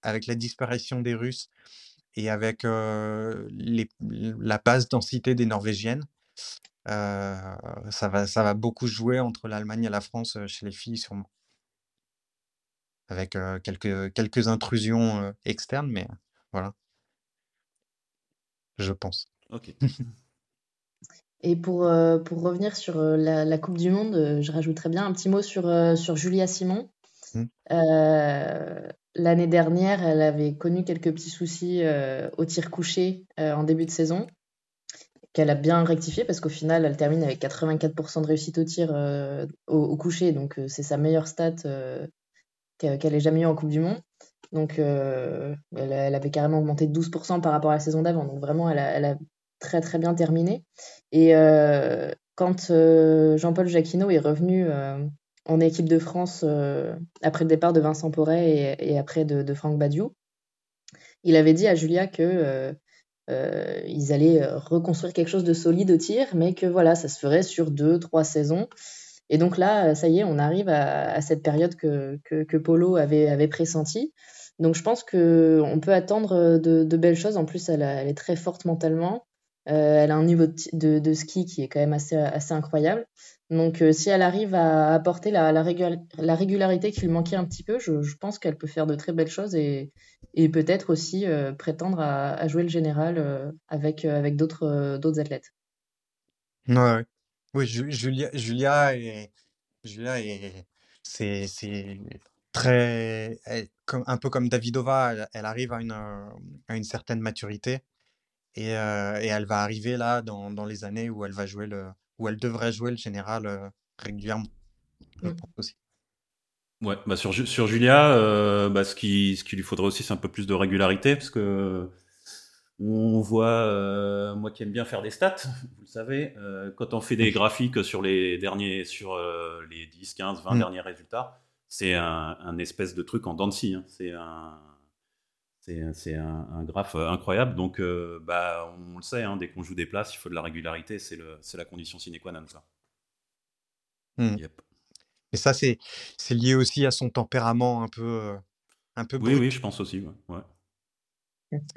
avec la disparition des Russes et avec les, la basse densité des Norvégiennes. ça, va, ça va beaucoup jouer entre l'Allemagne et la France chez les filles, sûrement. Avec quelques, quelques intrusions externes, mais voilà. Je pense.
Ok.
Et pour, pour revenir sur la, la, Coupe du Monde, je rajouterais bien un petit mot sur, sur Julia Simon. Mmh. L'année dernière, elle avait connu quelques petits soucis au tir couché en début de saison, qu'elle a bien rectifié parce qu'au final, elle termine avec 84% de réussite au tir au, coucher, donc c'est sa meilleure stat qu'elle ait jamais eu en Coupe du Monde. Donc, elle, avait carrément augmenté de 12% par rapport à la saison d'avant. Donc, vraiment, elle a, elle a, très, très bien terminé. Et quand Jean-Paul Jacquinot est revenu en équipe de France euh, après le départ de Vincent Porret et, après de, Franck Badiou. Il avait dit à Julia que euh, euh, ils allaient reconstruire quelque chose de solide au tir, mais que voilà, ça se ferait sur deux, trois saisons. Et donc là, ça y est, on arrive à, cette période que, que, Polo avait, avait pressenti. Donc je pense qu'on peut attendre de, belles choses. En plus, elle, est très forte mentalement. Elle a un niveau de, ski qui est quand même assez, incroyable. Donc, euh, si elle arrive à apporter la, la, régularité qui lui manquait un petit peu, je, pense qu'elle peut faire de très belles choses et, peut-être aussi euh, prétendre à, jouer le général euh, avec, d'autres, athlètes.
Ouais, Oui, Julia, Julia, est, Julia est, c'est, très, un peu comme Davidova, elle, arrive à une certaine maturité et, et, elle va arriver là dans, dans les années où elle va jouer le, où elle devrait jouer le général euh, régulièrement.
Mm. aussi. Ouais, bah sur, sur Julia, euh, bah ce, qui, ce qui lui faudrait aussi, c'est un peu plus de régularité, parce que on voit, euh, moi qui aime bien faire des stats, vous le savez, quand on fait des graphiques sur les derniers, sur les 10, 15, 20 derniers résultats, c'est un, espèce de truc en dents hein. C'est un, c'est un, un, graphe incroyable. Donc, euh, bah, on le sait, hein, dès qu'on joue des places, il faut de la régularité. C'est la condition sine qua non. Ça.
Hmm. Et ça, c'est lié aussi à son tempérament un peu, euh, un peu
Oui, oui, je pense aussi. Ouais.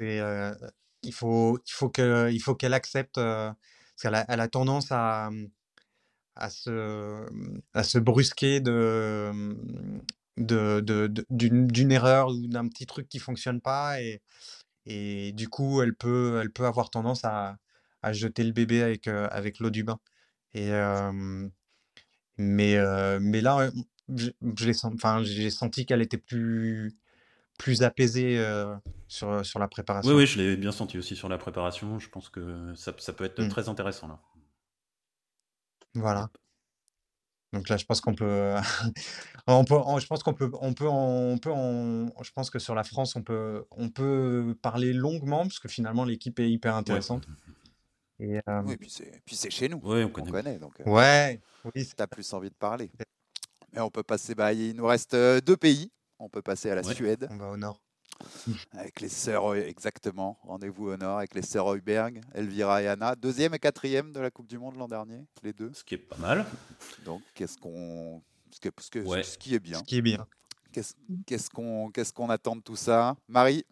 Euh, il faut, il faut qu'elle accepte, parce qu'elle a, elle a tendance à, à, se, à se brusquer de, de, d'une, erreur ou d'un petit truc qui fonctionne pas et, et du coup elle peut, elle peut avoir tendance à, à jeter le bébé avec, euh, avec l'eau du bain. Et, mais, mais là, je, enfin, j'ai senti qu'elle était plus, plus apaisée sur, sur la préparation.
Oui, oui, je l'ai bien senti aussi sur la préparation. Je pense que ça, ça peut être mmh. très intéressant là.
Voilà. Donc là, je pense qu'on peut, on peut, je pense qu'on peut, on peut, on peut, je pense que sur la France, on peut, on peut parler longuement parce que finalement l'équipe est hyper intéressante.
Et, euh, Oui, puis c'est, puis c'est chez nous.
Oui, on connaît.
donc,
euh, ouais,
oui, tu as plus envie de parler. Mais on peut passer, bah, il nous reste euh, deux pays. On peut passer à la Suède.
On va au nord.
Avec les sœurs, exactement, rendez-vous au nord avec les sœurs Heuberg, Elvira et Anna, deuxième et quatrième de la Coupe du Monde l'an dernier, les deux.
Ce qui est pas mal.
Donc, qu'est-ce qu'on. Ce, que, ce, qui est bien.
Ce qui est bien.
Qu'est-ce qu'on qu'est-ce qu'on attend de tout ça? Marie?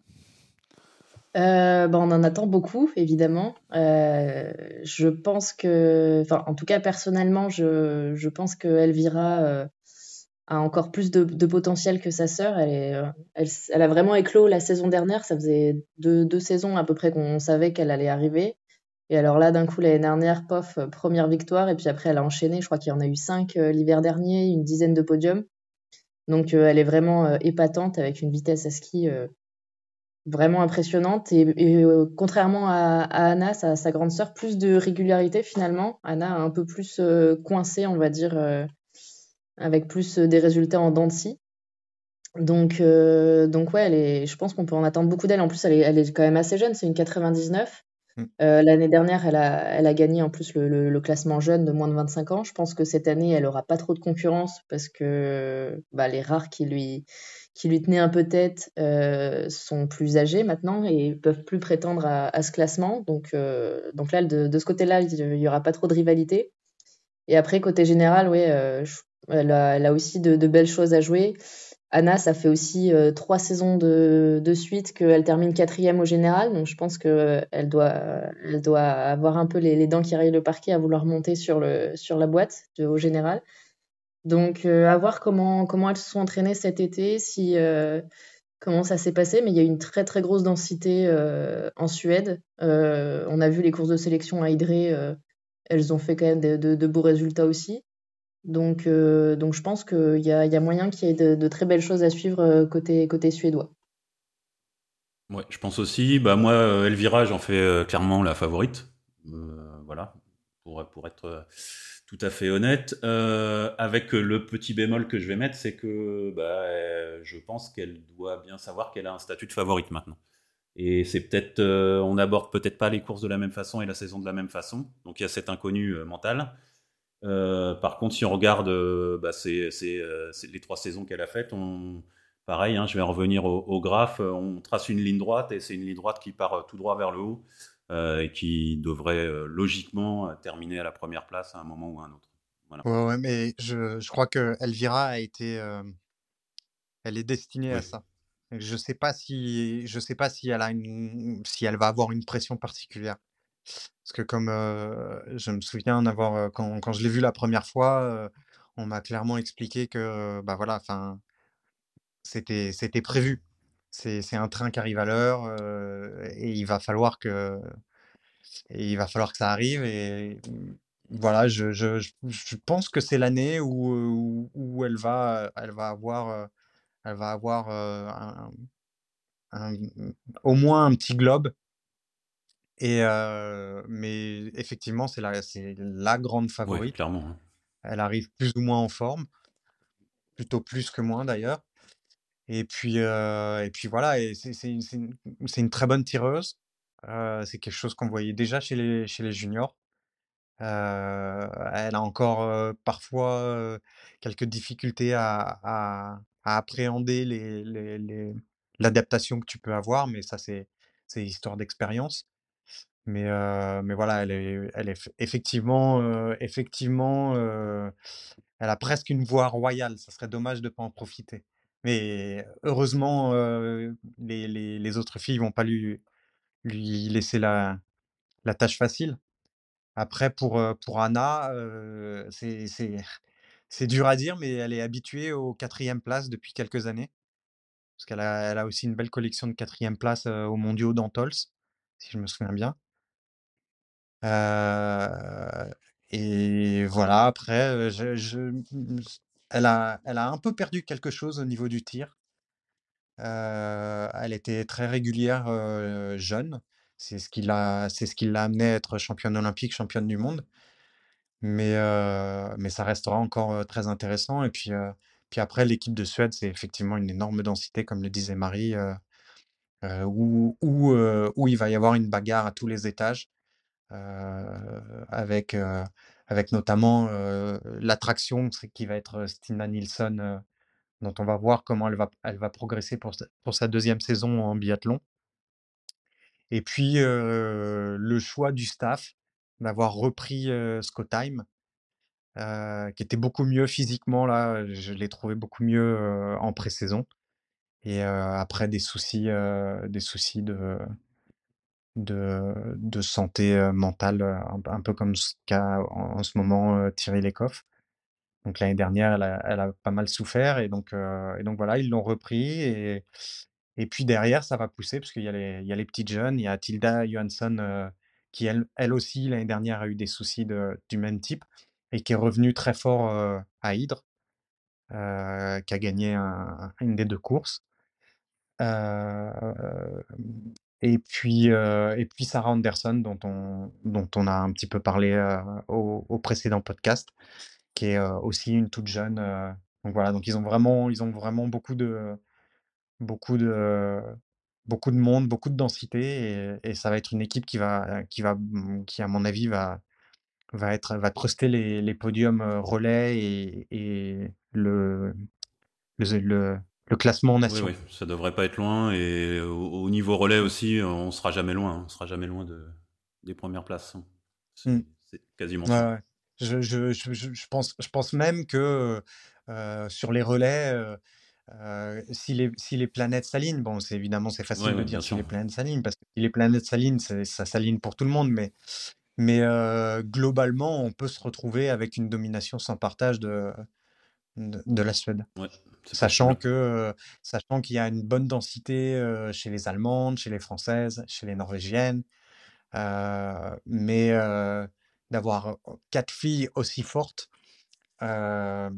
Euh, bah, on en attend beaucoup, évidemment. Euh, je pense que, enfin, en tout cas, personnellement, je, je pense que Elvira euh, a encore plus de, potentiel que sa sœur. Elle, est, euh, elle, a vraiment éclos la saison dernière. Ça faisait deux, deux saisons à peu près qu'on savait qu'elle allait arriver. Et alors là, d'un coup, l'année dernière, pof, première victoire. Et puis après, elle a enchaîné. Je crois qu'il y en a eu cinq euh, l'hiver dernier, une dizaine de podiums. Donc euh, elle est vraiment épatante avec une vitesse à ski vraiment impressionnante. Et, contrairement à, Anna, sa, sa, grande sœur, plus de régularité finalement. Anna a un peu plus coincé, on va dire avec plus euh, des résultats en dents de scie. Donc, euh, donc ouais, elle est, je pense qu'on peut en attendre beaucoup d'elle. En plus, elle est, elle est quand même assez jeune, c'est une 99. Mmh. L'année dernière, elle a, elle a gagné en plus le, le, classement jeune de moins de 25 ans. Je pense que cette année, elle aura pas trop de concurrence parce que bah, les rares qui lui, qui lui tenaient un peu tête euh, sont plus âgés maintenant et peuvent plus prétendre à, à ce classement. Donc, euh, donc là, de, de ce côté-là, il y aura pas trop de rivalité. Et après, côté général, ouais, euh, elle, a, aussi de, de, belles choses à jouer. Anna, ça fait aussi euh, trois saisons de, de suite qu'elle termine quatrième au général. Donc je pense qu'elle elle doit, elle doit avoir un peu les, les, dents qui rayent le parquet à vouloir monter sur, le, sur la boîte au général. Donc euh, à voir comment, comment elles se sont entraînées cet été, si, euh, comment ça s'est passé. Mais il y a une très très grosse densité euh, en Suède. Euh, on a vu les courses de sélection à euh, elles ont fait quand même de, de beaux résultats aussi. Donc, euh, donc je pense qu'il y a, moyen qu'il y ait de, de, très belles choses à suivre euh, côté, côté suédois.
Ouais, je pense aussi. Bah, moi, euh, Elvira, j'en fais clairement la favorite. voilà, pour, pour être tout à fait honnête. avec le petit bémol que je vais mettre, c'est que bah, je pense qu'elle doit bien savoir qu'elle a un statut de favorite maintenant. Et c'est peut-être, on n'aborde peut-être pas les courses de la même façon et la saison de la même façon. Donc il y a cet inconnu mental. Euh, par contre, si on regarde euh, bah, c'est, c'est, euh, c'est les trois saisons qu'elle a faites, on, pareil, hein, je vais en revenir au, au, graphe, on trace une ligne droite et c'est une ligne droite qui part tout droit vers le haut et qui devrait logiquement terminer à la première place à un moment ou à un autre.
Voilà. Ouais, ouais, mais je, je, crois que Elvira a été, elle est destinée à ça. Je sais pas si, je sais pas si elle a une, si elle va avoir une pression particulière. Parce que comme euh, je me souviens d'avoir, euh, quand, quand, je l'ai vu la première fois, euh, on m'a clairement expliqué que, bah voilà, enfin, c'était, c'était prévu. C'est, un train qui arrive à l'heure et il va falloir que, et il va falloir que ça arrive. Et voilà, je, je, je pense que c'est l'année où, où, elle va, elle va avoir, elle va avoir au moins un petit globe et euh, mais effectivement, c'est la, c'est la grande favorite.
Clairement. Hein.
Elle arrive plus ou moins en forme, plutôt plus que moins d'ailleurs. Et puis, euh, et puis voilà, et c'est, une, c'est une très bonne tireuse. Euh, c'est quelque chose qu'on voyait déjà chez les, chez les juniors. Elle a encore parfois quelques difficultés à, à, à appréhender les, les, les, l'adaptation que tu peux avoir, mais ça, c'est, c'est histoire d'expérience. Mais, mais voilà, elle est, elle est effectivement, effectivement elle a presque une voix royale. Ça serait dommage de ne pas en profiter. Mais heureusement, les, les, autres filles vont pas lui, lui laisser la, la tâche facile. Après, pour, pour Anna, c'est, c'est, dur à dire, mais elle est habituée aux quatrième place depuis quelques années. Parce qu'elle a, elle a aussi une belle collection de quatrième place aux mondiaux d'Antols, si je me souviens bien. Euh, et voilà, après, elle, a, un peu perdu quelque chose au niveau du tir. Euh, elle était très régulière jeune. C'est ce qui l'a, c'est ce qui l'a amené à être championne olympique, championne du monde. Mais, mais ça restera encore très intéressant. Et puis, puis après, l'équipe de Suède, c'est effectivement une énorme densité, comme le disait Marie, où, où, où il va y avoir une bagarre à tous les étages. Euh, avec, euh, avec notamment euh, l'attraction qui va être Stina Nilsson, dont on va voir comment elle va, elle va progresser pour, pour sa deuxième saison en biathlon. Et puis, le choix du staff d'avoir repris euh, qui était beaucoup mieux physiquement. Là, je l'ai trouvé beaucoup mieux en pré-saison. Et après des soucis, des soucis de, de, santé mentale, un, peu comme ce qu'a en, ce moment Thierry Lecoff. Donc l'année dernière, elle a, pas mal souffert et donc, euh, et donc voilà, ils l'ont repris et, et puis derrière, ça va pousser parce qu'il y, a les, il y a les petites jeunes, il y a Tilda Johansson euh, qui elle, elle aussi l'année dernière a eu des soucis de, du même type et qui est revenue très fort euh, à Hydre, qui a gagné un, une des deux courses. Et puis, euh, et puis Sarah Anderson, dont on, dont on a un petit peu parlé euh, au, précédent podcast, qui est euh, aussi une toute jeune. donc voilà, donc ils ont vraiment, ils ont vraiment beaucoup de, beaucoup de, beaucoup de monde, beaucoup de densité et, ça va être une équipe qui va, qui va, mmh, qui à mon avis va, va être, va truster les, podiums relais et, et le, le classement en
Oui, oui, ça devrait pas être loin. Et au, au niveau relais aussi, on sera jamais loin. hein. On sera jamais loin de, des premières places. hein. C'est
Mm.
c'est quasiment
Ouais, ouais. Je, je, je, je- je pense, je pense même que euh, sur les relais, euh, euh, si les, si les planètes s'alignent, bon, c'est évidemment c'est facile
Ouais,
de dire si les planètes s'alignent, parce que si les planètes s'alignent, ça s'aligne pour tout le monde, mais, mais euh, globalement, on peut se retrouver avec une domination sans partage de, de, de la Suède. Sachant que, euh, sachant qu'il y a une bonne densité euh, chez les Allemandes, chez les Françaises, chez les Norvégiennes, mais d'avoir quatre filles aussi fortes, je,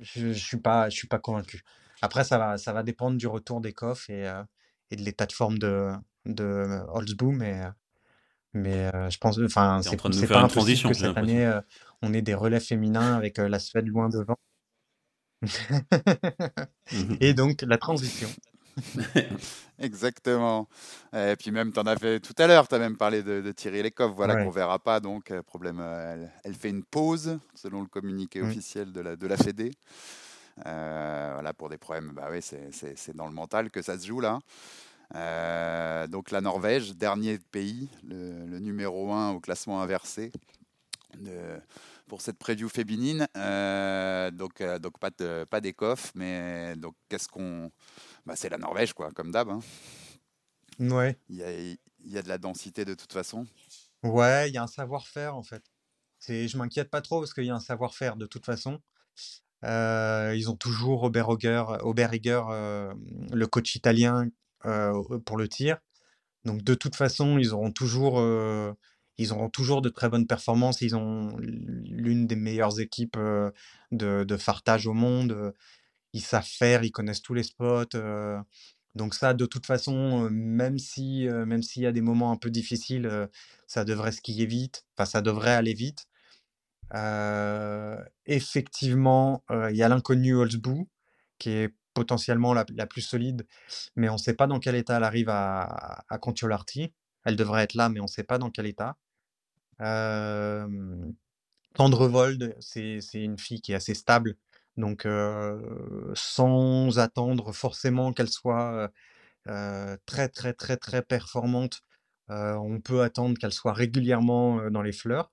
je suis pas, je suis pas convaincu. Après, ça va, ça va dépendre du retour des coffres et, et de l'état de forme de, de Holzboom, mais, mais je pense, enfin, c'est, pas
une
impossible
transition,
que cette année, on ait des relais féminins avec la Suède loin devant. Et donc, la transition.
Exactement. Et puis même, tu en as fait tout à l'heure, tu as même parlé de, de Thierry Lecoff, voilà,
Ouais.
qu'on verra pas. Donc, euh, problème, euh, elle, elle fait une pause, selon le communiqué
Mm.
officiel de la, de la Fédé. Euh, voilà, pour des problèmes, bah oui, c'est- dans le mental que ça se joue là. Euh, donc la Norvège, dernier pays, le, le numéro 1 au classement inversé de- pour cette preview féminine. Euh, donc, euh, donc pas de, pas d'écoff, mais donc qu'est-ce qu'on... Bah, c'est la Norvège, quoi, comme d'hab. hein.
Ouais.
Il y a, il y a de la densité de toute façon.
Ouais, il y a un savoir-faire en fait. C'est, je m'inquiète pas trop parce qu'il y a un savoir-faire de toute façon. Euh, ils ont toujours euh, le coach italien pour le tir. Donc de toute façon, ils auront toujours, ils auront toujours de très bonnes performances. Ils ont l'une des meilleures équipes de, fartage au monde. Ils savent faire, ils connaissent tous les spots. donc ça, de toute façon, même si, même s'il y a des moments un peu difficiles, ça devrait skier vite. Enfin, ça devrait aller vite. Effectivement, il y a l'inconnu Holzbou, qui est potentiellement la, plus solide, mais on ne sait pas dans quel état elle arrive à, à Kontiolahti. Elle devrait être là, mais on ne sait pas dans quel état. Tendrevold, c'est une fille qui est assez stable, donc sans attendre forcément qu'elle soit très très très très performante, on peut attendre qu'elle soit régulièrement dans les fleurs.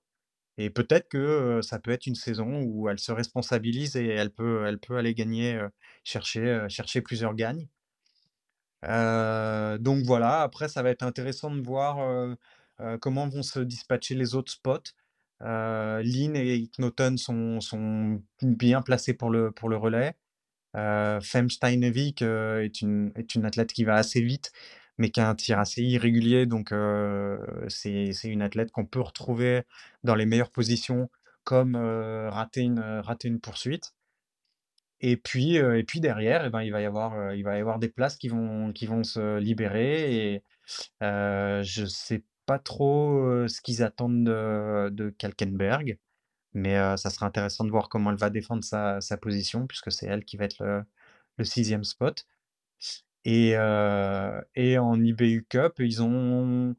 Et peut-être que ça peut être une saison où elle se responsabilise et elle peut, elle peut aller gagner, chercher, chercher plusieurs gagnes. Donc voilà, après ça va être intéressant de voir comment vont se dispatcher les autres spots? Lynn et Knoten sont, sont bien placés pour le, relais. Euh, Fem Steinevik euh, est une, athlète qui va assez vite, mais qui a un tir assez irrégulier. Donc, c'est, une athlète qu'on peut retrouver dans les meilleures positions, comme rater, une, poursuite. Et puis, et puis derrière, eh ben, il va y avoir, des places qui vont, se libérer. Je sais pas trop ce qu'ils attendent de, de Kalkenberg. Mais ça sera intéressant de voir comment elle va défendre sa, sa position, puisque c'est elle qui va être le, sixième spot. Et, et en IBU Cup, ils ont,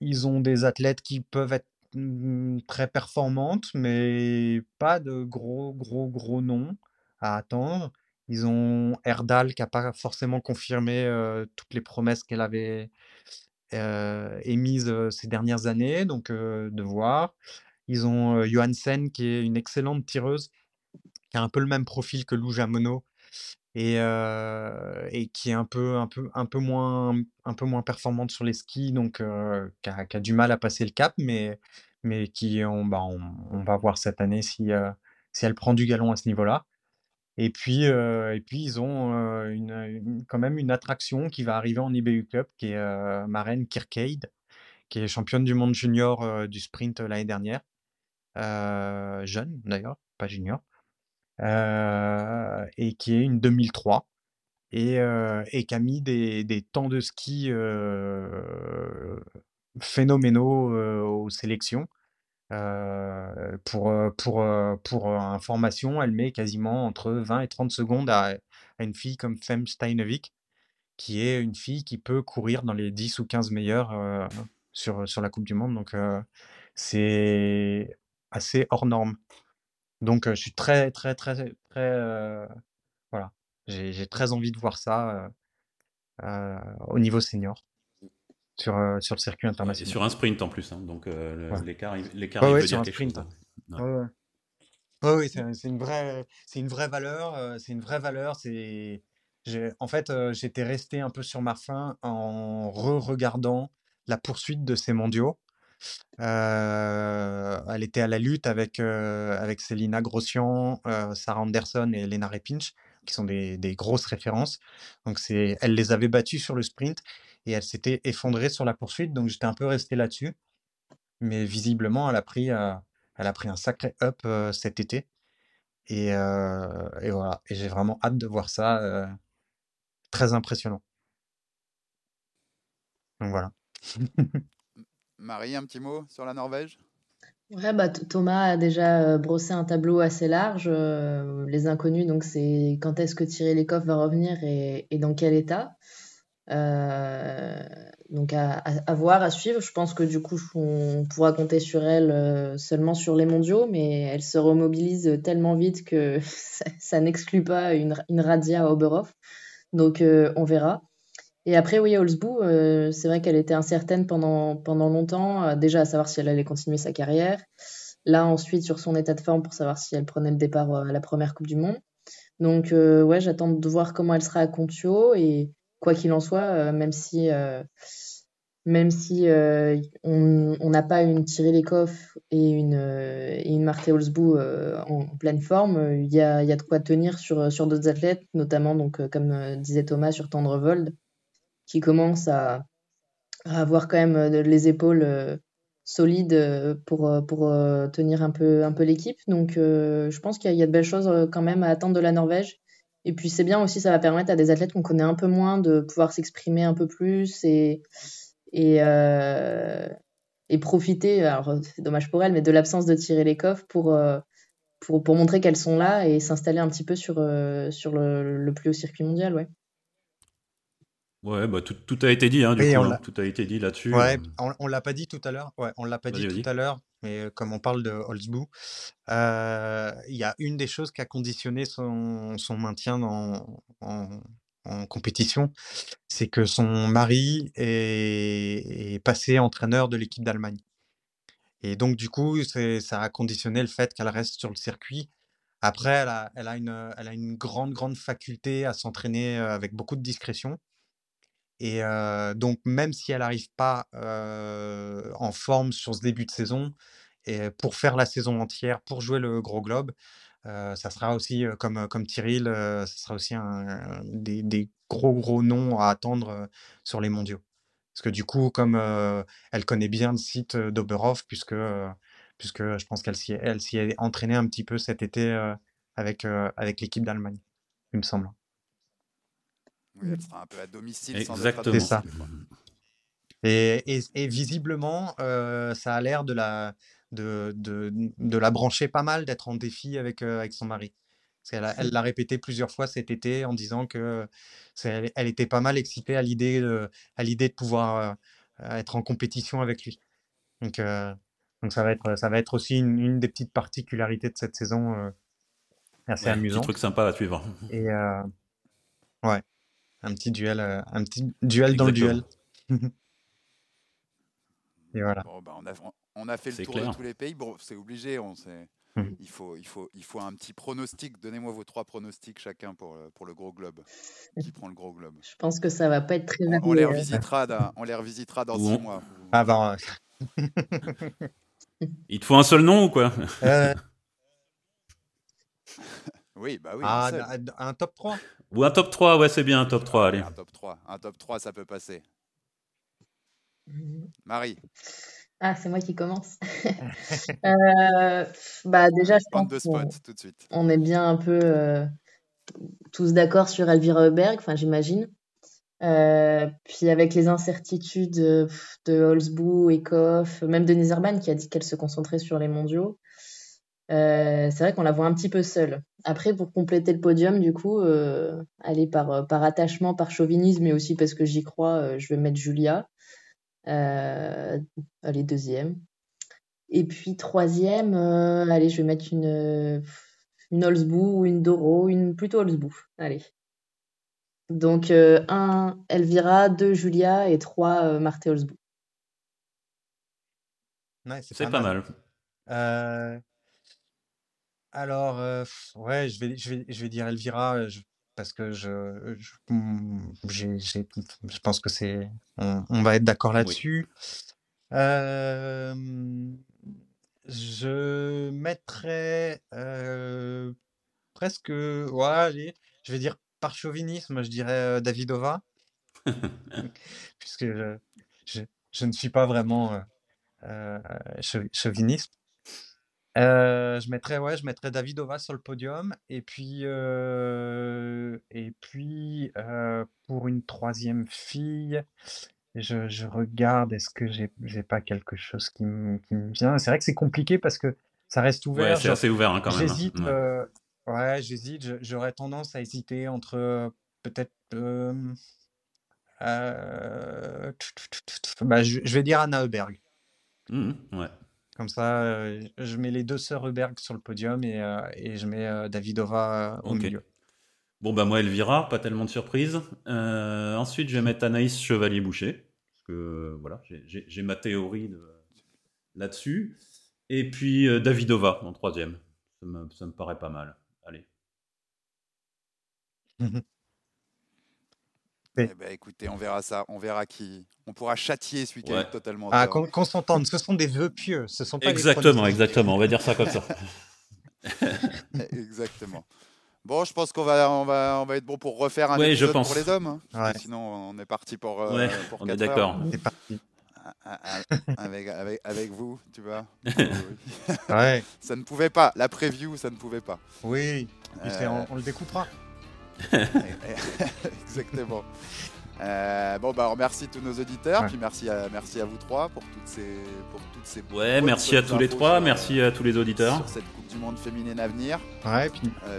ils ont des athlètes qui peuvent être mm, très performantes, mais pas de gros, gros, gros noms à attendre. Ils ont Erdal qui n'a pas forcément confirmé toutes les promesses qu'elle avait euh, émises euh, ces dernières années, donc euh, de voir. Ils ont Johansen qui est une excellente tireuse, qui a un peu le même profil que Lou Jamono et, qui est un peu, un, peu, un, peu moins, un peu moins performante sur les skis, donc qui, a, du mal à passer le cap, mais, mais qui on, bah, on, va voir cette année si, si elle prend du galon à ce niveau-là. Et puis, euh, et puis ils ont euh, quand même une attraction qui va arriver en IBU Cup, qui est euh, Maren Kirkeid, qui est championne du monde junior euh, du sprint l'année dernière. Jeune d'ailleurs, pas junior. Et qui est une 2003 et, qui a mis des, temps de ski phénoménaux aux sélections. Euh, pour, euh, pour, euh, pour euh, information, elle met quasiment entre 20 et 30 secondes à, à une fille comme Fem Steinevik, qui est une fille qui peut courir dans les 10 ou 15 meilleurs sur, sur la Coupe du Monde. Donc, c'est assez hors norme. Donc, je suis très, très, très, très. voilà. J'ai très envie de voir ça au niveau senior sur, sur le circuit international.
Et sur un sprint en plus. Hein, donc, l'écart, l'écart,
ouais,
veut dire quelque
sprint, hein. Ouais, oui, c'est c'est une vraie, c'est une vraie valeur. c'est une vraie valeur. C'est, en fait, j'étais resté un peu sur ma faim en re-regardant la poursuite de ces mondiaux. elle était à la lutte avec, avec Célina Grossian, Sarah Anderson et Lena Repinch, qui sont des, des grosses références. Donc, c'est, elle les avait battues sur le sprint et elle s'était effondrée sur la poursuite. Donc, j'étais un peu resté là-dessus. Mais visiblement, elle a pris, elle a pris un sacré up cet été. Et, et voilà. Et j'ai vraiment hâte de voir ça. très impressionnant. Donc voilà.
Marie, un petit mot sur la Norvège?
Ouais, bah, Thomas a déjà brossé un tableau assez large. les inconnus, donc c'est quand est-ce que Thierry Lecoff va revenir et, et dans quel état? Euh, donc à, voir, à suivre. Je pense que du coup, on pourra compter sur elle euh, seulement sur les mondiaux, mais elle se remobilise tellement vite que ça, n'exclut pas une, une, radia à Oberhof. Donc euh, on verra. Et après, oui, Holzbou, c'est vrai qu'elle était incertaine pendant, pendant longtemps, déjà à savoir si elle allait continuer sa carrière. Là, ensuite, sur son état de forme pour savoir si elle prenait le départ à la première Coupe du Monde. Donc, ouais, j'attends de voir comment elle sera à Contio et quoi qu'il en soit, euh, même si, euh, même si euh, on n'a pas une Thierry Lecoff et une, et une Marthe Holzbou en, pleine forme, il y a, y a, de quoi tenir sur, sur d'autres athlètes, notamment, donc, comme disait Thomas, sur Tendrevold, qui commence à, avoir quand même les épaules solides pour, pour tenir un peu, un peu l'équipe. Donc, je pense qu'il y, a de belles choses quand même à attendre de la Norvège. Et puis c'est bien aussi, ça va permettre à des athlètes qu'on connaît un peu moins de pouvoir s'exprimer un peu plus et, et, euh, et profiter, alors c'est dommage pour elles, mais de l'absence de tirer les coffres pour, euh, pour, pour, montrer qu'elles sont là et s'installer un petit peu sur, euh, sur le, le, plus haut circuit mondial. Ouais.
Ouais, bah tout, tout, a été dit, hein, du coup, hein. tout a été dit là-dessus.
Ouais, on, on l'a pas dit tout à l'heure. Ouais, on l'a pas dit tout à l'heure, mais comme on parle de Holzbou, il y a une des choses qui a conditionné son, maintien dans, en, compétition, c'est que son mari est, passé entraîneur de l'équipe d'Allemagne. Et donc, du coup, ça a conditionné le fait qu'elle reste sur le circuit. Après, elle a, une, elle a une grande, grande faculté à s'entraîner avec beaucoup de discrétion. Et donc, même si elle n'arrive pas en forme sur ce début de saison, pour faire la saison entière, pour jouer le gros globe, ça sera aussi, comme, comme ça sera aussi un, des, gros, gros noms à attendre sur les mondiaux. Parce que du coup, comme elle connaît bien le site d'Oberhof, puisque, puisque je pense qu'elle s'y est, entraînée un petit peu cet été avec, avec l'équipe d'Allemagne, il me semble.
Oui, elle sera un peu à domicile.
Exactement.
C'est ça.
Et, et, et, visiblement, euh, ça a l'air de la, de, de, de, la brancher pas mal, d'être en défi avec, euh, avec son mari. Parce elle l'a répété plusieurs fois cet été en disant que elle, elle, était pas mal excitée à l'idée de, à l'idée de pouvoir euh, être en compétition avec lui. Donc, euh, donc ça, va être, ça va être aussi une, une, des petites particularités de cette saison euh, assez
ouais,
amusant.
Un truc sympa à suivre.
Et ouais un petit duel, euh, un petit duel dans le duel. Et voilà.
Bon, bah, on, a, on, a, fait le tour clair. de tous les pays. Bon, c'est obligé. On mmh. il, faut, il, faut, il faut un petit pronostic. Donnez-moi vos trois pronostics chacun pour, pour le gros globe. Qui prend le gros globe?
Je pense que ça va pas être très.
On, on les revisitera. Dans, on les revisitera dans six mois.
Ah
il te faut un seul nom ou quoi?
Euh...
Oui, bah oui.
Ah, un, un, top 3
Ou un top 3, ouais, c'est bien, un top 3, allez.
Un top 3, un top 3 ça peut passer. Marie.
Ah, c'est moi qui commence. euh, bah déjà, je pense
de spot, tout de suite.
on est bien un peu euh, tous d'accord sur Elvira Heuberg, enfin j'imagine. Euh, puis avec les incertitudes de, Holzbou, Ekoff, même Denise Herman qui a dit qu'elle se concentrait sur les mondiaux. Euh, c'est vrai qu'on la voit un petit peu seule. Après, pour compléter le podium, du coup, euh, aller par, par attachement, par chauvinisme, mais aussi parce que j'y crois, je vais mettre Julia. est deuxième. Et puis troisième, allez, je vais mettre une, une ou une Doro, une plutôt Holzbou. Allez. Donc, un Elvira, deux Julia et trois Marthe Holzbou.
c'est pas, mal.
Euh, alors, euh, ouais, je vais, je vais, je vais dire Elvira parce que je, je, hmm, je pense que c'est, on, va être d'accord là-dessus. Euh, je mettrais presque, ouais, allez, je vais dire par chauvinisme, je dirais Davidova, puisque je, je, ne suis pas vraiment chauviniste. Euh, je mettrais, ouais, je mettrais Davidova sur le podium. Et puis, euh, et puis euh, pour une troisième fille, je, je regarde, est-ce que j'ai, pas quelque chose qui me, qui vient? C'est vrai que c'est compliqué parce que ça reste ouvert.
Ouais, c'est assez ouvert hein, quand même.
Hein. J'hésite, ouais. ouais j'hésite. J'aurais tendance à hésiter entre peut-être. Bah, je, je, vais dire Anna Heuberg.
Mmh, ouais.
Comme ça, euh, je mets les deux sœurs Heuberg sur le podium et, euh, et je mets euh, Davidova au milieu.
Bon, bah moi, Elvira, pas tellement de surprise. ensuite, je vais mettre Anaïs Chevalier-Boucher. Parce que voilà, j'ai ma théorie là-dessus. Et puis Davidova en troisième. Ça me, ça me paraît pas mal. Allez.
Eh ben, écoutez, on verra ça. On verra qui. On pourra châtier celui qui est totalement.
Ah, qu'on s'entende. Ce sont des vœux pieux. Ce sont pas
exactement, exactement. On va dire ça comme ça.
exactement. Bon, je pense qu'on va, on va, on va être bon pour refaire un
épisode
je pense. pour les hommes. Hein. Sinon, on est parti pour.
Euh,
pour
on est d'accord.
On est parti.
Ah, ah, avec, avec, avec, vous, tu vois.
ouais.
Ça ne pouvait pas. La preview, ça ne pouvait pas.
Oui. Euh... On, on, le découpera.
Exactement. Euh, bon, bah, remercie tous nos auditeurs, puis merci à, merci à vous trois pour toutes ces. Pour toutes ces
ouais, merci à tous les trois, merci à tous les auditeurs.
Sur cette Coupe du Monde féminine à venir.
Ouais, puis.
Euh,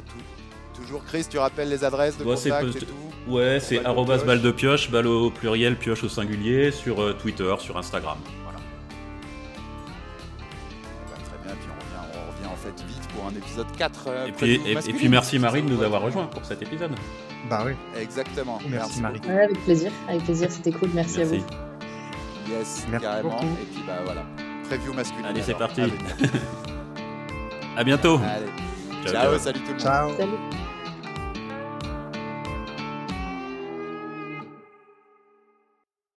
toujours, Chris, tu rappelles les adresses de ouais, contact et tout?
Ouais, c'est arrobas balle de pioche, balle au pluriel, pioche au singulier, sur euh, Twitter, sur Instagram.
Un épisode 4. Euh,
et, puis, et, puis merci Marie de nous avoir rejoint pour cet épisode.
Bah oui.
Exactement.
Merci, Marie.
avec plaisir, avec plaisir, c'était cool, merci, à vous.
Yes, merci carrément. Et puis bah voilà, preview masculine.
Allez, c'est parti. à bientôt.
Allez. Ciao, ciao, salut tout le monde.
Ciao.
Salut.